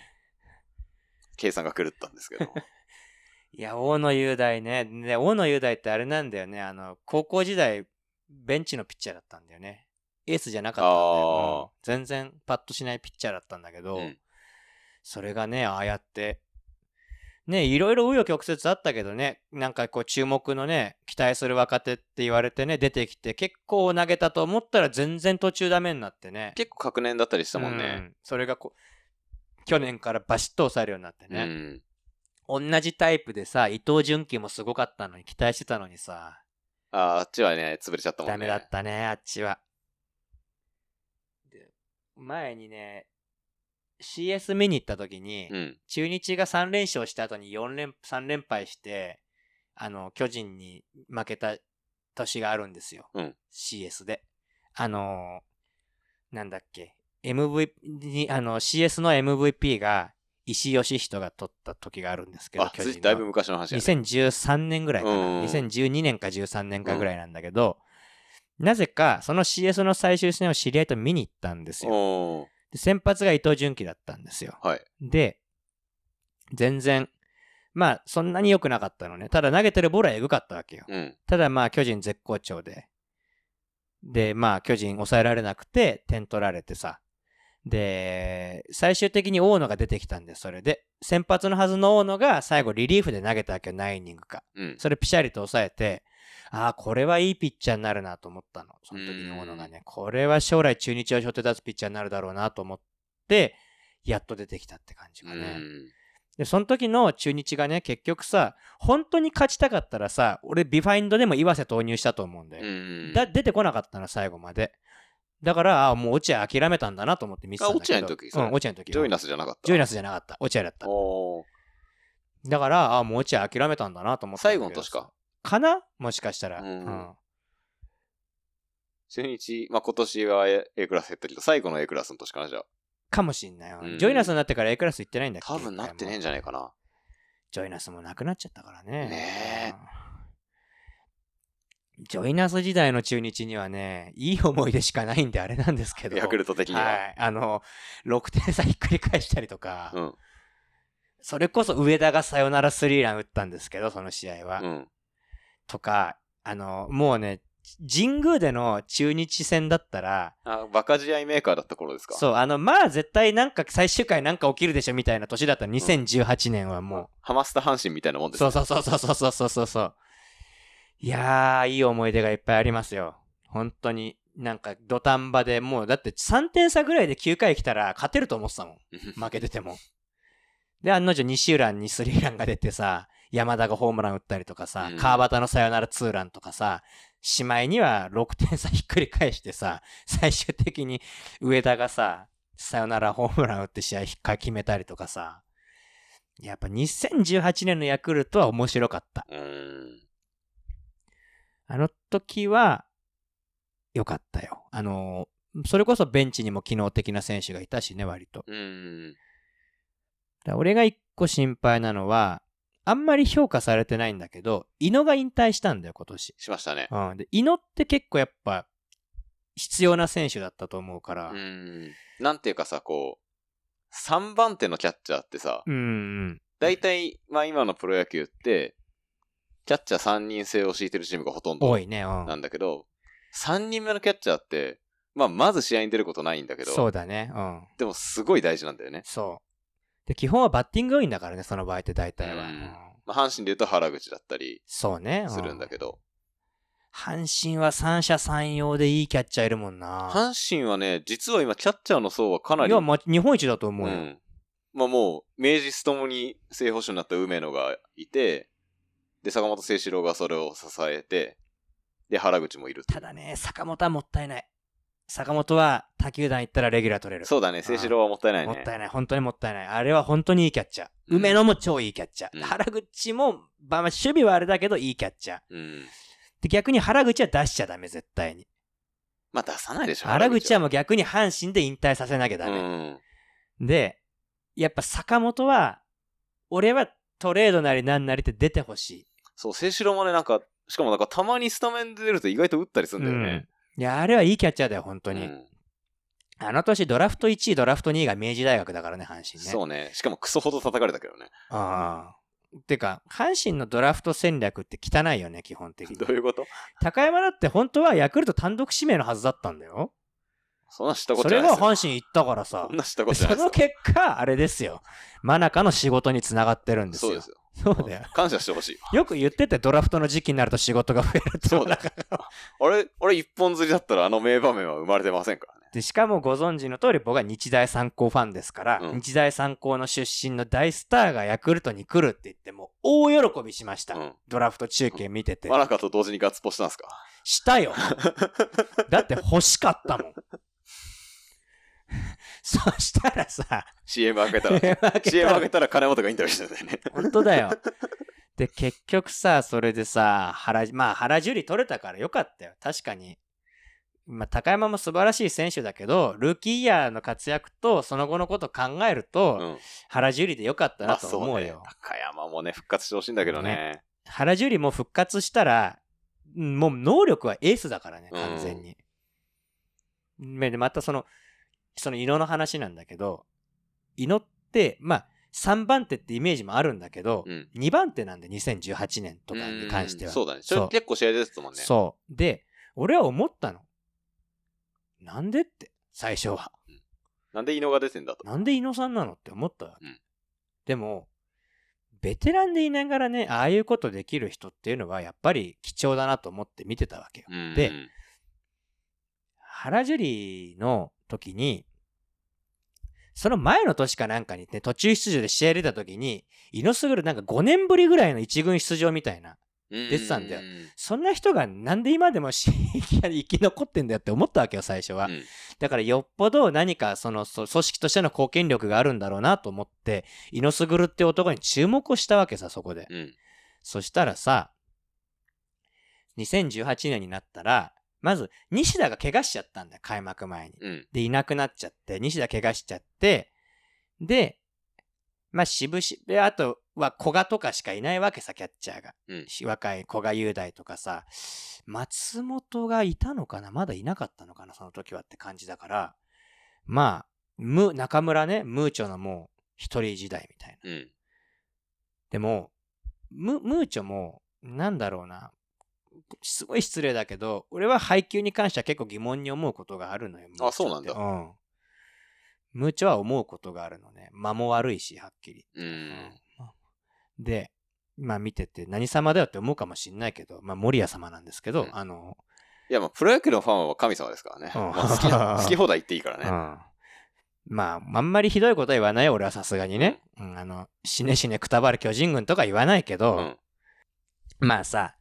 S1: 計算が狂ったんですけど。
S2: いや、大野雄大ね。で、大野雄大ってあれなんだよね。あの、高校時代、ベンチのピッチャーだったんだよね。エースじゃなかったんだよ。全然パッとしないピッチャーだったんだけど、
S1: うん
S2: それがね、ああやって、ね、いろいろ紆余曲折あったけどね、なんかこう注目のね、期待する若手って言われてね、出てきて、結構投げたと思ったら全然途中ダメになってね。
S1: 結構確年だったりしたもん
S2: う
S1: ね。
S2: んそれがこう、去年からバシッと抑えるようになって
S1: う
S2: ね。
S1: ん。
S2: 同じタイプでさ、伊藤純喜もすごかったのに、期待してたのにさ、
S1: あーあっちはね、潰れちゃったもんね。
S2: ダメだったね、あっちは。で前にね、CS 見に行った時に、
S1: うん。
S2: 中日が3連勝した後に4連、3連敗して、あの、巨人に負けた年があるんですよ。
S1: うん
S2: CS で。あのーなんだっけ、MVP に、あの、CS の MVP が石井義人が取った時があるんですけど、
S1: あ、
S2: 巨人
S1: だいぶ昔の話だね。
S2: 2013年ぐらいかな。
S1: うん
S2: 2012年か13年かぐらいなんだけど、なぜか、その CS の最終戦を知り合いと見に行ったんですよ。で先発が伊藤純喜だったんですよ。
S1: はい。
S2: で、全然、まあ、そんなに良くなかったのね。ただ投げてるボールはエグかったわけよ。
S1: うん。
S2: ただまあ、巨人絶好調で。で、まあ、巨人抑えられなくて、点取られてさ。で、最終的に大野が出てきたんで、それで。先発のはずの大野が最後リリーフで投げたわけよ、何イニングか。
S1: うん。
S2: それピシャリと抑えて、ああ、これはいいピッチャーになるなと思ったの。その時に大野がね。これは将来中日を背負って立つピッチャーになるだろうなと思って、やっと出てきたって感じ
S1: う
S2: かね。
S1: ん。
S2: で、その時の中日がね、結局さ、本当に勝ちたかったらさ、俺ビハインドでも岩瀬投入したと思うんだよ。
S1: うん。
S2: だ出てこなかったの、最後まで。だから、あもう落合諦めたんだなと思って見てたんだけど。
S1: あ落合の時
S2: うん、落合の時。
S1: ジョイナ
S2: ス。
S1: スじゃなかった。
S2: ジョイナスじゃなかった。落合だった。だから、あもう落合諦めたんだなと思って。
S1: 最後の年か。。
S2: かな？もしかしたら。
S1: うん中日、まあ、今年は A, A クラス減ったけど、最後の A クラスの年かな、じゃあ。
S2: かもしんないよ、
S1: うん
S2: ジョイナスになってから A クラス行ってないんだっけ？
S1: 多分なってねえんじゃねえかな。
S2: ジョイナスもなくなっちゃったからね。
S1: ね
S2: うんジョイナス時代の中日にはね、いい思い出しかないんであれなんですけど。
S1: ヤクルト的には。
S2: はい。あの、6点差ひっくり返したりとか、
S1: うん。
S2: それこそ上田がサヨナラスリーラン打ったんですけど、その試合は。
S1: うん。
S2: とか、あの、もうね、神宮での中日戦だったら、
S1: あ、バカ試合メーカーだった頃ですか？
S2: そう、あの、まあ絶対なんか最終回なんか起きるでしょみたいな年だった2018年はもう。
S1: ハマスタ阪神みたいなもんです
S2: そう
S1: ね。
S2: そうそうそうそうそうそうそう。いやー、いい思い出がいっぱいありますよ。本当に。なんか土壇場でもう、だって3点差ぐらいで9回来たら勝てると思ってたもん。負けてても。で、案の定西浦にスリーランが出てさ、山田がホームラン打ったりとかさ
S1: うん、
S2: 川端のサヨナラツーランとかさ、しまいには6点差ひっくり返してさ、最終的に上田がさ、サヨナラホームラン打って試合ひっか決めたりとかさ、やっぱ2018年のヤクルトは面白かった。
S1: うーん。
S2: あの時は、良かったよ。あの、それこそベンチにも機能的な選手がいたしね、割と。俺が一個心配なのは、あんまり評価されてないんだけど、伊野が引退したんだよ、今年。
S1: しましたね。
S2: うん。で、伊野って結構やっぱ、必要な選手だったと思うから。
S1: うーん。なんていうかさ、こう、3番手のキャッチャーってさ、
S2: うん、うん。
S1: 大体、まあ今のプロ野球って、キャッチャー3人制を敷いてるチームがほとんど
S2: 多いね、うん。
S1: なんだけど、3人目のキャッチャーって、まあまず試合に出ることないんだけど、
S2: そうだね、うん。
S1: でもすごい大事なんだよね。
S2: そう。で、基本はバッティングがいいんだからね、その場合って大体は。
S1: うん
S2: うん
S1: まあ阪神で言うと原口だったり
S2: そうね。う
S1: するんだけど、
S2: 阪神は三者三様でいいキャッチャーいるもんな。
S1: 阪神はね、実は今キャッチャーの層はかないり、
S2: や、ま、日本一だと思うよ。
S1: うん。まあもう、明治ともに正捕手になった梅野がいて、で、坂本誠志郎がそれを支えて、で、原口もいると
S2: ただね、坂本はもったいない。坂本は他球団行ったらレギュラー取れる。
S1: そうだね、誠志郎はもったいないね。
S2: もったいない。本当にもったいない。あれは本当にいいキャッチャー。
S1: うん
S2: 梅野も超いいキャッチャー。
S1: うん
S2: 原口も、まあ、まあ守備はあれだけどいいキャッチャー。
S1: うん。
S2: で、逆に原口は出しちゃダメ、絶対に。
S1: まあ出さないでしょ。
S2: 原口はもう逆に阪神で引退させなきゃダ
S1: う
S2: メ。
S1: ん。
S2: で、やっぱ坂本は、俺はトレードなりなんなりって出てほしい。
S1: そう、誠志郎もね、なんか、しかもなんかたまにスタメンで出ると意外と打ったりするんだよね。
S2: いや、あれはいいキャッチャーだよ、本当に。
S1: うん
S2: あの年ドラフト1位、ドラフト2位が明治大学だからね、阪神ね。
S1: そうね。しかもクソほど叩かれたけどね。
S2: ああ。てか、阪神のドラフト戦略って汚いよね、基本的に
S1: ど。ういうこと？
S2: 高山だって本当はヤクルト単独指名のはずだったんだよ。
S1: そんな知ったこ
S2: それが
S1: とないですよ。
S2: 阪神行ったからさ
S1: そん。なたことない
S2: その。結果、あれですよ。真中の仕事につながってるんですよ。
S1: そうですよ。
S2: そうだよ。
S1: 感謝してほしいわ。
S2: よく言ってて、ドラフトの時期になると仕事が増える。
S1: そうだあれ、あれ一本釣りだったらあの名場面は生まれてませんからね。
S2: で、しかもご存知の通り僕は日大三高ファンですから、
S1: うん
S2: 日大三高の出身の大スターがヤクルトに来るって言っても大喜びしました。
S1: うん。
S2: ドラフト中継見てて。
S1: 真中と同時にガッツポしたんですか？
S2: したよ。だって欲しかったもん。そしたらさ、
S1: ?CM 開けたら。
S2: 開けた
S1: CM
S2: ら
S1: 開けたら金本がインタビューしてたんだよね。
S2: 本当だよ。で、結局さ、それでさ、原、まあ原樹里取れたからよかったよ。確かに。まあ高山も素晴らしい選手だけど、ルーキーイヤーの活躍とその後のことを考えると、
S1: うん。
S2: 原樹里でよかった
S1: まあ
S2: なと思うよ。
S1: そうね。高山もね、復活してほしいんだけどね。
S2: 原樹里も復活したら、うんもう能力はエースだからね、
S1: うん
S2: 完全に。めで、またその、その伊野の話なんだけど、伊野って、まあ、3番手ってイメージもあるんだけど、
S1: うん。
S2: 2番手なんで2018年とかに関しては。
S1: うんそうだね。それ結構試合出てたもんね。
S2: そう。で、俺は思ったの。なんでって、最初は。
S1: なんで伊野が出てんだと。
S2: なんで伊野さんなのって思ったわけ。
S1: うん
S2: でも、ベテランでいながらね、ああいうことできる人っていうのはやっぱり貴重だなと思って見てたわけよ。
S1: うん
S2: で、原樹里の時に、その前の年かなんかにね、途中出場で試合出た時に、伊野卓なんか5年ぶりぐらいの一軍出場みたいな。出てたんだよ
S1: うん
S2: そんな人がなんで今でもし生き残ってんだよって思ったわけよ、最初は。
S1: うん
S2: だからよっぽど何かそのそ組織としての貢献力があるんだろうなと思って、伊野卓って男に注目をしたわけさ、そこで。
S1: うん。
S2: そしたらさ、2018年になったら、まず西田が怪我しちゃったんだよ、開幕前に。
S1: うん。
S2: で、いなくなっちゃって、西田怪我しちゃって、で、まあ、渋々、で、あとは古賀とかしかいないわけさ、キャッチャーが。
S1: うん
S2: し若い古賀雄大とかさ、松本がいたのかな？まだいなかったのかなその時はって感じだから、まあ、ム、中村ね、ムーチョのもう一人時代みたいな。
S1: うん。
S2: でも、ム、ムーチョも、なんだろうな。すごい失礼だけど、俺は配球に関しては結構疑問に思うことがあるのよ。ムーチョって
S1: そうなんだ
S2: うん。ムーチョは思うことがあるのね。間も悪いし、はっきり。
S1: うん。
S2: で、まあ見てて何様だよって思うかもしんないけど、まあ森谷様なんですけど、
S1: うん
S2: あの、
S1: いや、まあ、プロ野球のファンは神様ですからね。
S2: うん
S1: まあ好きな、好き放題言っていいからね。
S2: うん。まあ、あんまりひどいことは言わないよ、俺はさすがにね。うん、あの、死ね死ねくたばる巨人軍とか言わないけど、
S1: うん。
S2: まあさ、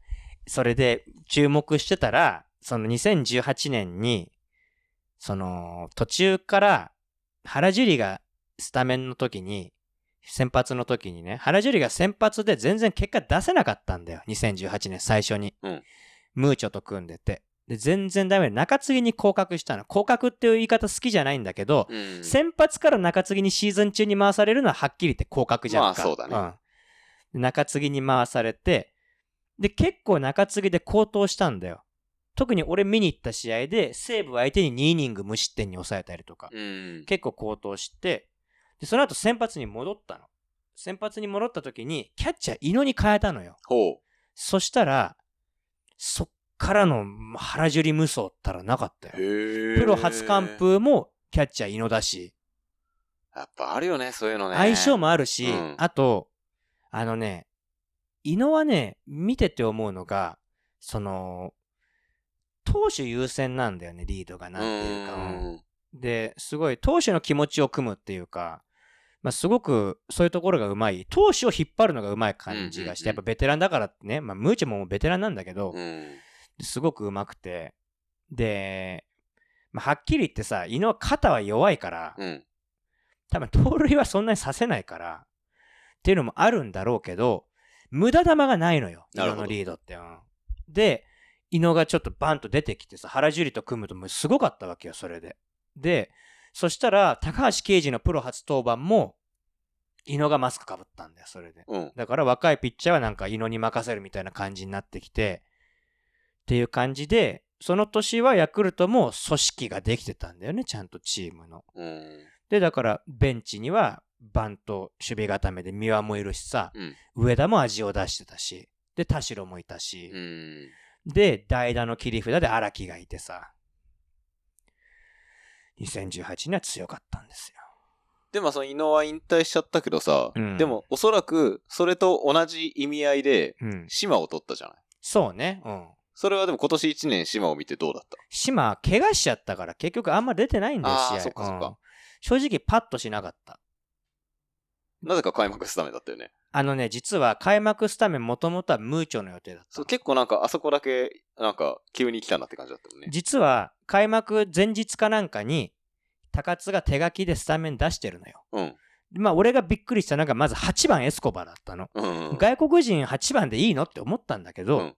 S2: それで注目してたら、その2018年に、その、途中から、原樹里がスタメンの時に、先発の時にね、原樹里が先発で全然結果出せなかったんだよ。2018年最初に。
S1: うん
S2: ムーチョと組んでて。で、全然ダメで、中継ぎに降格したの。降格っていう言い方好きじゃないんだけど、
S1: うん。
S2: 先発から中継ぎにシーズン中に回されるのははっきり言って降格じゃんか。
S1: まあそうだね
S2: うん。中継ぎに回されて、で、結構中継ぎで高騰したんだよ。特に俺見に行った試合で、西武相手に2イニング無失点に抑えたりとか、
S1: うん。
S2: 結構高騰して、で、その後先発に戻ったの。先発に戻った時に、キャッチャー井野に変えたのよ。そしたら、そっからの原樹里無双ったらなかったよ。プロ初完。封もキャッチャー井野だし、
S1: やっぱあるよね、そういうのね。
S2: 相性もあるし、
S1: うん
S2: あと、あのね、井野はね、見てて思うのが、その、投手優先なんだよね、リードがなんていうか。うん
S1: うんうんうんうん
S2: やっぱベテランだからってね、まあ、ムーチェもベテランなんだけど、
S1: うん。
S2: すごくうまくて。で、まあ、はっきり言ってさ、井野は肩は弱いから、
S1: うん。
S2: 多分盗塁はそんなにさせないから、っていうのもあるんだろうけど、無駄球がないのよ、井
S1: なるほど
S2: 野のリードって。うんで、井野がちょっとバンと出てきてさ、原樹里と組むともうすごかったわけよ、それで。で、そしたら、高橋奎二のプロ初登板も、井野がマスクかぶったんだよ、それで。
S1: うん。
S2: だから若いピッチャーはなんか井野に任せるみたいな感じになってきて、っていう感じで、その年はヤクルトも組織ができてたんだよね、ちゃんとチームの。
S1: うん。
S2: で、だから、ベンチには、バント、守備固めで三輪もいるしさ、
S1: うん。
S2: 上田も味を出してたし、で、田代もいたし、
S1: うん。
S2: で、代打の切り札で荒木がいてさ、2018年は強かったんですよ。
S1: でもその伊野は引退しちゃったけどさ、
S2: うん
S1: でもおそらくそれと同じ意味合いで
S2: うん。
S1: 島を取ったじゃない？
S2: そうね、うん。
S1: それはでも今年1年島を見てどうだった？
S2: 島、怪我しちゃったから結局あんま出てないんだよ、試合。
S1: そっかそっか
S2: うん正直パッとしなかった。
S1: なぜか開幕スタメンだったよね。
S2: あのね、実は開幕スタメンもともとはムーチョの予定だった
S1: そう、。結構なんかあそこだけ、なんか急に来たなって感じだったもんね。
S2: 実は開幕前日かなんかに、高津が手書きでスタメン出してるのよ。
S1: うん。
S2: まあ俺がびっくりしたのがまず8番エスコバだったの。
S1: うん。
S2: 外国人8番でいいのって思ったんだけど、
S1: うん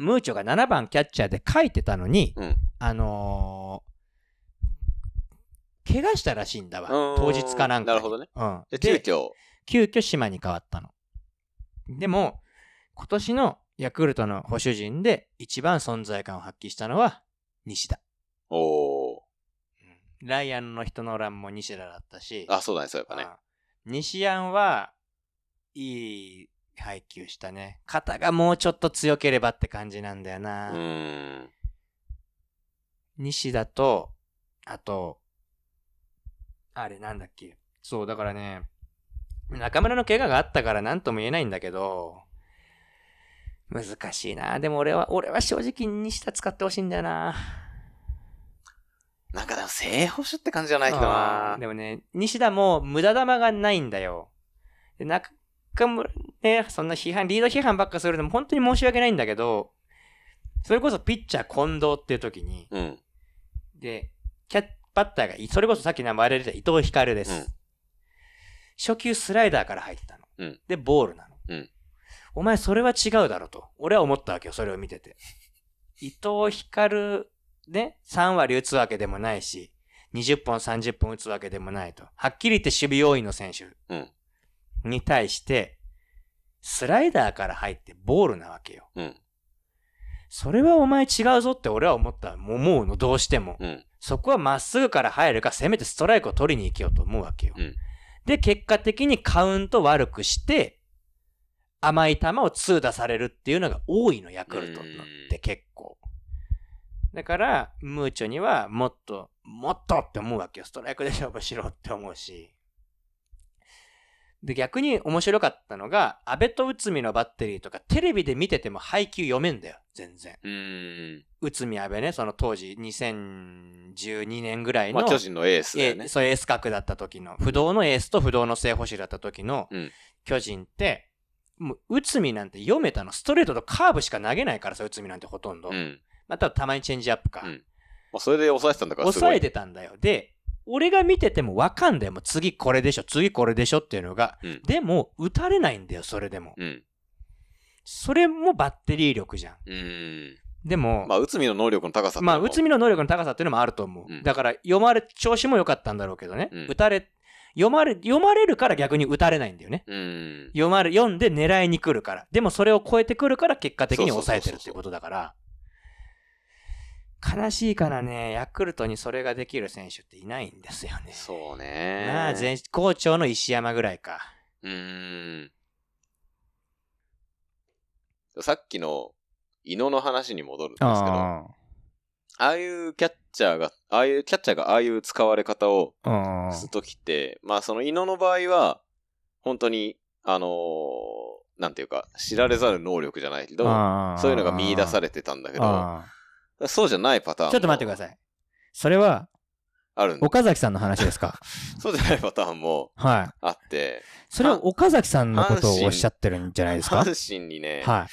S2: ムーチョが7番キャッチャーで書いてたのに、
S1: うん。
S2: あのー怪我したらしいんだわ。
S1: うん
S2: 当日かなんかに。
S1: なるほどね。
S2: うん。
S1: で、急
S2: で、
S1: 遽、
S2: 急遽島に変わったの。でも、今年のヤクルトの保守陣で一番存在感を発揮したのは西田。
S1: おー。
S2: ライアンの人の欄も西田だったし、
S1: あ、そうだね、そうやっぱね。
S2: うん西安はいい配球したね。肩がもうちょっと強ければって感じなんだよ
S1: う
S2: な。
S1: ーん。
S2: 西田と、あと、あれなんだっけ。そう、だからね、中村の怪我があったから何とも言えないんだけど、難しいな。でも俺は、俺は正直西田使ってほしいんだよな。
S1: なんかでも正捕手って感じじゃないけどな。
S2: でもね、西田も無駄玉がないんだよ。で中村、ね、そんな批判、リード批判ばっかするのも本当に申し訳ないんだけど、それこそピッチャー近藤っていう時に、
S1: うん。
S2: で、キャッバッターがい、それこそさっき名前出てた伊藤光です。
S1: うん
S2: 初球スライダーから入ったの。
S1: うん
S2: で、ボールなの。
S1: うん
S2: お前それは違うだろうと。俺は思ったわけよ、それを見てて。伊藤光、ね、3割打つわけでもないし、20本30本打つわけでもないと。はっきり言って守備要員の選手
S1: うん。
S2: に対して、スライダーから入ってボールなわけよ。
S1: うん。
S2: それはお前違うぞって俺は思った。思うの、どうしても。
S1: うん。
S2: そこはまっすぐから入るか、せめてストライクを取りに行けようと思うわけよ。
S1: うん
S2: で、結果的にカウント悪くして、甘い球を2出されるっていうのが多いの、ヤクルトのって結構。だから、ムーチョにはもっと、もっとって思うわけよ。ストライクで勝負しろって思うし。で、逆に面白かったのが、安倍と内海のバッテリーとか、テレビで見てても配球読めんだよ、全然。
S1: うーん。
S2: 内海安倍ね、その当時、2012年ぐらいの、
S1: まあ、巨人のエースだよね
S2: え。そうエース格だった時の、不動のエースと不動の正捕手だった時の
S1: うん
S2: 巨人って、もう内海なんて読めたの、ストレートとカーブしか投げないからさ、内海なんてほとんど。
S1: うん。
S2: またたまにチェンジアップか。
S1: うんまあ、それで抑えてたんだから。
S2: 抑えてたんだよ。で、俺が見ててもわかんだよ。もう次これでしょ、次これでしょっていうのが。
S1: うん
S2: でも、打たれないんだよ、それでも。
S1: うん。
S2: それもバッテリー力じゃん。
S1: うーん。
S2: でも、
S1: まあ、内海の能力の高さ
S2: まあ、内海の能力の高さっていうのもあると思う。
S1: うん
S2: だから、読まれ、調子も良かったんだろうけどね。
S1: うん
S2: 打たれ、読まれ、読まれるから逆に打たれないんだよね。
S1: うーん。
S2: 読まれ、読んで狙いに来るから。でもそれを超えてくるから結果的に抑えてるっていうことだから。悲しいからね、ヤクルトにそれができる選手っていないんですよね。
S1: そうね。
S2: まあ、全好調の石山ぐらいか。
S1: うーん。さっきの、伊野の話に戻るんですけど、ああいうキャッチャーが、ああいうキャッチャーがああいう使われ方を
S2: あ
S1: するときって、まあその伊野の場合は、本当に、あのーなんていうか、知られざる能力じゃないけど、そういうのが見出さ
S2: れ
S1: れてたんだけど、そうじゃないパターン
S2: ちょっと待ってくだ
S1: さい。
S2: それは、
S1: ある。
S2: 岡崎さんの話ですか？
S1: そうじゃないパターンも
S2: はい。
S1: あって、
S2: それは岡崎さんのことをおっしゃってるんじゃないですか？
S1: 阪神にね、
S2: はい。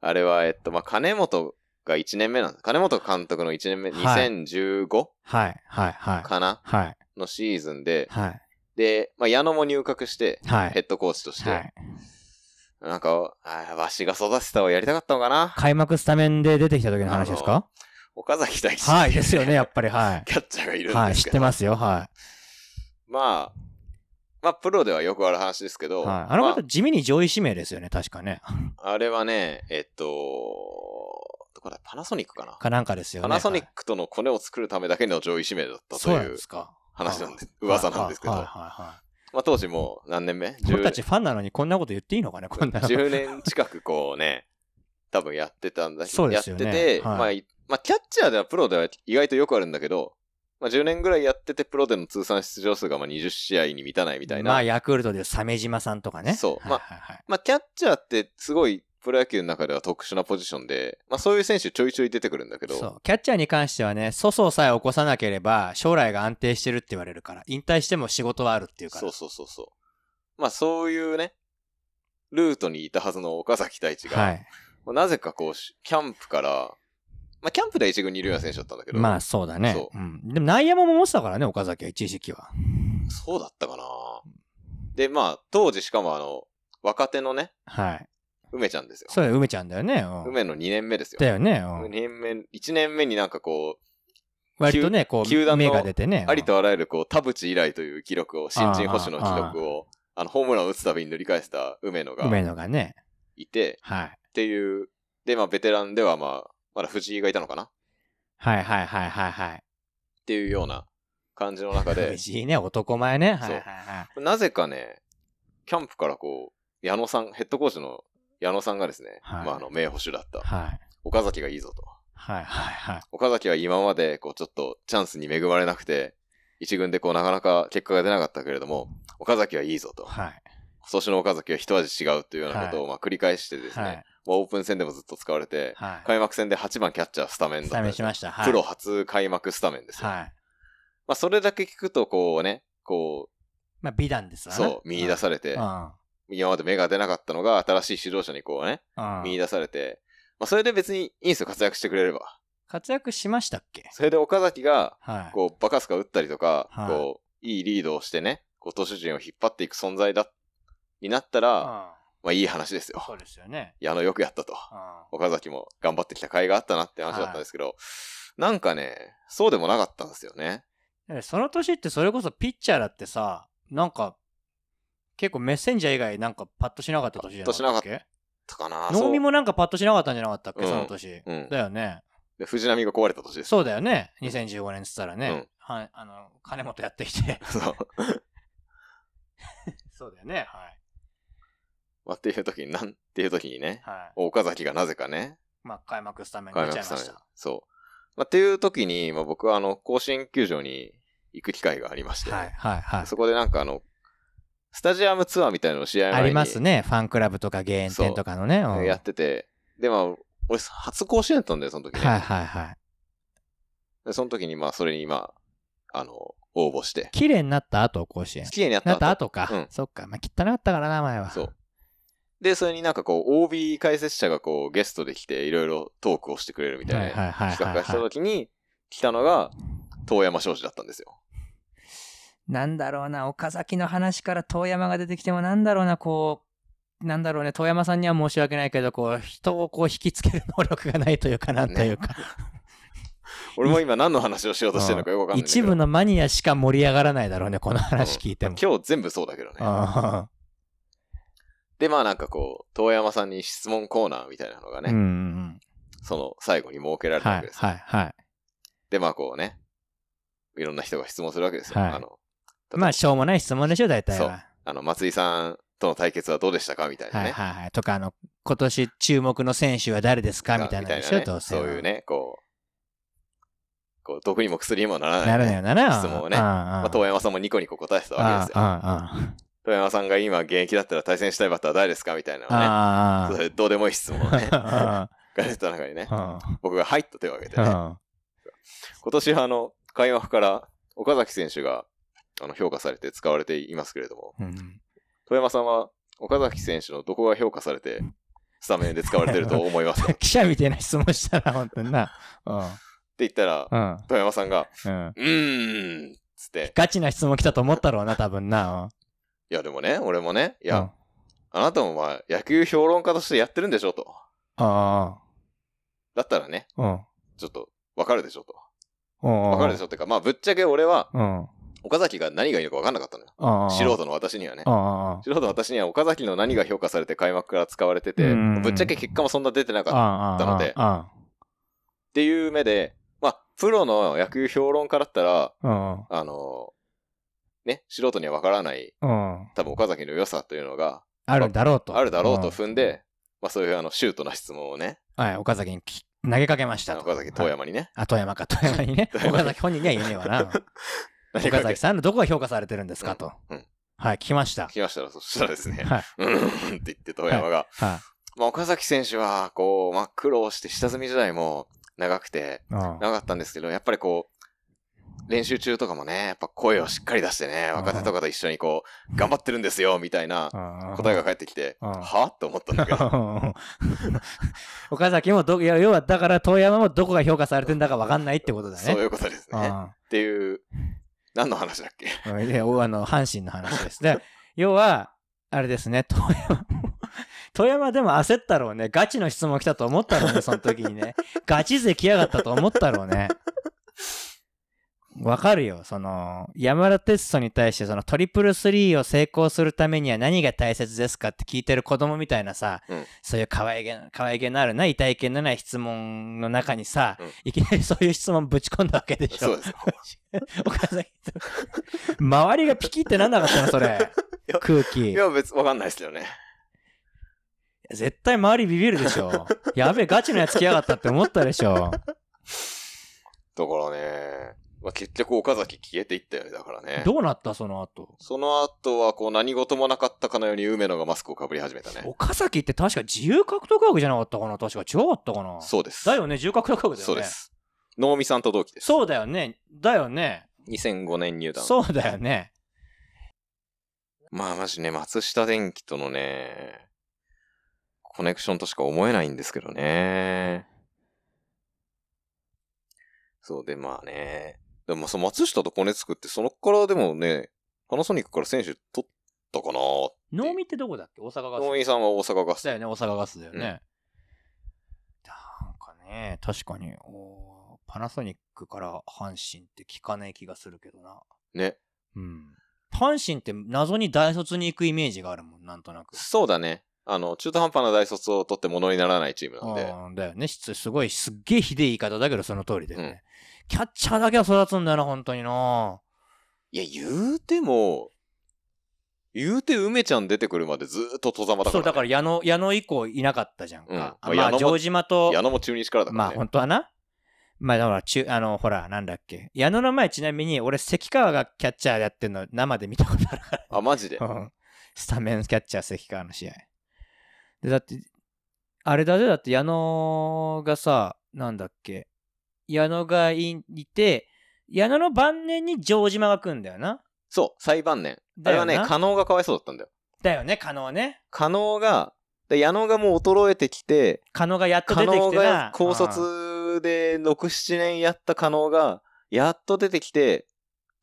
S1: あれは、えっと、まあ、金本が1年目なんです。金本監督の1年目、
S2: はい
S1: 2015
S2: はい。はい。はい。
S1: かな？
S2: はい。
S1: のシーズンで、
S2: はい。
S1: で、まあ、矢野も入閣して、
S2: はい。
S1: ヘッドコーチとして、
S2: はい。
S1: なんか、あわしが育てたをやりたかったのかな？
S2: 開幕スタメンで出てきた時の話ですか？
S1: 岡崎大志、
S2: はい。ですよね、やっぱり。は
S1: キャ ッチャーがいるん
S2: い。はい。知
S1: ですけど、
S2: ってますよ。は
S1: まあ、まあ、プロではよくある話ですけ
S2: い。
S1: ど、
S2: はい。あの
S1: ま
S2: 方、地味に上位指名ですよね、確かね。
S1: あ、あれはね、えっと、どこだ、パナソニックかな、
S2: かなんかですよね。
S1: パナソニッ
S2: はい
S1: クとのコネを作るためだけの上位指名だったという
S2: ですか。
S1: 話なんで、
S2: はい
S1: 噂なんですけど、
S2: はいはいはい。
S1: まあ当時もう何年目？
S2: 俺たちファンなのにこんなこと言っていいのかね、こんなの。
S1: 10年近くこうね、多分やってたんだ
S2: そうですよね
S1: やってて、
S2: はい
S1: まあい、まあ、キャッチャーではプロでは意外とよくあるんだけど、まあ、10年ぐらいやっててプロでの通算出場数がまあ20試合に満たないみたいな。
S2: まあ、ヤクルトで鮫島さんとかね。
S1: そう
S2: はいはいはい。
S1: まあ、キャッチャーってすごいプロ野球の中では特殊なポジションで、まあ、そういう選手ちょいちょい出てくるんだけど、
S2: そう。キャッチャーに関してはね、粗相さえ起こさなければ、将来が安定してるって言われるから、引退しても仕事はあるっていうから。
S1: そうそうそうそう。まあ、そういうね、ルートにいたはずの岡崎大地が、
S2: はい。
S1: まあなぜかこう、キャンプから、まあ、キャンプでは一軍にいるような選手だったんだけど、
S2: まあ、そうだね。。
S1: そう
S2: ん。でも内野も持ってたからね、岡崎は一時期は。
S1: そうだったかなで、まあ、当時しかもあの、若手のね、
S2: はい。
S1: 梅ちゃんですよ。
S2: そうだよ、梅ちゃんだよね。うん。
S1: 梅の2年目ですよ。
S2: だよね。
S1: 2
S2: うん。
S1: 年目、1年目になんかこ
S2: 割とね、こう、
S1: 球団の
S2: 目が出てね。
S1: う、ありとあらゆるこう、田淵以来という記録を、新人保守の記録を、あの、ホームランを打つたびに塗り返した梅野が
S2: 梅野がね。
S1: いて、
S2: はい。
S1: っていう、で、まあ、ベテランではまあ、まだ藤井がいたのかな？っ
S2: はいはいはいはいはい。
S1: ていうような感じの中で、
S2: 藤井ね、男前ね。はいはいはい。
S1: なぜかね、キャンプからこう、矢野さん、ヘッドコーチの矢野さんがですね、
S2: はい
S1: まあ、あの、名捕手だった、
S2: はい。
S1: 岡崎がいいぞと。
S2: はいはいはい。
S1: 岡崎は今まで、こう、ちょっとチャンスに恵まれなくて、一軍でこう、なかなか結果が出なかったけれども、岡崎はいいぞと。
S2: はい。
S1: 今年の岡崎は一味違うというようなことを、まあ、繰り返してですね、
S2: はい。
S1: まあオープン戦でもずっと使われて、
S2: はい。
S1: 開幕戦で8番キャッチャースタメンだった
S2: しました。はい。
S1: プロ初開幕スタメンですよ。
S2: はい。
S1: まあ、それだけ聞くと、こうね、こ
S2: まあ、美談です
S1: う、
S2: わね。
S1: そう、見出されて
S2: う、ん。
S1: 今まで芽が出なかったのが、新しい指導者にこうね、
S2: うん。
S1: 見出されて、まあ、それで別にいいんですよ、活躍してくれれば。
S2: 活躍しましたっけ？
S1: それで岡崎が、
S2: はい。
S1: こう、バカスカ打ったりとか、
S2: はい
S1: こう、いいリードをしてね、こう、投手陣を引っ張っていく存在だ、になったら、
S2: うん。
S1: まあ、いい話ですよ。
S2: そうですよね。
S1: 矢野よくやったと。
S2: う
S1: 岡崎も頑張ってきた甲斐があったなって話だったんですけど、なんかね、そうでもなかったんですよね。
S2: その年ってそれこそピッチャーだってさ、なんか、結構メッセンジャー以外なんかパッとしなかった年じゃなかったっけ？
S1: とかな
S2: 能見
S1: そう
S2: もなんかパッとしなかったんじゃなかったっけ、
S1: うん
S2: その年。
S1: うん
S2: だよね。
S1: で藤波が壊れた年です。
S2: そうだよね。2015年っつったらね。
S1: うん
S2: はい。あの、金本やってきて。
S1: そう。
S2: そうだよね。はい。
S1: まあ、っていう時に、なんていう時にね、
S2: はい。
S1: 岡崎がなぜかね、
S2: まあ、開幕スタメン出ちゃいました。
S1: そう。まあ、っていう時に、まあ、僕はあの、甲子園球場に行く機会がありまして、
S2: はい、はい、はい。
S1: そこでなんかあの、スタジアムツアーみたいなのを試合前に
S2: ありますね。ファンクラブとかゲー店とかのね。うん
S1: やってて、で、まあ、俺、初甲子園だったんだよ、その時ね。
S2: はいはいはい。
S1: で、その時に、まあ、それに、まあ、あの、応募して。
S2: 綺麗になった後、甲子園。
S1: 綺麗になった
S2: なった後か。
S1: うん
S2: そっか。まあ、汚かったからな、前は。
S1: そう。で、それになんかこう、OB 解説者がこう、ゲストで来て、いろいろトークをしてくれるみたいな
S2: はいはいはいはい、
S1: 企画がした
S2: はい。
S1: 時に、来たのが、遠山庄司だったんですよ。
S2: なんだろうな、岡崎の話から遠山が出てきても、なんだろうな、こう、なんだろうね、遠山さんには申し訳ないけど、こう、人をこう引きつける能力がないというかなんというか、
S1: 俺も今何の話をしようとしてるのかよくわかんない。
S2: 一部のマニアしか盛り上がらないだろうね、この話聞いても。
S1: 今日全部そうだけどね。
S2: あ
S1: で、まあなんかこう、遠山さんに質問コーナーみたいなのがね、
S2: あうんうん
S1: その最後に設けられたわけですよ。
S2: はいはい。
S1: で、まあこうね、いろんな人が質問するわけですよ。
S2: はい
S1: あの、
S2: まあ、しょうもない質問でしょ、大体は。
S1: あの、松井さんとの対決はどうでしたかみたいなね。
S2: はいはいはい。とか、あの、今年注目の選手は誰ですか？みたいなでしょ、
S1: ね
S2: どうせは。
S1: そういうね、こう、こう、毒にも薬にもならない、ね。
S2: ならないよなな。
S1: 質問をね
S2: うんうん
S1: まあ、遠山さんもニコニコ答えてたわけですよ。
S2: あ
S1: 遠山さんが今現役だったら対戦したいバッターは誰ですかみたいなのね。
S2: あ
S1: それどうでもいい質問をね、
S2: あ
S1: が出た中にね、
S2: あ
S1: 僕がはいと手を挙げてね、
S2: あ
S1: 今年はあの、開幕から岡崎選手があの評価されて使われていますけれども、
S2: うん
S1: 遠山さんは岡崎選手のどこが評価されて、スタメンで使われてると思います
S2: 記者みたいな質問したら、本当にな。うん
S1: 言ったら、
S2: うん
S1: 遠山さんが、
S2: うん
S1: うーん、つって、
S2: ガチな質問来たと思ったろうな、多分な。
S1: いやでもね、俺もね、い
S2: い
S1: や、あなたもまあ野球評論家としてやってるんでしょと。
S2: あ
S1: だったらね、
S2: あ、うん。
S1: ちょっとわかるでしょと。
S2: わ
S1: わかるでしょってか、まあぶっちゃけ俺は
S2: うん。
S1: 岡崎が何がいいのかわかんなかったのよ。素人の私にはね。素人の私には岡崎の何が評価されて開幕から使われてて、
S2: うん
S1: ぶっちゃけ結果もそんな出てなかったので
S2: あ
S1: ていう目で、まあ、プロの野球評論家だったら、
S2: あ
S1: あのね、素人にはわからない、多分岡崎の良さというのが
S2: あるだろうと。
S1: あるだろうと
S2: ん
S1: 踏んで、まあそういうあの、シュートな質問をね、
S2: はい、岡崎にき投げかけましたと。
S1: 岡崎遠山にね、
S2: あ、富山か、富山にね。岡崎本人には言えねえわな。岡崎さんのどこが評価されてるんですかと。
S1: うんうん。
S2: はい、聞きました。
S1: 聞。きましたら、そしたらですね、
S2: はい。
S1: うーんって言って遠山が、
S2: は
S1: まあ岡崎選手は、こう、まあ苦労して下積み時代も長くて、長かったんですけど、やっぱりこう、練習中とかもね、やっぱ声をしっかり出してね、若手とかと一緒にこう、頑張ってるんですよ、みたいな答えが返ってきて、
S2: うん。
S1: はと思ったんだけど、
S2: 岡崎もど、いや要はだから遠山もどこが評価されてんだか分かんないってことだね。
S1: そういうことですね。っていう、何の話だっけ？
S2: うんうんでおあの、阪神の話です。で、要は、あれですね、富山富、山でも焦ったろうね。ガチの質問来たと思ったろうね、その時にね。ガチ勢来やがったと思ったろうね。わかるよ。その、山田哲人に対して、そのトリプルスリーを成功するためには何が大切ですかって聞いてる子供みたいなさ、
S1: うん
S2: そういう可愛げな、可愛げのあるな、痛い気のない質問の中にさ、
S1: うん
S2: いきなりそういう質問ぶち込んだわけでしょ。
S1: そうですよ。
S2: 岡崎と周りがピキってなんなかったのそれ
S1: や
S2: 空気
S1: いや、別、わかんないですよね。
S2: 絶対周りビビるでしょ やべえガチのやつ来やがったって思ったでしょ
S1: だからね、まあ、結局岡崎消えていったよね、だからね。
S2: どうなったその後？
S1: その後は、こう、何事もなかったかのように梅野がマスクをかぶり始めたね。
S2: 岡崎って確か自由獲得枠じゃなかったかな確か違かったかな
S1: そうです。
S2: だよね自由獲得枠だよね
S1: そうです。能見さんと同期です。
S2: そうだよねだよね
S1: 2005年入団。
S2: そうだよね
S1: まあ、マジね、松下電器とのね、コネクションとしか思えないんですけどね。そうで、まあね。でも、その松下とコネ作って、そのからでもね、パナソニックから選手取ったかな
S2: 能見ってどこだっけ？大阪ガス
S1: 能見さんは大阪ガス
S2: だ。よね大阪ガスだよね、なんかね確かにおーパナソニックから阪神って聞かない気がするけどな
S1: ね。
S2: うん。阪神って謎に大卒に行くイメージがあるもん、なんとなく。
S1: そうだね。あの、中途半端な大卒を取って物にならないチームなんで。
S2: うんだよね。すすごい、すっげえひでえ言い方だけど、その通りだよね。
S1: うん
S2: キャッチャーだけは育つんだよな、本当にない
S1: や、言うても、言うて梅ちゃん出てくるまでずーっと戸ざまだから、
S2: そう、
S1: ね。
S2: だから矢野、矢野以降いなかったじゃんか。
S1: うん
S2: あ
S1: まあ
S2: まあ、城島と、
S1: 矢野も中日からだから
S2: まあ、
S1: ね。
S2: 本当はな。まあ、だから、中、あの、ほら、なんだっけ。矢野の前、ちなみに、俺、関川がキャッチャーやってんの、生で見たことあるか
S1: あ、マジで？
S2: ら。うんスタメンキャッチャー関川の試合。で、だって、あれだぜ、だって矢野がさ、なんだっけ、矢野がいいて、矢野の晩年に城島が来んだよな。
S1: そう、最晩年。あれはね、加納がかわいそうだったんだよ。
S2: だよね、加納ね。
S1: 加納が、で矢野がもう衰えてきて、
S2: 加納がやっと
S1: 加
S2: 出てきてな
S1: 納が。高卒で6、7年やった加納が、やっと出てきて、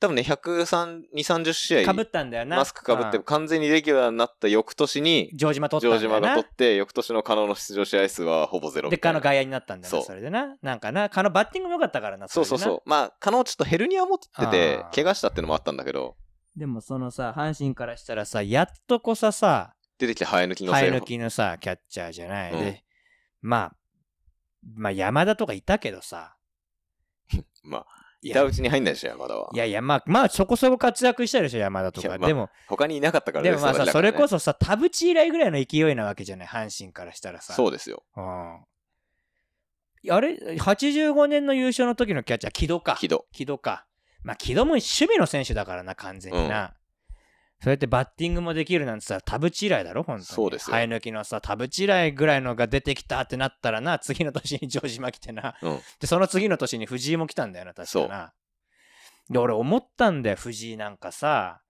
S1: 多分ね、103、2、30試合
S2: かぶ、ったんだよな。
S1: マスクかぶって
S2: うん
S1: 完全にレギュラーになった翌年に、
S2: 城島取った。
S1: 城島が取って、翌年の加納の出場試合数はほぼゼロ
S2: で。加納外野になったんだよな、
S1: そ
S2: れでな。なんかな、加納バッティングも良かったからな。
S1: そうそうそう。まあ、加納ちょっとヘルニア持ってて怪我したってのもあったんだけど、
S2: でもそのさ、阪神からしたらさ、やっとこささ、
S1: 出てきて生え抜きの
S2: 生え抜。きのさ、キャッチャーじゃない。
S1: うん
S2: で、まあ、まあ山田とかいたけどさ。
S1: まあ、板打ちに入んないでしょ、山田は。
S2: いやいや、まあ、まあそこそこ活躍したでしょ、山田とか。
S1: まあ
S2: でも、
S1: 他にいなかったから
S2: でもまあさ、それこ
S1: そ。
S2: そさ、田淵以来ぐらいの勢いなわけじゃない、阪神からしたらさ。
S1: そうですよ。
S2: うん。あれ ?85 年の優勝の時のキャッチャー、木戸か。
S1: 木戸。
S2: 木戸か。まあ、木戸も守備の選手だからな、完全にな。そうやってバッティングもできるなんてさ、田淵以来だろ、本当に。
S1: そうですよ
S2: 生え抜きのさ、田淵以来ぐらいのが出てきたってなったらな、次の年に城島来てな。
S1: うん。
S2: で、その次の年に藤井も来たんだよな、確かな。で、俺思ったんだよ、藤井なんかさ。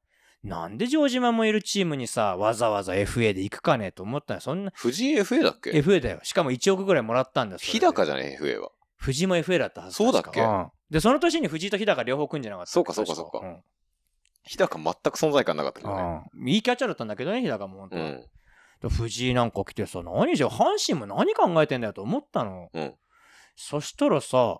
S2: なんで城島もいるチームにさ、わざわざ FA で行くかねと思ったのそんな、
S1: 藤井 FA だっけ
S2: ？FA だよ。しかも1億ぐらいもらったんだ
S1: 日高じゃね FA は。
S2: 藤井も FA だったはず
S1: そうだっけ？
S2: うんで、その年に藤井と日高両方組んじゃなかった
S1: そうかそうかそうか日高全く存在感なかったけどね。
S2: いいキャッチャーだったんだけどね、日高も本当は。
S1: うん。
S2: で藤井なんか来てさ、何じゃ、阪神も何考えてんだよと思ったの。
S1: うん。
S2: そしたらさ、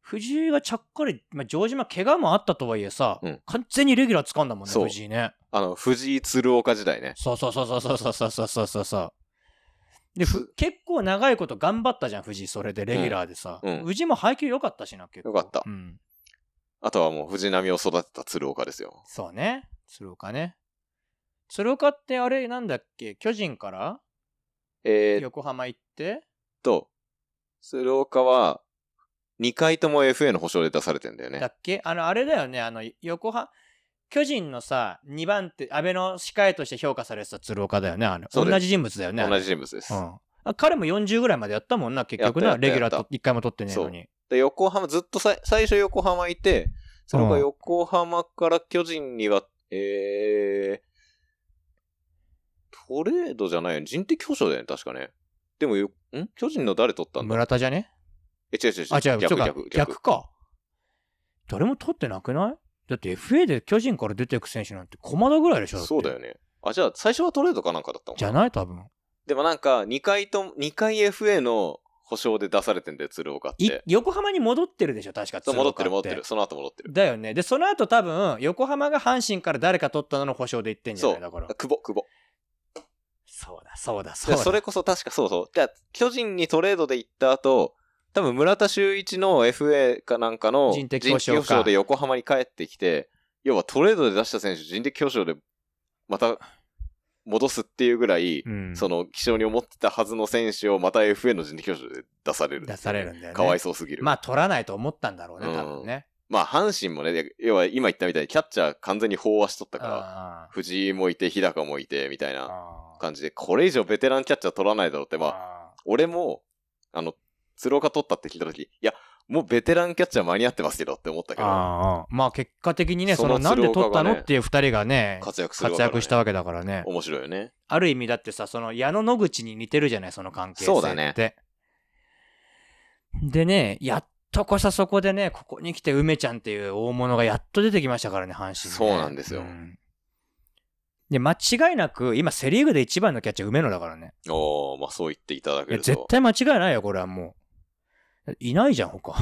S2: 藤井がちゃっかり、まあ、城島怪我もあったとはいえさ、
S1: うん
S2: 完全にレギュラー掴んだもんね、藤井ね。
S1: あの、藤井鶴岡時代ね。
S2: そうそうそうそうそうそうそうそうそうそう。で、
S1: つ
S2: ふ結構長いこと頑張ったじゃん、藤井、それで、レギュラーでさ。
S1: うんうん
S2: 藤井も配球良かったしな、結構。
S1: よかった
S2: うん。
S1: あとはもう藤波を育てた鶴岡ですよ。
S2: そうね。鶴岡ね。鶴岡ってあれなんだっけ？巨人から？
S1: えー、っ
S2: 横浜行って？
S1: と、鶴岡は、2回とも FA の保証で出されてんだよね。
S2: だっけ？あの、あれだよね。あの、横浜、巨人のさ、2番手、安倍の控えとして評価されてた鶴岡だよね。あの、同じ人物だよね。
S1: 同じ人物です。
S2: うん。あ彼も40ぐらいまでやったもんな、結局な。レギュラーと
S1: やっ
S2: 1回も取ってねえのに。
S1: で、横浜、ずっとさい最初横浜いて、それが
S2: うん
S1: 横浜から巨人には、えー、トレードじゃないよね。人的保障だよね、確かね。でもよ、ん？巨人の誰取ったんだ？
S2: 村田じゃね？
S1: え、違う違う違う。
S2: あ、違う、
S1: 逆逆
S2: 逆か。誰も取ってなくない？だって FA で巨人から出てく選手なんて駒田ぐらいでしょ
S1: そうだよね。あ、じゃあ最初はトレードかなんかだったの
S2: じゃ
S1: な
S2: い？多分。
S1: でもなんか、2回と、2回 FA の保証で出されてんだよ、鶴岡っ
S2: い
S1: て。
S2: 横浜に戻ってるでしょ確か
S1: そう、戻ってる戻ってる。その後戻ってる。
S2: だよね。で、その後多分、横浜が阪神から誰か取ったのの保証で言ってんじゃ
S1: そ
S2: ないうだから。
S1: 久保、久保。
S2: そうだ、そうだ、そうだ。
S1: でそれこそ確かそうそう。じゃあ、巨人にトレードで行った後、多分村田修一の FA かなんかの
S2: 人的保障か
S1: 人的保障で横浜に帰ってきて、要はトレードで出した選手人的保障でまた戻すっていうぐらい、
S2: うん、
S1: その気象に思ってたはずの選手をまた FA の人的保障で出される、
S2: 出されるんだよね。
S1: かわいそうすぎる。
S2: まあ、取らないと思ったんだろうね、
S1: うん。
S2: 多分ね。
S1: まあ、阪神もね、で要は今言ったみたいにキャッチャー完全に飽和しとったから、
S2: あ
S1: 藤井もいて、日高もいて、みたい
S2: ー。
S1: な感じで、これ以上ベテランキャッチャー取らないだろうって、まあ、
S2: あ
S1: 俺も、あの、鶴岡取ったって聞いたとき、いや、もうベテランキャッチャー間に合ってますけどって思った
S2: ー
S1: けど、
S2: あーまあ結果的にね、そ
S1: その
S2: のなんで取ったのっていう二人がね、
S1: 活躍する
S2: 活躍した
S1: わ
S2: わけだからね。
S1: 面白いよね。
S2: ある意味だってさ、その矢野野口に似てるじゃない、その関係性って。
S1: そうだね
S2: でね、やっとこさそこでね、ここに来て梅ちゃんっていう大物がやっと出てきましたからね、阪神、ね。
S1: そうなんですよ
S2: で、間違いなく、今セリーグで一番のキャッチャー梅野だからね。
S1: おー、まあそう言っていただけると。
S2: 絶対間違いないよ、これはもう。いないじゃん、他。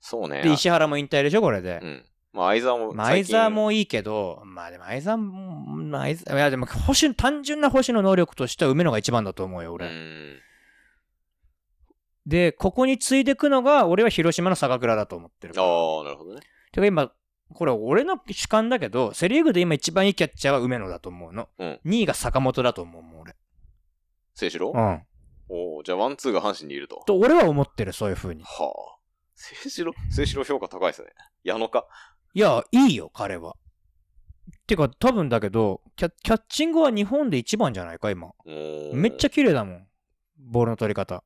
S1: そうね。
S2: で、石原も引退でしょ、これで
S1: う。ん。まあ相沢も
S2: まあ、相。沢もいいけど、まあでも相沢も、まあ相沢いやでも星、単純な星の能力としては梅野が一番だと思うよ、
S1: う
S2: 俺。
S1: ん。
S2: で、ここに継いでくのが、俺は広島の坂倉だと思ってる。
S1: ああ、なるほどね。
S2: てか今、これ俺の主観だけど、セリーグで今一番いいキャッチャーは梅野だと思うの。
S1: うん
S2: 2位が坂本だと思うもん、俺。
S1: 聖志郎？
S2: うん。
S1: おーじゃあワンツーが阪神にいると。
S2: と、俺は思ってる、そういう風に。
S1: はあ。聖志郎聖志郎評価高いですね。矢野か？
S2: いや、いいよ、彼は。てか、多分だけどキャ、キャッチングは日本で一番じゃないか、今。めっち
S1: ゃ。
S2: ゃ綺麗だもん。ボールの取り方。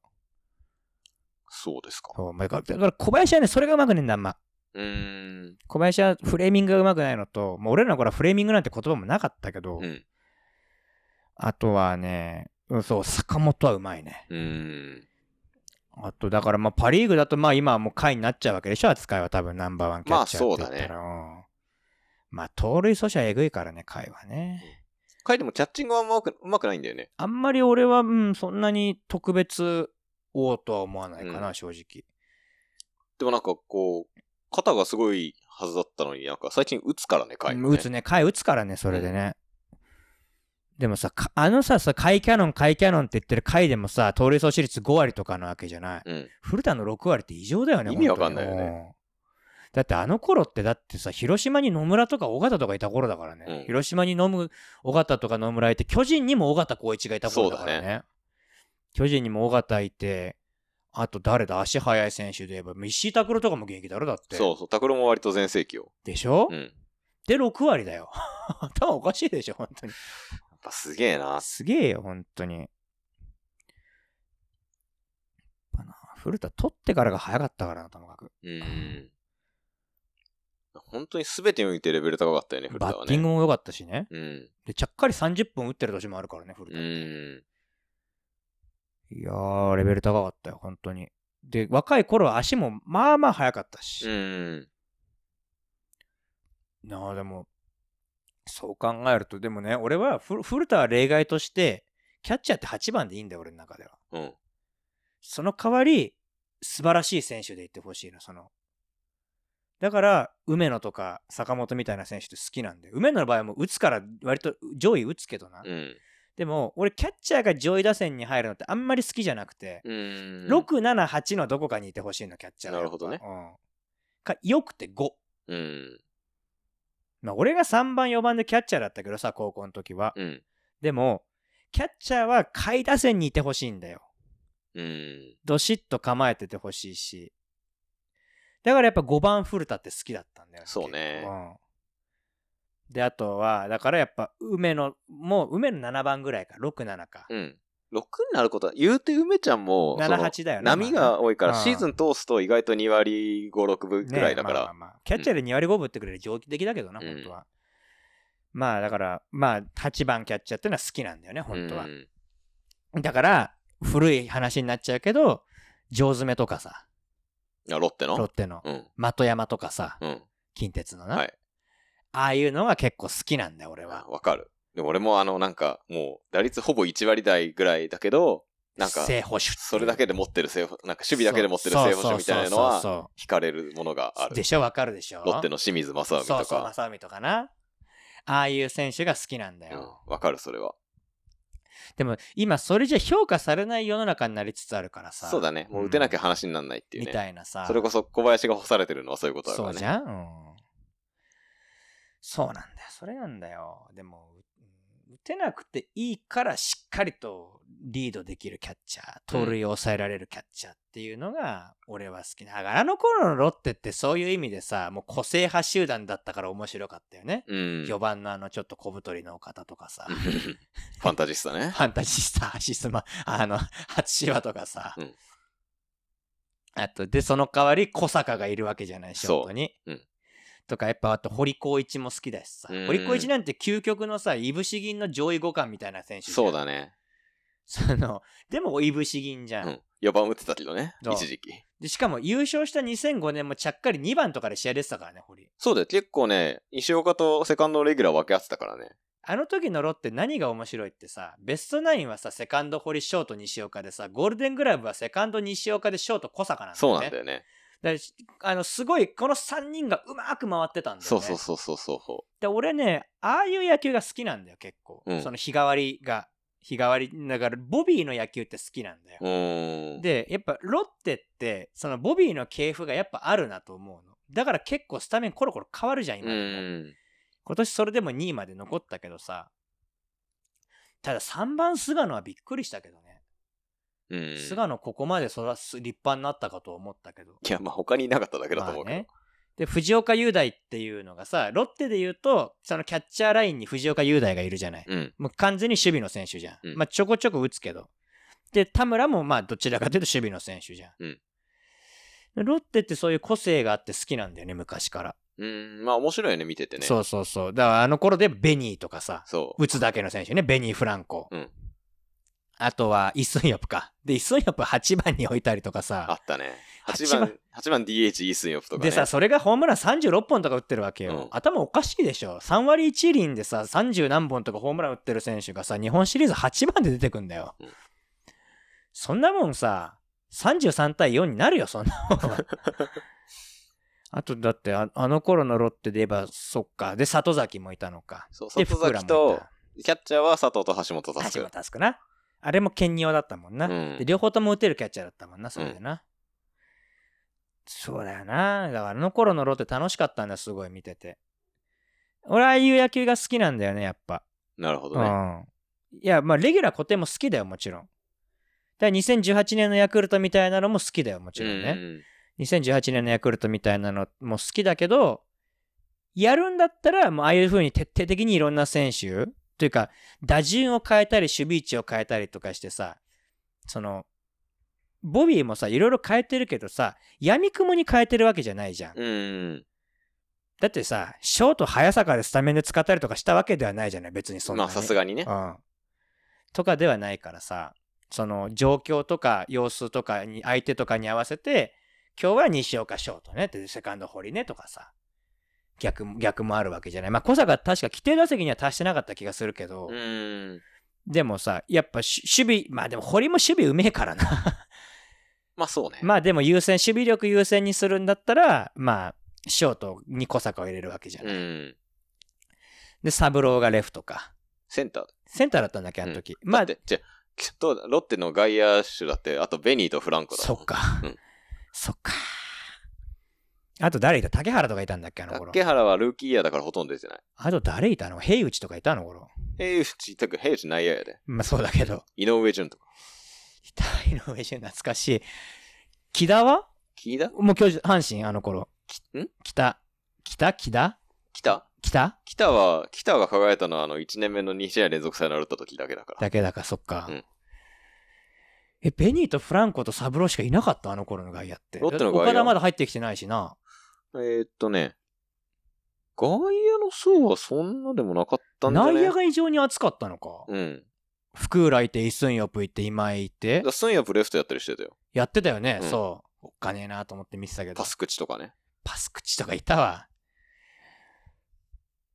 S1: そうですか。
S2: だからだから小林はね、それがうまくねえんだ、あんま。
S1: うーん。
S2: 小林はフレーミングがうまくないのと、もう俺らの頃はフレーミングなんて言葉もなかったけど、
S1: うん。
S2: あとはね、うんそう、坂本はうまいね。
S1: うーん。
S2: あと、だからまあパ・リーグだとまあ今はもう下位になっちゃうわけでしょ、扱いは多分ナンバーワンキャッチャーって言ったら。うんまあ盗塁阻止はえぐいからね、下位はね。
S1: 書いてもキャッチングはうまくうまくないんだよね。
S2: あんまり俺は、うん、そんなに特別王とは思わないかな、
S1: うん
S2: 正直。
S1: でもなんかこう、肩がすごいはずだったのになんか最近打つからね、回、ね。
S2: 打つね、回打つからね、それでね。でもさ、かあのさ、さ、回キャノン、回キャノンって言ってる回でもさ、盗塁阻止率5割とかなわけじゃない。
S1: うん。
S2: 古田の6割って異常だよね、
S1: 意味わかんないよね
S2: だってあの頃ってだってさ、広島に野村とか尾形とかいた頃だからね。
S1: うん
S2: 広島に飲む尾形とか野村いて、巨人にも尾形光一がいた頃だからね。
S1: そうだ
S2: 巨人にも尾形いて、あと誰だ？足速い選手で言えば、石井拓郎とかも現役だろだって。
S1: そうそう、拓郎も割と全盛期よ。
S2: でしょ、
S1: うん。
S2: で、6割だよ。頭おかしいでしょ、本当に。
S1: ぱすげえな。
S2: すげえよ、本当に。やっぱな古田取ってからが早かったからな、ともかく。
S1: うん。本当に全てにおいてレベル高かったよね、古田はね。
S2: バッティングも良かったしね。
S1: うん。
S2: で、ちゃっかり30分打ってる年もあるからね、古
S1: う
S2: 田。
S1: ん。
S2: いやー、レベル高かったよ、本当に。で、若い頃は足もまあまあ速かったし。
S1: うん。
S2: なあ、でも、そう考えると、でもね、俺はフ古田は例外として、キャッチャーって8番でいいんだよ、俺の中では。
S1: うん。
S2: その代わり、素晴らしい選手でいってほしいな、その。だから、梅野とか坂本みたいな選手って好きなんで、梅野の場合はもう打つから割と上位打つけどな。
S1: うん。
S2: でも、俺キャッチャーが上位打線に入るのってあんまり好きじゃなくて、
S1: うん。
S2: 6、7、8のどこかにいてほしいの、キャッチャーが
S1: なるほどね
S2: うん。か、よくて5。
S1: うん。
S2: まあ、俺が3番、4番でキャッチャーだったけどさ、高校の時は。
S1: うん。
S2: でも、キャッチャーは下位打線にいてほしいんだよ。
S1: うん。
S2: どしっと構えててほしいし。だからやっぱ5番古田って好きだったんだよ
S1: そうね
S2: うんで、あとは、だからやっぱ梅野、もう梅野7番ぐらいか、6、7か。
S1: うん。6になることは、言うて梅ちゃんも、その
S2: 7、8だよね。
S1: 波が多いから、
S2: まあ
S1: シーズン通すと意外と2割5、6分
S2: ね
S1: ぐらいだから。
S2: まあまあまあキャッチャーで2割5分打ってくれる上気的だけどな、
S1: うん
S2: 本当は。まあだから、まあ8番キャッチャーっていうのは好きなんだよね、本当は
S1: う。ん
S2: だから、古い話になっちゃうけど、上詰めとかさ、
S1: あロッテの？
S2: ロッテの
S1: うん。
S2: 的山とかさ、
S1: うん。
S2: 近鉄のな、
S1: はい。
S2: ああいうのが結構好きなんだよ、俺は。
S1: わかる。でも俺もあの、なんか、もう、打率ほぼ1割台ぐらいだけど、なんか、
S2: 正捕手。
S1: それだけで持ってる正捕、なんか守備だけで持ってる正捕手みたいなの
S2: そう
S1: は、
S2: そ
S1: 惹かれるものがある。
S2: うそうでしょ、わかるでしょ。
S1: ロッテの清水正臣
S2: そうそう、
S1: とか。
S2: 正臣とかな。ああいう選手が好きなんだ
S1: うん
S2: よ。
S1: わかる、それは。
S2: でも今それじゃ評価されない世の中になりつつあるからさ。
S1: そうだね。もう打てなきゃ話にならないっていう
S2: み
S1: ね。
S2: たいなさ。
S1: それこそ小林が干されてるのはそういうことだからね。
S2: そうじゃん、うん、そうなんだよ。それなんだよ。でも、うん打てなくていいからしっかりとリードできるキャッチャー、盗塁を抑えられるキャッチャーっていうのが俺は好きな。だからあの頃のロッテってそういう意味でさ、もう個性派集団だったから面白かったよね。
S1: うん。
S2: 4番のあのちょっと小太りの方とかさ、
S1: ファンタジスタね。
S2: ファンタジスタ、アシスマ、あの、初芝とかさ。
S1: うん
S2: あと、で、その代わり小坂がいるわけじゃない、ショートに。
S1: うん
S2: とか、やっぱ、あと、堀光一も好きだしさ。
S1: うん
S2: 堀光一なんて究極のさ、いぶし銀の上位互換みたいな選手
S1: そうだね。
S2: その、でも、いぶし銀じゃん。
S1: うん。4番打ってたけどね。一時期。
S2: で、しかも、優勝した2005年もちゃっかり2番とかで試合出てたからね、堀。
S1: そうだよ。結構ね、西岡とセカンドレギュラー分け合ってたからね。
S2: あの時のロッテ何が面白いってさ、ベストナインはさ、セカンド堀、ショート西岡でさ、ゴールデングラブはセカンド西岡でショート小坂なんだよね。
S1: そうなんだよね。
S2: だあのすごいこの3人がうまく回ってたんだよね。
S1: そうそうそうそうそ
S2: で俺ねああいう野球が好きなんだよ結構、
S1: うん。
S2: その日替わりが日替わりだからボビーの野球って好きなんだよ。でやっぱロッテってそのボビーの系譜がやっぱあるなと思うの。だから結構スタメンコロコロ変わるじゃん
S1: う
S2: 今。今年それでも2位まで残ったけどさ。ただ3番菅野はびっくりしたけどね、
S1: うん。
S2: 菅野ここまでそらす立派になったかと思ったけど
S1: いや、まあ他にいなかっただけだと思うけど。
S2: まあね、で、藤岡雄大っていうのがさ、ロッテで言うと、そのキャッチャーラインに藤岡雄大がいるじゃない。
S1: うん。
S2: もう完全に守備の選手じゃん。
S1: うん
S2: まあ、ちょこちょこ打つけど。で、田村もまあ、どちらかというと守備の選手じゃん。
S1: うん
S2: ロッテってそういう個性があって好きなんだよね、昔から。
S1: うん、まあ面白いよね、見ててね。
S2: そうそうそう。だからあの頃でベニーとかさ、
S1: そう。
S2: 打つだけの選手ね、ベニー・フランコ。
S1: うん
S2: あとは、イ・スンヨプか。で、イ・スンヨプ8番に置いたりとか
S1: あ
S2: さ。
S1: ったね。
S2: 八
S1: 8番
S2: 番、
S1: 8番 DH イースンヨプとかね。
S2: でさ、それがホームラン36本とか打ってるわけよ。
S1: うん
S2: 頭おかしいでしょ。3割1厘でさ、30何本とかホームラン打ってる選手がさ、日本シリーズ8番で出てくんだよ。
S1: うん
S2: そんなもんさ、33対4になるよ、そんなもんは。あと、だってあ、あの頃のロッテで言えば、そっか。で、里崎もいたのか。
S1: そう、
S2: で、
S1: 里崎と
S2: た。、
S1: キャッチャーは佐藤と橋本佑
S2: 橋本佑な。あれも兼用だったもんな。
S1: うん
S2: で両方とも打てるキャッチャーだったもんな、それでな。そうだよな。だからあの頃のロッテ楽しかったんだ、すごい見てて。俺、ああいう野球が好きなんだよね、やっぱ。う
S1: なるほどね。
S2: ん。いや、まあ、レギュラー固定も好きだよ、もちろん。だから2018年のヤクルトみたいなのも好きだよ、もちろんね。
S1: うん
S2: 2018年のヤクルトみたいなのも好きだけど、やるんだったら、もうああいう風に徹底的にいろんな選手、というか、打順を変えたり、守備位置を変えたりとかしてさ、その、ボビーもさ、いろいろ変えてるけどさ、闇雲に変えてるわけじゃないじゃん。
S1: うん。
S2: だってさ、ショート早坂でスタメンで使ったりとかしたわけではないじゃない、別にそんなに。
S1: まあさすがにね。
S2: うん。とかではないからさ、その状況とか様子とかに、相手とかに合わせて、今日は西岡ショートねって、セカンド堀ねとかさ、逆も、逆もあるわけじゃない。まあ、小坂確か規定打席には達してなかった気がするけど、
S1: うん。
S2: でもさ、やっぱし守備、まあでも堀も守備うめえからな。
S1: まあそうね。
S2: まあでも優先、守備力優先にするんだったら、まあ、ショートに小坂を入れるわけじゃない。
S1: うん。
S2: で、サブローがレフトか。
S1: センター。
S2: センターだったんだっけ、あの時。まあ
S1: まあ、じゃきっとロッテの外野手だって、あとベニーとフランコだ。
S2: そっか。
S1: うん
S2: そっか。あと誰いた竹原とかいたんだっけあの頃。
S1: 竹原はルーキーイヤーだからほとんど出てない。
S2: あと誰いたの？平内とかいたの？頃。
S1: 平内、たく平内内野やで。
S2: まあそうだけど。
S1: 井上淳とか。
S2: いた井上俊懐かしい。木田は？
S1: 聞いた
S2: もう巨人、阪神あの頃。
S1: ん？
S2: 北北？北
S1: 北？
S2: 北？
S1: 北は、北が輝いたのはあの1年目の2試合連続サヨナラ打った時だけだから。
S2: だけだか、そっか。
S1: うん
S2: え、ベニーとフランコとサブローしかいなかった？あの頃の外野って。
S1: ロッテの外野？
S2: 岡田まだ入ってきてないしな。
S1: えー、っとね、外野の層はそんなでもなかったんじゃね？
S2: 内野が異常に熱かったのか。
S1: うん。
S2: 福浦いて、イスンヨプいて、今井いて
S1: だか。らスンヤプレフトやったりしてたよ。
S2: やってたよね、
S1: うん
S2: そう。おっかねえなと思って見てたけど。
S1: パス口とかね。
S2: パス口とかいたわ。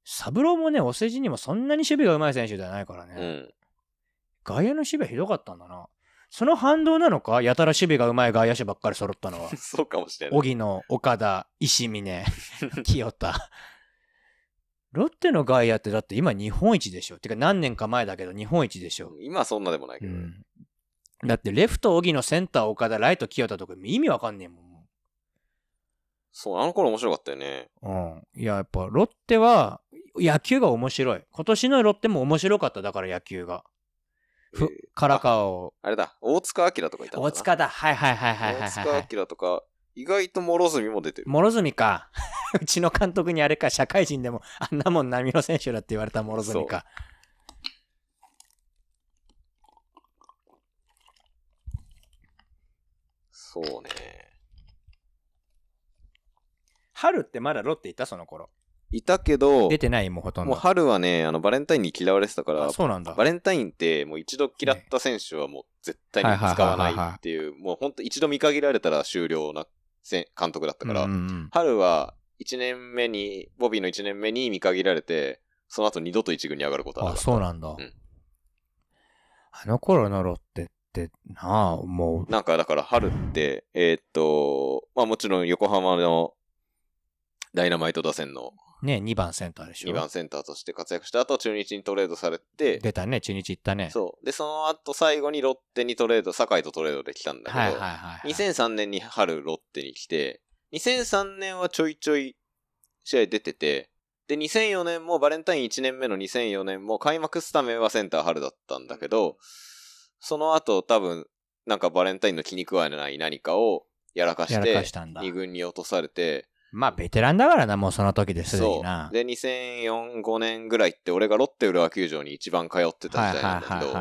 S2: サブローもね、お世辞にもそんなに守備が上手い選手ではないからね。
S1: うん。
S2: 外野の守備はひどかったんだな。その反動なのか？やたら守備が上手い外野手ばっかり揃ったのは。
S1: そうかもしれない。
S2: 荻野、岡田、石峰、清田。ロッテの外野ってだって今日本一でしょ？てか何年か前だけど日本一でしょ？
S1: 今はそんなでもないけどね。
S2: うん。だってレフト荻野、センター岡田、ライト清田とか意味わかんねえもん。
S1: そう、あの頃面白かったよね。
S2: うん。いや、やっぱロッテは野球が面白い。今年のロッテも面白かった。だから野球が。ふ
S1: えー
S2: 唐川を。
S1: あれだ、大塚明とかいた
S2: 大塚だ。はいはいはいはいはい
S1: 大
S2: はい、はい。
S1: 塚明とか、意外と諸角も出てる。
S2: 諸角か。うちの監督にあれか、社会人でもあんなもん波の選手だって言われた諸角か。
S1: そうね。
S2: 春ってまだロッテいた？その頃。
S1: いたけど、
S2: 出てないもうほとんど。
S1: もう春はね、あの、バレンタインに嫌われてたから
S2: あ、そうなんだ
S1: バ。レンタインってもう一度嫌った選手はもう絶対に使わないっていう、もうほんと一度見限られたら終了なせ監督だったから、
S2: うんうん
S1: 春は1年目に、ボビーの1年目に見限られて、その後二度と一軍に上がることはな
S2: あ、
S1: かった
S2: そうなんだ。
S1: ん
S2: あの頃のロッテってなあ、もう、
S1: なんかだから春って、えーっと、まあもちろん横浜のダイナマイト打線の
S2: ね、2番センターでしょ。
S1: 2番センターとして活躍した後、中日にトレードされて、
S2: 出たね、中日行ったね。
S1: そう。で、その後最後にロッテにトレード、堺とトレードできたんだけど、
S2: はいはいはい、はい。
S1: 2003年に春ロッテに来て、2003年はちょいちょい試合出てて、で、2004年もバレンタイン1年目の2004年も開幕スタメンはセンター春だったんだけど、その後多分、なんかバレンタインの気に食わない何かをやらかして、
S2: かしたんだ。
S1: 2軍に落とされて、
S2: まあ、ベテランだからな、もうその時ですでに
S1: そ
S2: な
S1: う。。で、2004、5年ぐらいって俺がロッテ浦和球場に一番通ってた
S2: はい
S1: 時代なんだけど。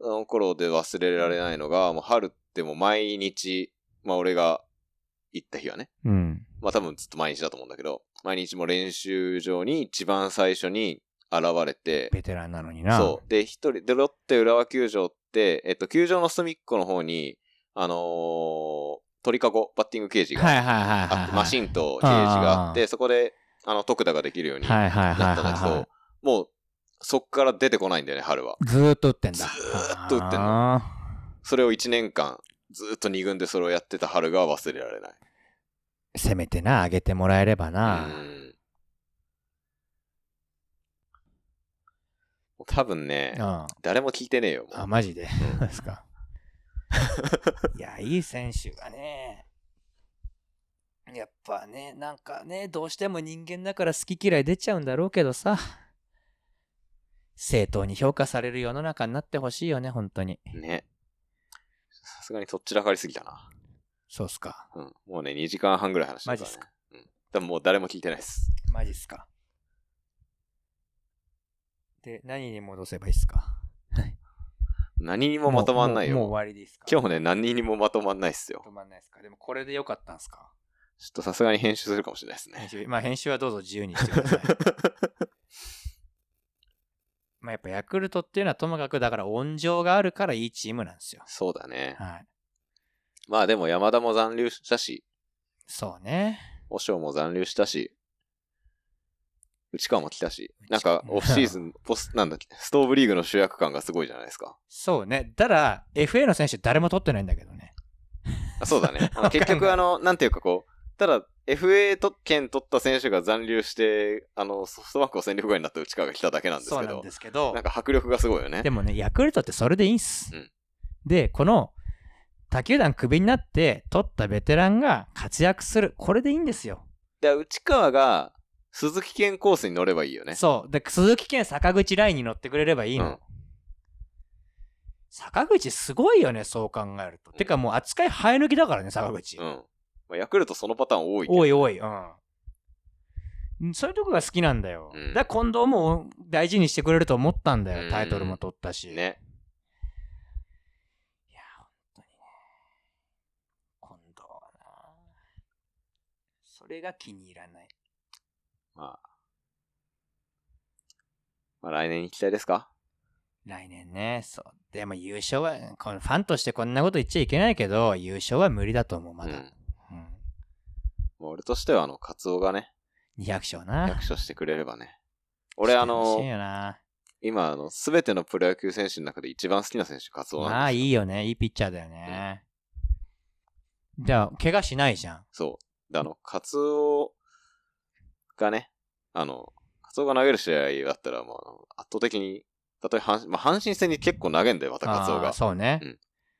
S1: その頃で忘れられないのが、もう春ってもう毎日、まあ俺が行った日はね、
S2: うん。
S1: まあ多分ずっと毎日だと思うんだけど、毎日も練習場に一番最初に現れて、
S2: ベテランなのにな。
S1: そう。で、一人、で、ロッテ浦和球場って、えっと、球場の隅っこの方に、あのー鳥かご、バッティングケージがあ
S2: はい。
S1: って、マシンとケージがあっ
S2: あ
S1: て、そこで、あの、特打ができるように
S2: はいはいはい
S1: なったんだけ
S2: は
S1: ど、もう、そっから出てこないんだよね、春は。
S2: い。ずーっと打ってんだ。
S1: ずーっと打ってんの
S2: あ
S1: それを1年間、ずーっと2軍でそれをやってた春が忘れられない。
S2: ーせめてな、上げてもらえればな。
S1: うん多分ね
S2: う、ん。
S1: 誰も聞いてねえよ、も
S2: あ、
S1: う。
S2: マジで？ですか。いや、いい選手がね。やっぱね、なんかね、どうしても人間だから好き嫌い出ちゃうんだろうけどさ。正当に評価される世の中になってほしいよね、本当に。
S1: ね。さすがにとっちらかりすぎたな。
S2: そうっすか。
S1: うん。もうね、2時間半ぐらい話してるから、ね。
S2: マジっすか
S1: うん。多分もう誰も聞いてないです。
S2: マジっすか。で、何に戻せばいいっすか？
S1: 何にもまとまんないよ。
S2: もう終わりですか？
S1: 今日もね、何にもまとまんないっすよ
S2: ま。とまんないっすか？でもこれでよかったんすか？
S1: ちょっとさすがに編集するかもしれないですね。
S2: 編集、まあ編集はどうぞ自由にしてください。まあやっぱヤクルトっていうのはともかくだから温情があるからいいチームなんですよ。
S1: そうだね。
S2: はい。
S1: まあでも山田も残留したし、
S2: そうね。
S1: 和尚も残留したし、内川も来たし、なんかオフシーズン、ポス、なんだっけ、ストーブリーグの主役感がすごいじゃないですか。
S2: そうね。ただ、FA の選手誰も取ってないんだけどね。
S1: あそうだね。結局あの、なんていうかこう、ただ FA と権取った選手が残留して、あの、ソフトバンクを戦力外になった内川が来ただけなんですけど
S2: そうなんで、すけど
S1: なん、か迫力がすごいよね。
S2: でもね、ヤクルトってそれでいいんす。
S1: うん
S2: で、この、他球団クビになって取ったベテランが活躍する。これでいいんですよ。
S1: で、内川が鈴木健コースに乗ればいいよね。
S2: そう。で、鈴木健坂口ラインに乗ってくれればいいの。
S1: うん
S2: 坂口すごいよね、そう考えると。
S1: うん
S2: てかもう扱い生え抜きだからね、坂口。
S1: うん。まあ、ヤクルトそのパターン多いけど。
S2: おいおい、うん。そういうとこが好きなんだよ。
S1: うん
S2: だから近藤も大事にしてくれると思ったんだよ。
S1: うん
S2: タイトルも取ったし。
S1: ね。
S2: いや、本当にね。近藤はな。それが気に入らない。
S1: まあ。まあ来年に期待ですか？
S2: 来年ね、そう。でも優勝は、このファンとしてこんなこと言っちゃいけないけど、優勝は無理だと思う、まだ。
S1: うん。
S2: うん。
S1: もう俺としてはあの、カツオがね、
S2: 200勝な。
S1: 役所してくれればね。俺あの。今あの、すべてのプロ野球選手の中で一番好きな選手、カツオなんですよ。
S2: まあいいよね。いいピッチャーだよね。じゃあ、怪我しないじゃん。
S1: そう。であの、カツオがね、あの、カツオが投げる試合だったら、もうあの、圧倒的に、たとえ阪神、まあ、阪神戦に結構投げんだよ、またカツオが。
S2: そうね。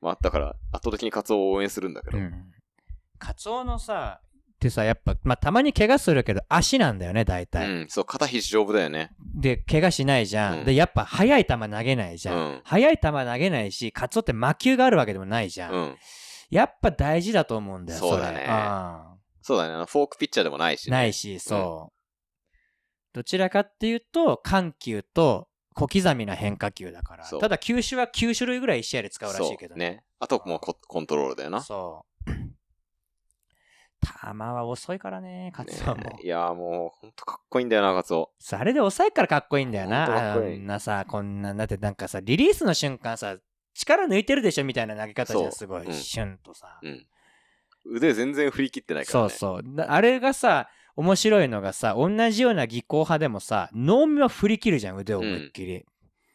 S1: まあ、だから、圧倒的にカツオを応援するんだけど。
S2: うん。カツオのさ、ってさ、やっぱ、まあ、たまに怪我するけど、足なんだよね、大
S1: う
S2: 体。
S1: ん、そう、肩肘丈夫だよね。
S2: で、怪我しないじゃん。
S1: うん
S2: で、やっぱ、速い球投げないじゃん。
S1: うん
S2: 速い球投げないし、カツオって魔球があるわけでもないじゃん。
S1: うん。
S2: やっぱ大事だと思うんだよ、
S1: そうだね
S2: れうん
S1: そうだね、あの、フォークピッチャーでもないし、ね。
S2: ないし、そう。どちらかっていうと、緩急と小刻みな変化球だから。ただ、球種は9種類ぐらい1試合で使うらしいけど
S1: そうね。あともうココントロールだよな。
S2: そう。球は遅いからね、カツオも。
S1: ねいやーもう、ほんとかっこいいんだよな、カツオ。
S2: あれで抑えからかっこいいんだよな。あんなさ、こんな、だってなんかさ、リリースの瞬間さ、力抜いてるでしょみたいな投げ方じゃすごい。
S1: うん
S2: シュンとさ。
S1: うん。腕全然振り切ってないからね。
S2: そうそう。だあれがさ、面白いのがさ、同じような技巧派でもさ、能見は振り切るじゃん、腕を思いっきり。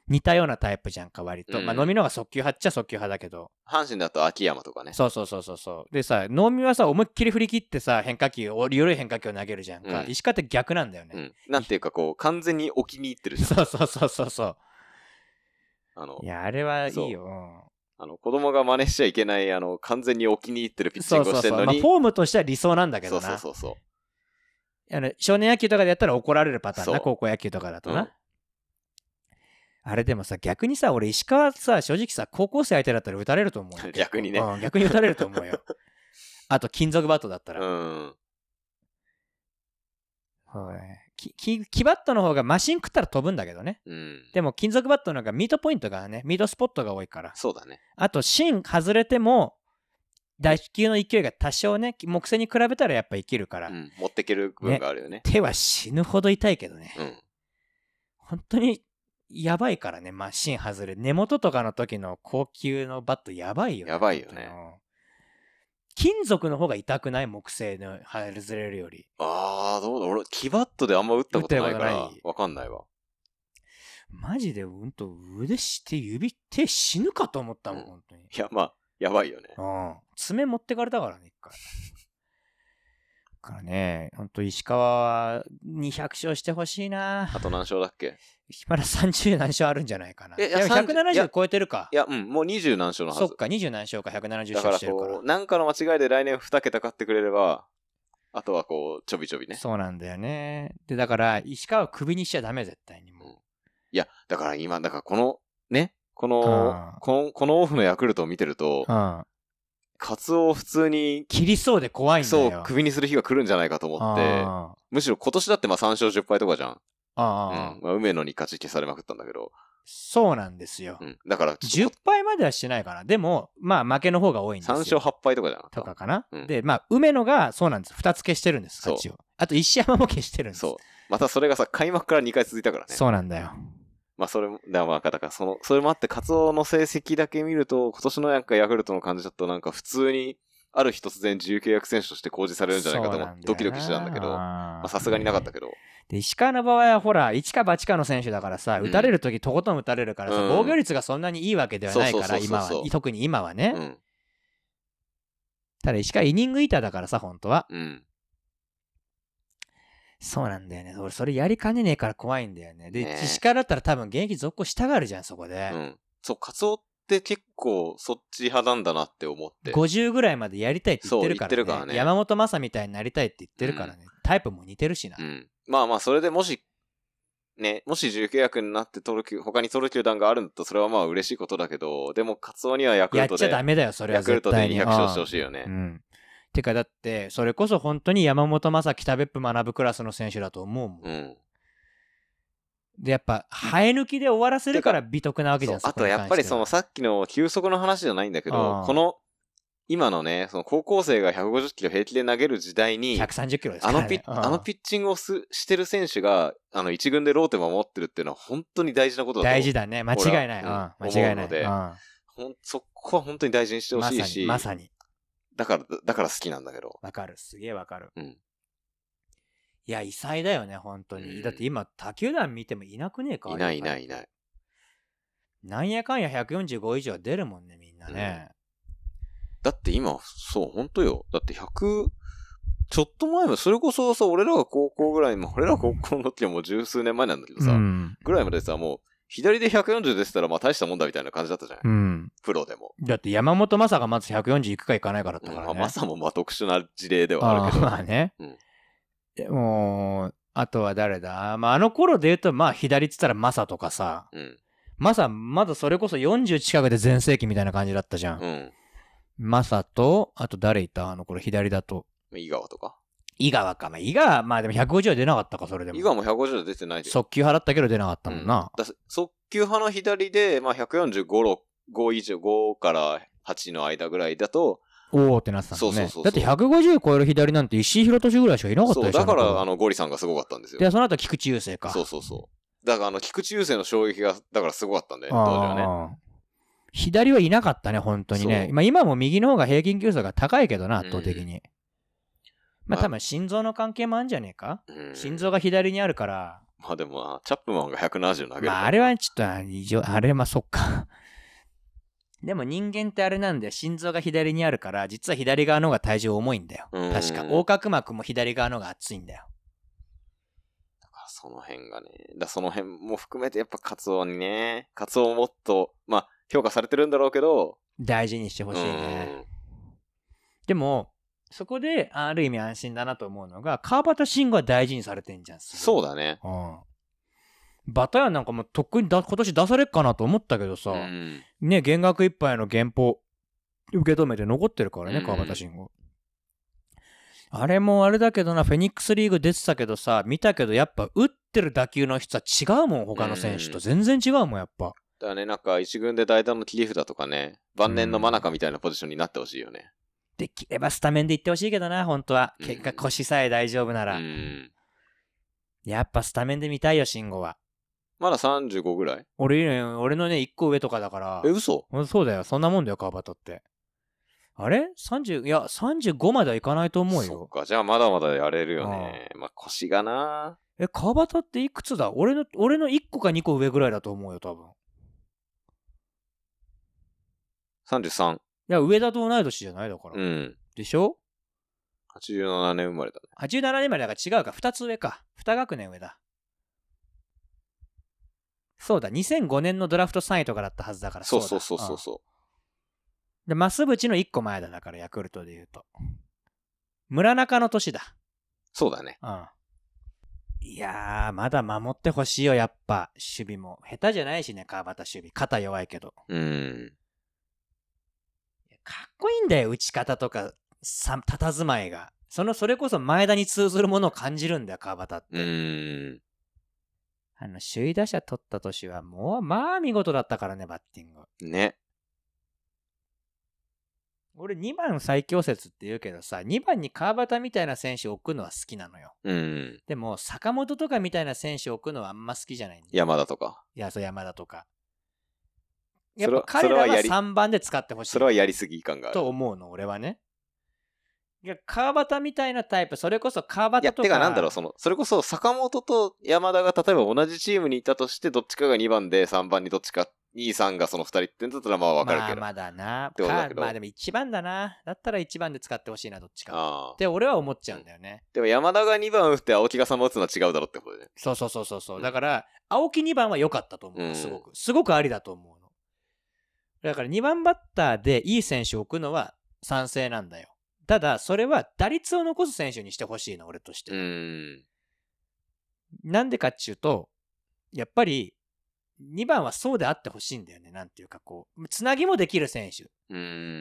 S2: 似たようなタイプじゃんか、割と。
S1: うん
S2: まあ、能見の方が速球派っちゃ速球派だけど。
S1: 阪神だと秋山とかね。
S2: そうそうそうそうそう。でさ、能見はさ、思いっきり振り切ってさ、変化球を、緩い変化球を投げるじゃんか。
S1: うん
S2: 石川って逆なんだよね。
S1: うん。なんていうかこう、完全に置きに入ってるじゃん。
S2: そうそうそうそうそう。
S1: あの
S2: い、や、あれはいいよ。うん
S1: あの、子供が真似しちゃいけない、あの、完全に置きに入ってるピッチングを
S2: そうそうそう。まあ、
S1: してるのに。
S2: フォームとしては理想なんだけどな。
S1: そうそうそ
S2: あの少年野球とかでやったら怒られるパターンな、高校野球とかだとな。
S1: うん
S2: あれでもさ、逆にさ、俺、石川さ、正直さ、高校生相手だったら打たれると思うよ。
S1: 逆にね
S2: うん逆に打たれると思うよ。あと、金属バットだった
S1: う。
S2: ら。
S1: うん。
S2: そうね。きき木バットの方がまあ芯食ったら飛ぶんだけどね。
S1: うん。
S2: でも金属バットの方がミートポイントがね、ミートスポットが多いから。
S1: そうだね。
S2: あと芯外れても、打球の勢いが多少ね、木製に比べたらやっぱ生きるから、
S1: うん。持ってける部分があるよね。
S2: 手は死ぬほど痛いけどね。
S1: うん。
S2: 本当にやばいからね、まあ、芯外れ。根元とかの時の高級のバットやばいよね。
S1: やばいよね。
S2: 金属の方が痛くない木製の外れるより。
S1: あー、どうだ俺、木バットであんま打ったことないからわかんないわ。
S2: マジでうんと腕して指手死ぬかと思ったもん、
S1: うん
S2: 本当に。
S1: いや、まあ、やばいよね。
S2: うん。爪持ってかれたからね、一回。だからね、ほんと石川は200勝してほしいな
S1: あと何勝だっけ？
S2: まだ30何勝あるんじゃないかな。
S1: えいや
S2: いや、
S1: 30い
S2: 170
S1: や
S2: 超えてるか
S1: い。や、うん、もう20何勝のはず。
S2: そっか、20何勝か170
S1: だか
S2: 勝
S1: ら
S2: してるから
S1: こ。う、なんかの間違いで来年2桁勝ってくれれば、あとはこう、ちょびちょびね。
S2: そうなんだよね。で、だから、石川をクビにしちゃダメ、絶対にもう。
S1: いや、だから今、だからこの、ね、こ
S2: うん
S1: の、この、このオフのヤクルトを見てると、
S2: うん。
S1: カツオを普通に、
S2: 切りそうで怖いんだ
S1: そう
S2: よ。、
S1: クビにする日が来るんじゃないかと思って、
S2: あ
S1: むしろ今年だってまあ3勝10敗とかじゃん。
S2: あああ
S1: うん。まあ、梅野に勝ち消されまくったんだけど、
S2: そうなんですよ。
S1: うん。だからちょっ
S2: 10敗まではしてないかな。でも、まあ、負けの方が多いんです
S1: と
S2: よ。
S1: 3勝8敗とかじゃん。
S2: とかかな。
S1: うん
S2: で、まあ、梅野がそうなんです。2つ消してるんです、勝ちを。あと、石山も消してるんです。
S1: そう。またそれがさ、開幕から2回続いたからね。
S2: そうなんだよ。
S1: まあそれも、だまあ、だからその、それもあって、カツオの成績だけ見ると、今年のなんかヤクルトの感じだとなんか普通に、ある日突然自由契約選手として公示されるんじゃないかと思って、ドキドキしてたんだけど、ま
S2: ま
S1: あさすがになかったけど、
S2: で、石川の場合はほら、一か八かの選手だからさ、
S1: うん
S2: 打たれるときとことん打たれるからさ、
S1: うん
S2: 防御率がそんなにいいわけではないから、今は。特に今はね。
S1: うん。
S2: ただ石川イニングイーターだからさ、本当は。
S1: うん。
S2: そうなんだよね。俺、それやりかねねえから怖いんだよね。で、
S1: ねえ
S2: 石川だったら多分現役続行したがるじゃん、そこで。
S1: うん。そう、カツオって結構そっち派なんだなって思って。
S2: 50ぐらいまでやりたいって言ってるから,、ね、
S1: からね
S2: 山本昌みたいになりたいって言ってるからね。タイプも似てるしな。
S1: うん。まあまあ、それでもし、ね、もし自由契約になって取る球、他に取る球団があるんだと、それはまあ嬉しいことだけど、でも、カツオにはヤク
S2: やっちゃ
S1: ルトで、
S2: ダメだよ、それは
S1: ヤクルトで
S2: 絶対に。
S1: 200勝してほしいよね
S2: う。ん。てか、だって、それこそ本当に山本昌、北別府学クラスの選手だと思うもん。
S1: うん。
S2: で、やっぱ、生え抜きで終わらせるから美徳なわけじゃん、
S1: あとやっぱりその
S2: さ、
S1: さっきの休息の話じゃないんだけ
S2: あ
S1: ど
S2: ー、
S1: この、今のね、その高校生が150キロ平気で投げる時代に、
S2: 130キロですね。
S1: あのピッ、
S2: うん
S1: あのピッチングをすしてる選手が、あの、一軍でローテ守ってるっていうのは本当に大事なことだと思う。
S2: 大事だね。間違いない。うん、間違いない。
S1: ので
S2: うん
S1: ほんそこは本当に大事にしてほしいし、
S2: まさに、まさに。
S1: だから、だから好きなんだけど。
S2: わかる。すげえわかる。
S1: うん。
S2: いや、異彩だよね、本当に。
S1: うん
S2: だって今、他球団見てもいなくねえか。
S1: いないいないいない。
S2: なんやかんや145以上は出るもんね、みんなね。
S1: だって今、そう、本当よ。だって100、ちょっと前も、それこそさ、俺らが高校ぐらいも、俺らが高校の時はもう十数年前なんだけどさ、
S2: うん。
S1: ぐらいまでさ、もう、左で140出てたら、まあ大したもんだみたいな感じだったじゃない、
S2: うん。
S1: プロでも。
S2: だって山本昌がまず140いくかいかないかだったからね。
S1: まあ、まさもまあ特殊な事例ではあるけど。
S2: まあね。
S1: うん
S2: でも、あとは誰だ？まあ、あの頃で言うと、まあ、左っつったらマサとかさ。
S1: うん。
S2: まだそれこそ40近くで全盛期みたいな感じだったじゃん。
S1: うん。
S2: と、あと誰いた？あの頃左だと。
S1: 井川とか。
S2: 井川か。まあ、井川、まあでも150は出なかったか、それでも。
S1: 井川も150で出てないで。
S2: 速球払ったけど出なかったもんな。
S1: だ速球派の左で、まあ145、6 5以上、5から8の間ぐらいだと、
S2: おおってなってたもんね。
S1: そうそうそうそう
S2: だって150超える左なんて石井宏俊ぐらいしかいなかった
S1: そう、
S2: でしょ。
S1: だから、あの、ゴリさんがすごかったんですよ。
S2: で、その後菊池雄星か。
S1: そうそうそう。だから、あの、菊池雄星の衝撃が、だからすごかったんだよね、当時はね。
S2: 左はいなかったね、本当にね
S1: そ。う
S2: まあ今も右の方が平均球速が高いけどな、圧倒的に。まあ
S1: まあ
S2: 多分心臓の関係もあるんじゃねえか、
S1: うん
S2: 心臓が左にあるから、
S1: まあでもな、チャップマンが170投げる。
S2: まああれはちょっとあ異常、あれまあそっか。でも人間ってあれなんだよ。心臓が左にあるから、実は左側の方が体重重いんだよ。
S1: うん
S2: 確か。横隔膜も左側の方が厚いんだよ。
S1: だからその辺がね、だその辺も含めてやっぱカツオにね、カツオをもっと、まあ、評価されてるんだろうけど、
S2: 大事にしてほしいね。でも、そこで、ある意味安心だなと思うのが、川端慎吾は大事にされてんじゃん。
S1: そうだね。
S2: うん。バタヤンなんかもうとっくにだ今年出されっかなと思ったけどさ、
S1: うん。
S2: ね、減額いっぱいの原稿受け止めて残ってるからね、
S1: うん
S2: 川端慎吾。あれもあれだけどな、フェニックスリーグ出てたけどさ、見たけどやっぱ打ってる打球の質は違うもん、他の選手と。
S1: うん
S2: 全然違うもん、やっぱ。
S1: だね、なんか一軍で代打の切り札とかね、晩年の真中みたいなポジションになってほしいよね。
S2: できればスタメンで行ってほしいけどな、本当は。
S1: うん
S2: 結果腰さえ大丈夫な
S1: う
S2: ら。
S1: ん。
S2: やっぱスタメンで見たいよ、慎吾は。
S1: まだ35ぐらい？
S2: 俺ね、俺のね、1個上とかだから
S1: え、。嘘？
S2: うんそうだよ、そんなもんだよ、川端って。あれ ?30、いや、35まではいかないと思うよ。
S1: そっか、じゃあまだまだやれるよね。まあ腰がな
S2: え、川端っていくつだ？俺の、俺の1個か2個上ぐらいだと思うよ、多分。
S1: 33。
S2: いや、上田と同い年じゃないだから。
S1: うん。
S2: でしょ
S1: ？87年生まれだね。
S2: ?87 年までだから違うか。2つ上か。2学年上だ。そうだ、2005年のドラフト3位とかだったはずだから。だ
S1: そうそうそうそうそ
S2: で、増渕の1個前だ、だから、ヤクルトで言うと。村中の年だ。
S1: う。そうだね。
S2: うん。いやー、まだ守ってほしいよ、やっぱ。守備も。下手じゃないしね、川端守備。肩弱いけど。
S1: うん。
S2: かっこいいんだよ、打ち方とか、さ、佇まいが。その、それこそ前田に通ずるものを感じるんだよ、川端って。
S1: うん。
S2: あの、首位打者取った年は、もう、まあ、見事だったからね、バッティング。
S1: ね。
S2: 俺、2番最強説って言うけどさ、2番に川端みたいな選手を置くのは好きなのよ。
S1: うん。
S2: でも、坂本とかみたいな選手を置くのはあんま好きじゃないんだよ。
S1: 山田とか。
S2: いや、そう、山田とか。やっぱ彼らは
S1: それはやり
S2: 3番で使ってほしい。
S1: それはやりすぎ感がある。
S2: と思うの、俺はね。いや、川端みたいなタイプ、それこそ川
S1: いや、
S2: 端とか。
S1: てかなんだろう、その、それこそ坂本と山田が例えば同じチームにいたとして、どっちかが2番で3番にどっちか、2、3がその2人ってんだったらまあわかるけど。
S2: まあまだな。
S1: てことだけど
S2: かまあでも1番だな。だったら1番で使ってほしいな、どっちか。って俺は思っちゃうんだよね。
S1: でも山田が2番打って青木が3番打つのは違うだろうってことでね。
S2: そうそうそうそうそうう。
S1: ん
S2: だから、青木2番は良かったと思う。
S1: うん
S2: すごく。すごくありだと思うの。だから2番バッターでいい選手を置くのは賛成なんだよ。ただ、それは打率を残す選手にしてほしいの、俺として。なんでかっていうと、やっぱり、2番はそうであってほしいんだよね。なんていうかこう、つなぎもできる選手。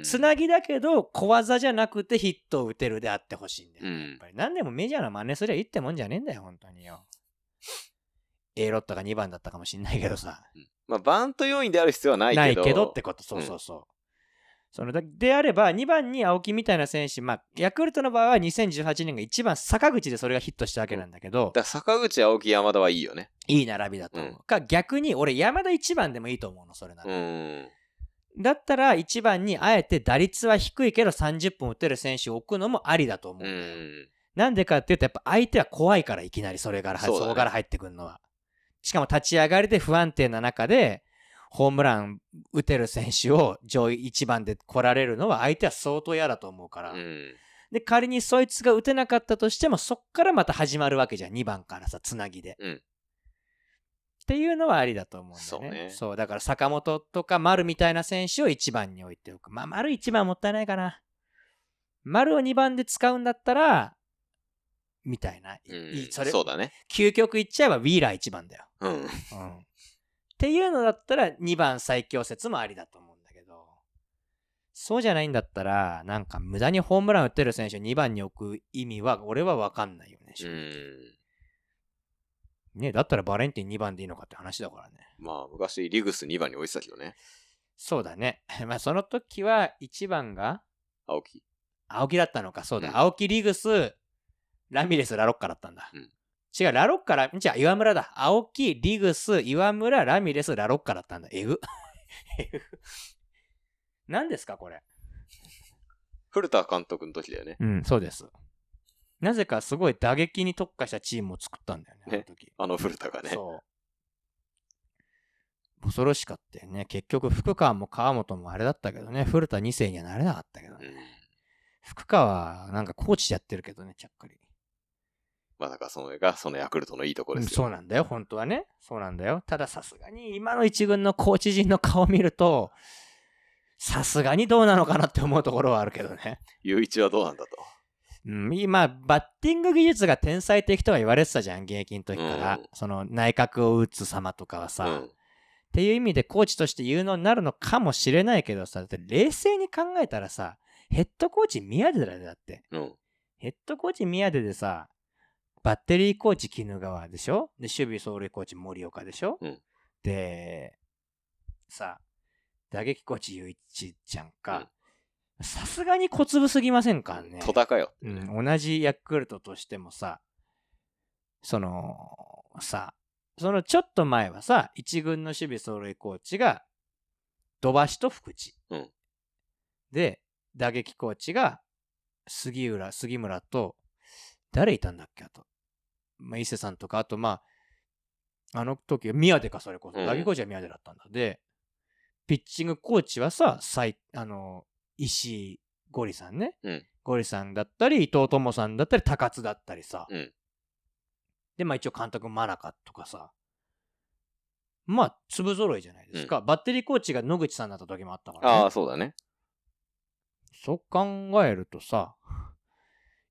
S2: つなぎだけど、小技じゃなくてヒットを打てるであってほしいんだよ、ね
S1: うん
S2: やっぱり。何でもメジャーな真似すりゃいいってもんじゃねえんだよ、本当によ。A ロットが2番だったかもしんないけどさ。
S1: まあ、バント要因である必要はないけど。
S2: ないけどってこと、そうそうそう。そのだであれば、2番に青木みたいな選手、まあ、ヤクルトの場合は2018年が一番坂口でそれがヒットしたわけなんだけど、
S1: だから坂口、青木、山田はいいよね。
S2: いい並びだと思う。か、逆に俺山田1番でもいいと思うの、それな
S1: う
S2: ら。だったら1番にあえて打率は低いけど30分打てる選手を置くのもありだと思う
S1: うん。
S2: なんでかっていうと、やっぱ相手は怖いからいきなりそれから、
S1: そ
S2: こから入ってくるのは。しかも立ち上がりで不安定な中で、ホームラン打てる選手を上位1番で来られるのは相手は相当嫌だと思うから。
S1: うん。
S2: で、仮にそいつが打てなかったとしても、そっからまた始まるわけじゃん。2番からさ、つなぎで。
S1: うん
S2: っていうのはありだと思うんだよね。
S1: そうね
S2: だから坂本とか丸みたいな選手を1番に置いておく。まあ、丸1番もったいないかな。丸を2番で使うんだったら、みたいな。
S1: うん
S2: それ、
S1: そうだね。
S2: 究極言っちゃえばウィーラー1番だよ。
S1: うん。
S2: うん。っていうのだったら2番最強説もありだと思うんだけど、そうじゃないんだったら、なんか無駄にホームラン打ってる選手を2番に置く意味は、俺は分かんないよね。
S1: う
S2: 正直
S1: ん。
S2: ねだったらバレンティン2番でいいのかって話だからね。
S1: まあ、昔、リグス2番に置いてたけどね。
S2: そうだね。まあその時は1番が
S1: 青木。
S2: 青木だったのか、そうだ。
S1: うん
S2: 青木リグス、ラミレス、ラロッカだったんだ。
S1: うん
S2: 違う、ラロッカラ、じゃあ岩村だ。青木、リグス、岩村、ラミレス、ラロッカだったんだ。えぐ。えぐ。何ですか、これ。
S1: 古田監督の時だよね。
S2: うん、そうです。なぜかすごい打撃に特化したチームを作ったんだよね、あの
S1: ね
S2: 時。
S1: あの古田がね。
S2: そう。恐ろしかったよね。結局、福川も川本もあれだったけどね、古田2世にはなれなかったけどね。
S1: うん。
S2: 福川はなんかコーチやってるけどね、ちゃっかり。
S1: まあ、だからそれが、そのヤクルトのいいところ
S2: うん
S1: ですよ。
S2: そうなんだよ、本当はね。そうなんだよ。たださすがに今の一軍のコーチ陣の顔を見ると、さすがにどうなのかなって思うところはあるけどね。
S1: 雄一はどうなんだと。
S2: うん、今、バッティング技術が天才的とは言われてたじゃん、現役の時から。
S1: うん
S2: その内角を打つ様とかはさ、
S1: うん。
S2: っていう意味でコーチとして有能になるのかもしれないけどさ、だって冷静に考えたらさ、ヘッドコーチ宮寺だよだって。
S1: うん。
S2: ヘッドコーチ宮出でさ、バッテリーコーチ絹川でしょ？で、守備走塁コーチ森岡でしょ、
S1: うん
S2: で、さ、打撃コーチ雄一じゃんか。さすがに小粒すぎませんかね？
S1: 戸高よ。
S2: うん、同じヤクルトとしてもさ、その、さ、そのちょっと前はさ、一軍の守備走塁コーチが、土橋と福地。
S1: うん
S2: で、打撃コーチが、杉浦、杉村と、誰いたんだっけあと。まあ、伊勢さんとか、あとまあ、あの時、宮出か、それこそ。
S1: うん
S2: 打撃コーチは宮出だったんだ。で、ピッチングコーチはさ、最、あの、石井ゴリさんね。
S1: うん
S2: ゴリさんだったり、伊藤智さんだったり、高津だったりさ。
S1: うん
S2: で、まあ一応監督、真中とかさ。まあ、粒揃いじゃないですか。バッテリーコーチが野口さんだった時もあったから、ね。
S1: ああ、そうだね。
S2: そう考えるとさ、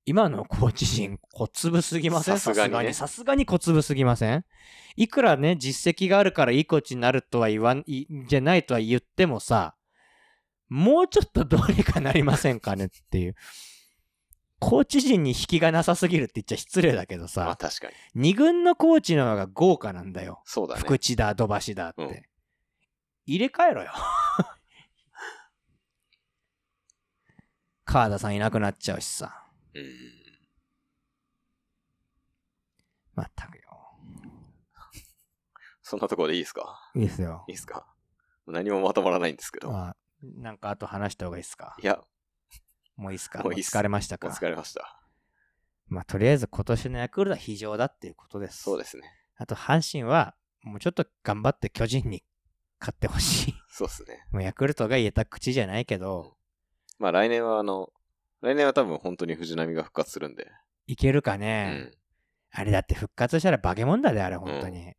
S2: 今のコーチ陣、小粒すぎません？
S1: さすがにね
S2: さすがに小粒すぎません？いくらね、実績があるからいいコーチになるとは言わん、いじゃないとは言ってもさ、もうちょっとどうにかなりませんかねっていう。コーチ陣に引きがなさすぎるって言っちゃ失礼だけど
S1: まあ
S2: さ、
S1: 確かに。
S2: 二軍のコーチの方が豪華なんだよ。
S1: そうだね。
S2: 福地だ、土橋だって。
S1: うん
S2: 入れ替えろよ。川田さんいなくなっちゃうしさ。
S1: うん。
S2: まったくよ。
S1: そんなところでいいですか？
S2: いいですよ
S1: い。いですか？何もまとまらないんですけど。
S2: まあ、なんかあと話した方がいいですか？
S1: いや、
S2: もういいですか？
S1: もういいっす
S2: 疲れましたか？
S1: 疲れました。
S2: まあ、とりあえず今年のヤクルトは非常だっていうことです。
S1: そうですね。
S2: あと、阪神は、もうちょっと頑張って巨人に勝ってほしい。
S1: そうですね。
S2: もうヤクルトが言えた口じゃないけど、
S1: まあ来年はあの、来年は多分本当に藤波が復活するんで。
S2: いけるか
S1: う
S2: ね、
S1: ん。い
S2: あれだって復活したら化け物だで、あれ、本当に。い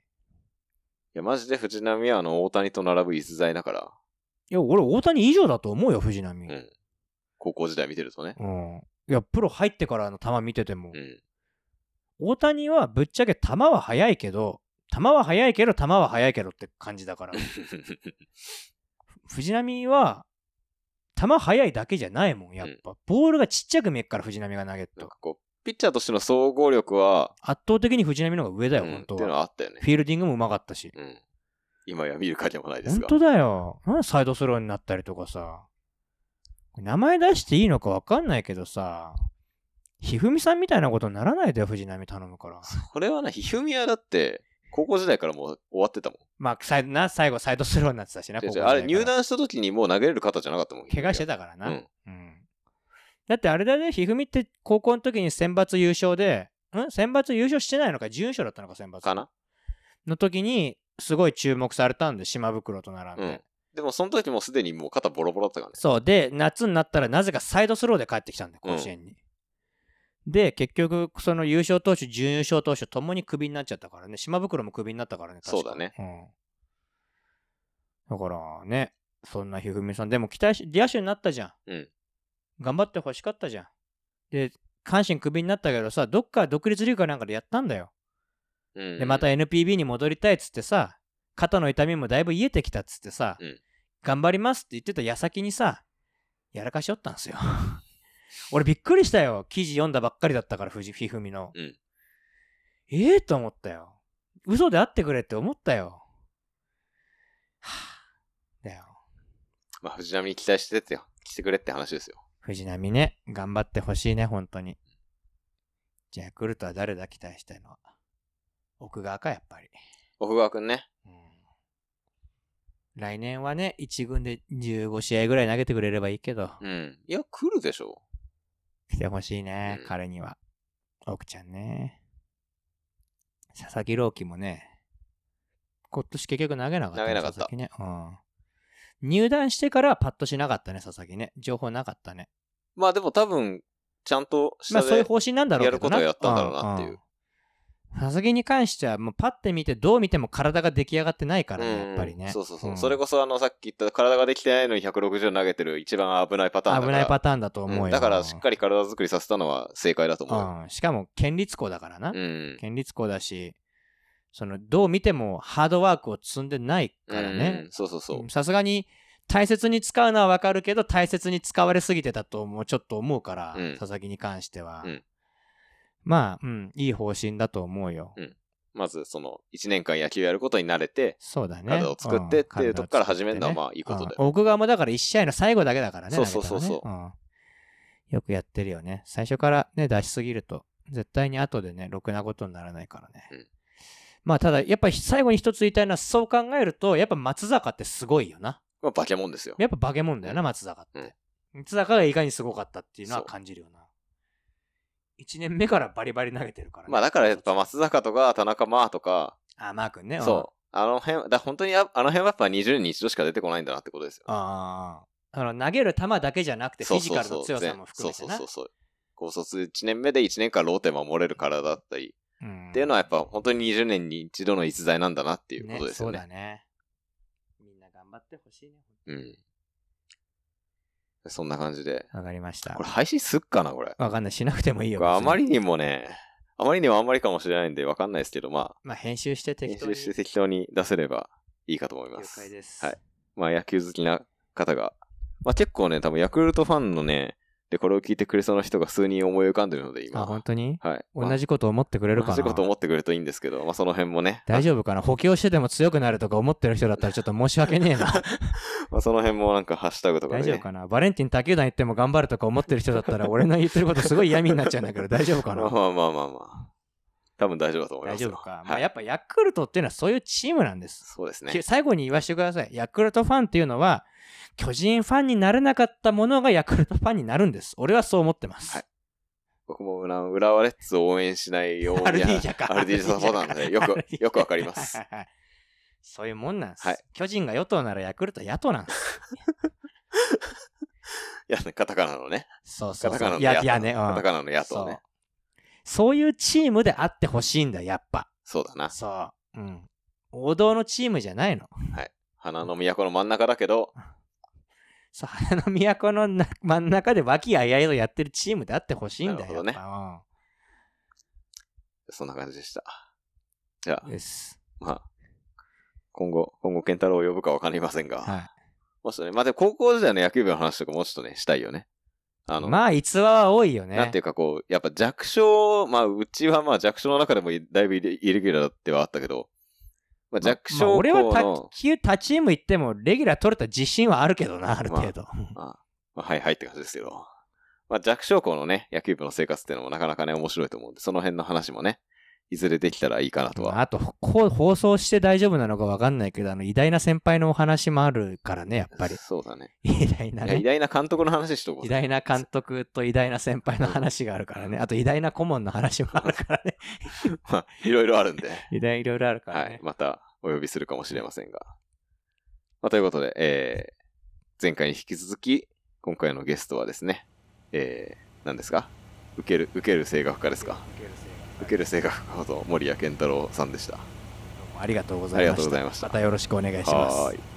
S1: や、マジで藤波はあの、大谷と並ぶ逸材だから、
S2: や、俺、大谷以上だと思うよ、藤波。
S1: うん。高校時代見てるとね。
S2: うん。いや、プロ入ってからの球見てても、
S1: うん。
S2: 大谷はぶっちゃけ球は速いけど、球は速いけど、球は速いけどって感じだから。藤波は、球速いだけじゃないもん、やっぱ。ボールがちっちゃく見えっから、藤波が投げると。
S1: なんかこう、ピッチャーとしての総合力は、
S2: 圧倒的に藤波の方が上だよ、
S1: うん
S2: 本当
S1: っていうの
S2: は。
S1: はあったよね。
S2: フィールディングもうまかったし。
S1: うん。今や見る影もないですが。
S2: 本当だよ。なサイドスローになったりとかさ。名前出していいのかわかんないけどさ、ひふみさんみたいなことにならないでよ、藤波頼むから。
S1: これはな、ひふみはだって、高校時代からもう終わってたもん。
S2: まあ、な最後サイドスローになってたしな、
S1: 違う違う
S2: 高校時代から
S1: あれ入団した時にもう投げれる方じゃなかったもん。
S2: 怪我してたからな。
S1: うん。
S2: うんだってあれだね、ひふみって高校の時に選抜優勝で、ん？選抜優勝してないのか、準優勝だったのか、選抜。
S1: かな
S2: の時に、すごい注目されたんで、島袋と並んで。
S1: うんでもその時もすでにもう肩ボロボロだったからね。
S2: そう。で、夏になったらなぜかサイドスローで帰ってきたんだよ、甲子園に。で、結局、その優勝投手、準優勝投手ともにクビになっちゃったからね。島袋もクビになったからね。
S1: そうだね。
S2: うん。だからね、そんなひふみさん。でも期待し、野手になったじゃん。
S1: うん。
S2: 頑張ってほしかったじゃん。で、阪神クビになったけどさ、どっか独立リーグかなんかでやったんだよ。
S1: うん。
S2: で、また NPB に戻りたいっつってさ、肩の痛みもだいぶ癒えてきたっつってさ、
S1: うん
S2: 頑張りますって言ってた矢先にさ、やらかしよったんすよ。俺びっくりしたよ。記事読んだばっかりだったから、藤ひふみの。
S1: うん
S2: ええと思ったよ。嘘であってくれって思ったよ。はぁ。だよ。
S1: まあ藤波に期待してってよ。来てくれって話ですよ。
S2: 藤波ね、頑張ってほしいね、本当に。じゃあ、ヤクルトは誰だ期待したいのは？奥側か、やっぱり。
S1: 奥川くんね。
S2: うん来年はね、1軍で15試合ぐらい投げてくれればいいけど、
S1: うん。いや、来るでしょ
S2: 来てほしいね、
S1: うん
S2: 彼には。奥ちゃんね。佐々木朗希もね、今年結局投げなかった、ね。
S1: 投げなかった
S2: ね。うん。入団してからはパッとしなかったね、佐々木ね。情報なかったね。
S1: まあでも多分、ちゃんと
S2: まあそういう方針なんだろうけどな。
S1: やることをやったんだろうなっていう
S2: うんん佐々木に関しては、もうパッて見て、どう見ても体が出来上がってないからね、やっぱりね。
S1: そうそうそう。
S2: ん
S1: それこそあの、さっき言った体ができてないのに160投げてる一番危ないパターンだ。
S2: 危ないパターンだと思うよ。
S1: うんだからしっかり体作りさせたのは正解だと思うよ。
S2: うん。しかも、県立校だからな。
S1: うん。
S2: 県立校だし、その、どう見てもハードワークを積んでないから
S1: うん
S2: ね。
S1: そうそうそう。
S2: さすがに、大切に使うのはわかるけど、大切に使われすぎてたともちょっと思うから、
S1: うん
S2: 佐々木に関しては。
S1: うん
S2: まあ、うん、いい方針だと思うよ。
S1: まず、その、1年間野球やることに慣れて、
S2: そうだね。
S1: 体を作ってっていうとこから始めるのはまあいいことだよ
S2: うん奥側もだから1試合の最後だけだからね。
S1: そうそうそうそう
S2: ねんよくやってるよね。最初からね、出しすぎると、絶対に後でね、ろくなことにならないからね。
S1: うん
S2: まあ、ただ、やっぱり最後に一つ言いたいのは、そう考えると、やっぱ松坂ってすごいよな。
S1: まあ、化け物ですよ。
S2: やっぱ化け物だよな、松坂って。
S1: うん
S2: 松坂がいかにすごかったっていうのは感じるよな。1年目からバリバリ投げてるからね。
S1: まあ、だからやっぱ松坂とか田中マーとか、
S2: あ、マー君ね。
S1: そう。あの辺、だ本当にああの辺はやっぱ20年に一度しか出てこないんだなってことですよ。
S2: ああ。あの、投げる球だけじゃなくて、フィジカルの強さも含めてな
S1: そうそう。そうそう。高卒1年目で1年間ローテ守れる体だったり、
S2: うん
S1: っていうのはやっぱ本当に20年に一度の逸材なんだなっていうことですよね。
S2: そうだね。みんな頑張ってほしいね。
S1: うん。そんな感じで。
S2: わかりました
S1: これ。配信すっかなこれ。
S2: わかんない。しなくてもいいよ。
S1: あまりにもね、あまりにもあんまりかもしれないんでわかんないですけど、ま
S2: まあ、編集して
S1: あ、編
S2: 適当に。
S1: 集して適当に出せればいいかと思いま
S2: 了
S1: す。
S2: 解です。
S1: はい。まあ野球好きな方が、まあ結構ね、多分ヤクルトファンのね、で、これを聞いてくれそうな人が数人思い浮かんでるので、今。
S2: あ、本当に？
S1: はい。
S2: 同じこと思ってくれるかな？
S1: 同じこと思ってくれるといいんですけど、まあその辺もね。
S2: 大丈夫かな？補強してでも強くなるとか思ってる人だったらちょっと申し訳ねえな。
S1: まあその辺もなんかハッシュタグとかで、ね。
S2: 大丈夫かな？バレンティン他球団行っても頑張るとか思ってる人だったら俺の言ってることすごい嫌味になっちゃうんだけど大丈夫かな？
S1: まあまあまあまあまあ。多分大丈夫だと思いますよ。
S2: 大丈夫か？
S1: はい、
S2: まあやっぱヤクルトっていうのはそういうチームなんです。
S1: そうですね
S2: き。最後に言わせてください。ヤクルトファンっていうのは、巨人ファンになれなかったものがヤクルトファンになるんです。俺はそう思ってます。
S1: はい僕も浦浦和レッズを応援しないよう
S2: アルディージャか。
S1: アルディージャサポーターなんで、よく、よくわかります。
S2: はいはいはいそういうもんなんです。
S1: はい
S2: 巨人が与党ならヤクルトは野党なんです。
S1: い や、ね、カタカナのね。
S2: そうそうそう。
S1: カタカナの
S2: いや
S1: 野党。
S2: いやね、うん
S1: カタカナの野
S2: そう
S1: 党ね。
S2: そういうチームであってほしいんだ、やっぱ。
S1: そうだな。
S2: そう。うん。王道のチームじゃないの。
S1: 花の都の真ん中だけど、
S2: そう、花の都のな真ん中で和気あいあいとやってるチームであってほしいんだよ。
S1: なるほどね
S2: やっぱ
S1: そんな感じでした。じゃあ
S2: うん、です。
S1: まあ、今後、今後、ケンタロウを呼ぶかわかりませんが、
S2: は
S1: もしね、まあ、でも高校時代の野球部の話とかもうちょっとね、したいよね。あ
S2: い。
S1: の、
S2: まあ、逸話は多いよね。
S1: なんていうかこう、やっぱ弱小、まあ、うちはまあ弱小の中でもだいぶイレイレギュラーではあったけど、まあ、
S2: ま
S1: 弱小校
S2: まあ俺は
S1: の、
S2: 卓球他チーム行ってもレギュラー取れた自信はあるけどな、ある程度。
S1: まあ、まあ、はいはいって感じですけど、まあ、弱小校のね、野球部の生活っていうのもなかなかね、面白いと思うんで、その辺の話もね、いずれできたらいいかなとは。
S2: あと、こう放送して大丈夫なのかわかんないけど、あの、偉大な先輩のお話もあるからね、やっぱり。
S1: そうだね。
S2: 偉大ない
S1: や偉
S2: ね。
S1: 大な監督の話しとこう
S2: 偉大な監督と偉大な先輩の 話があるからね。あと、偉大な顧問の話もあるからね。
S1: まあ、いろいろあるんで、
S2: 偉大いろいろあるからね。
S1: はい。またお呼びするかもしれませんが。まあ、ということで、えー、前回に引き続き、今回のゲストはですね、えー、何ですか？受ける、受ける声楽家ですか？受ける声楽家こと森谷健太郎さんでした。
S2: ありがとうございました。
S1: ました
S2: よろしくお願いします。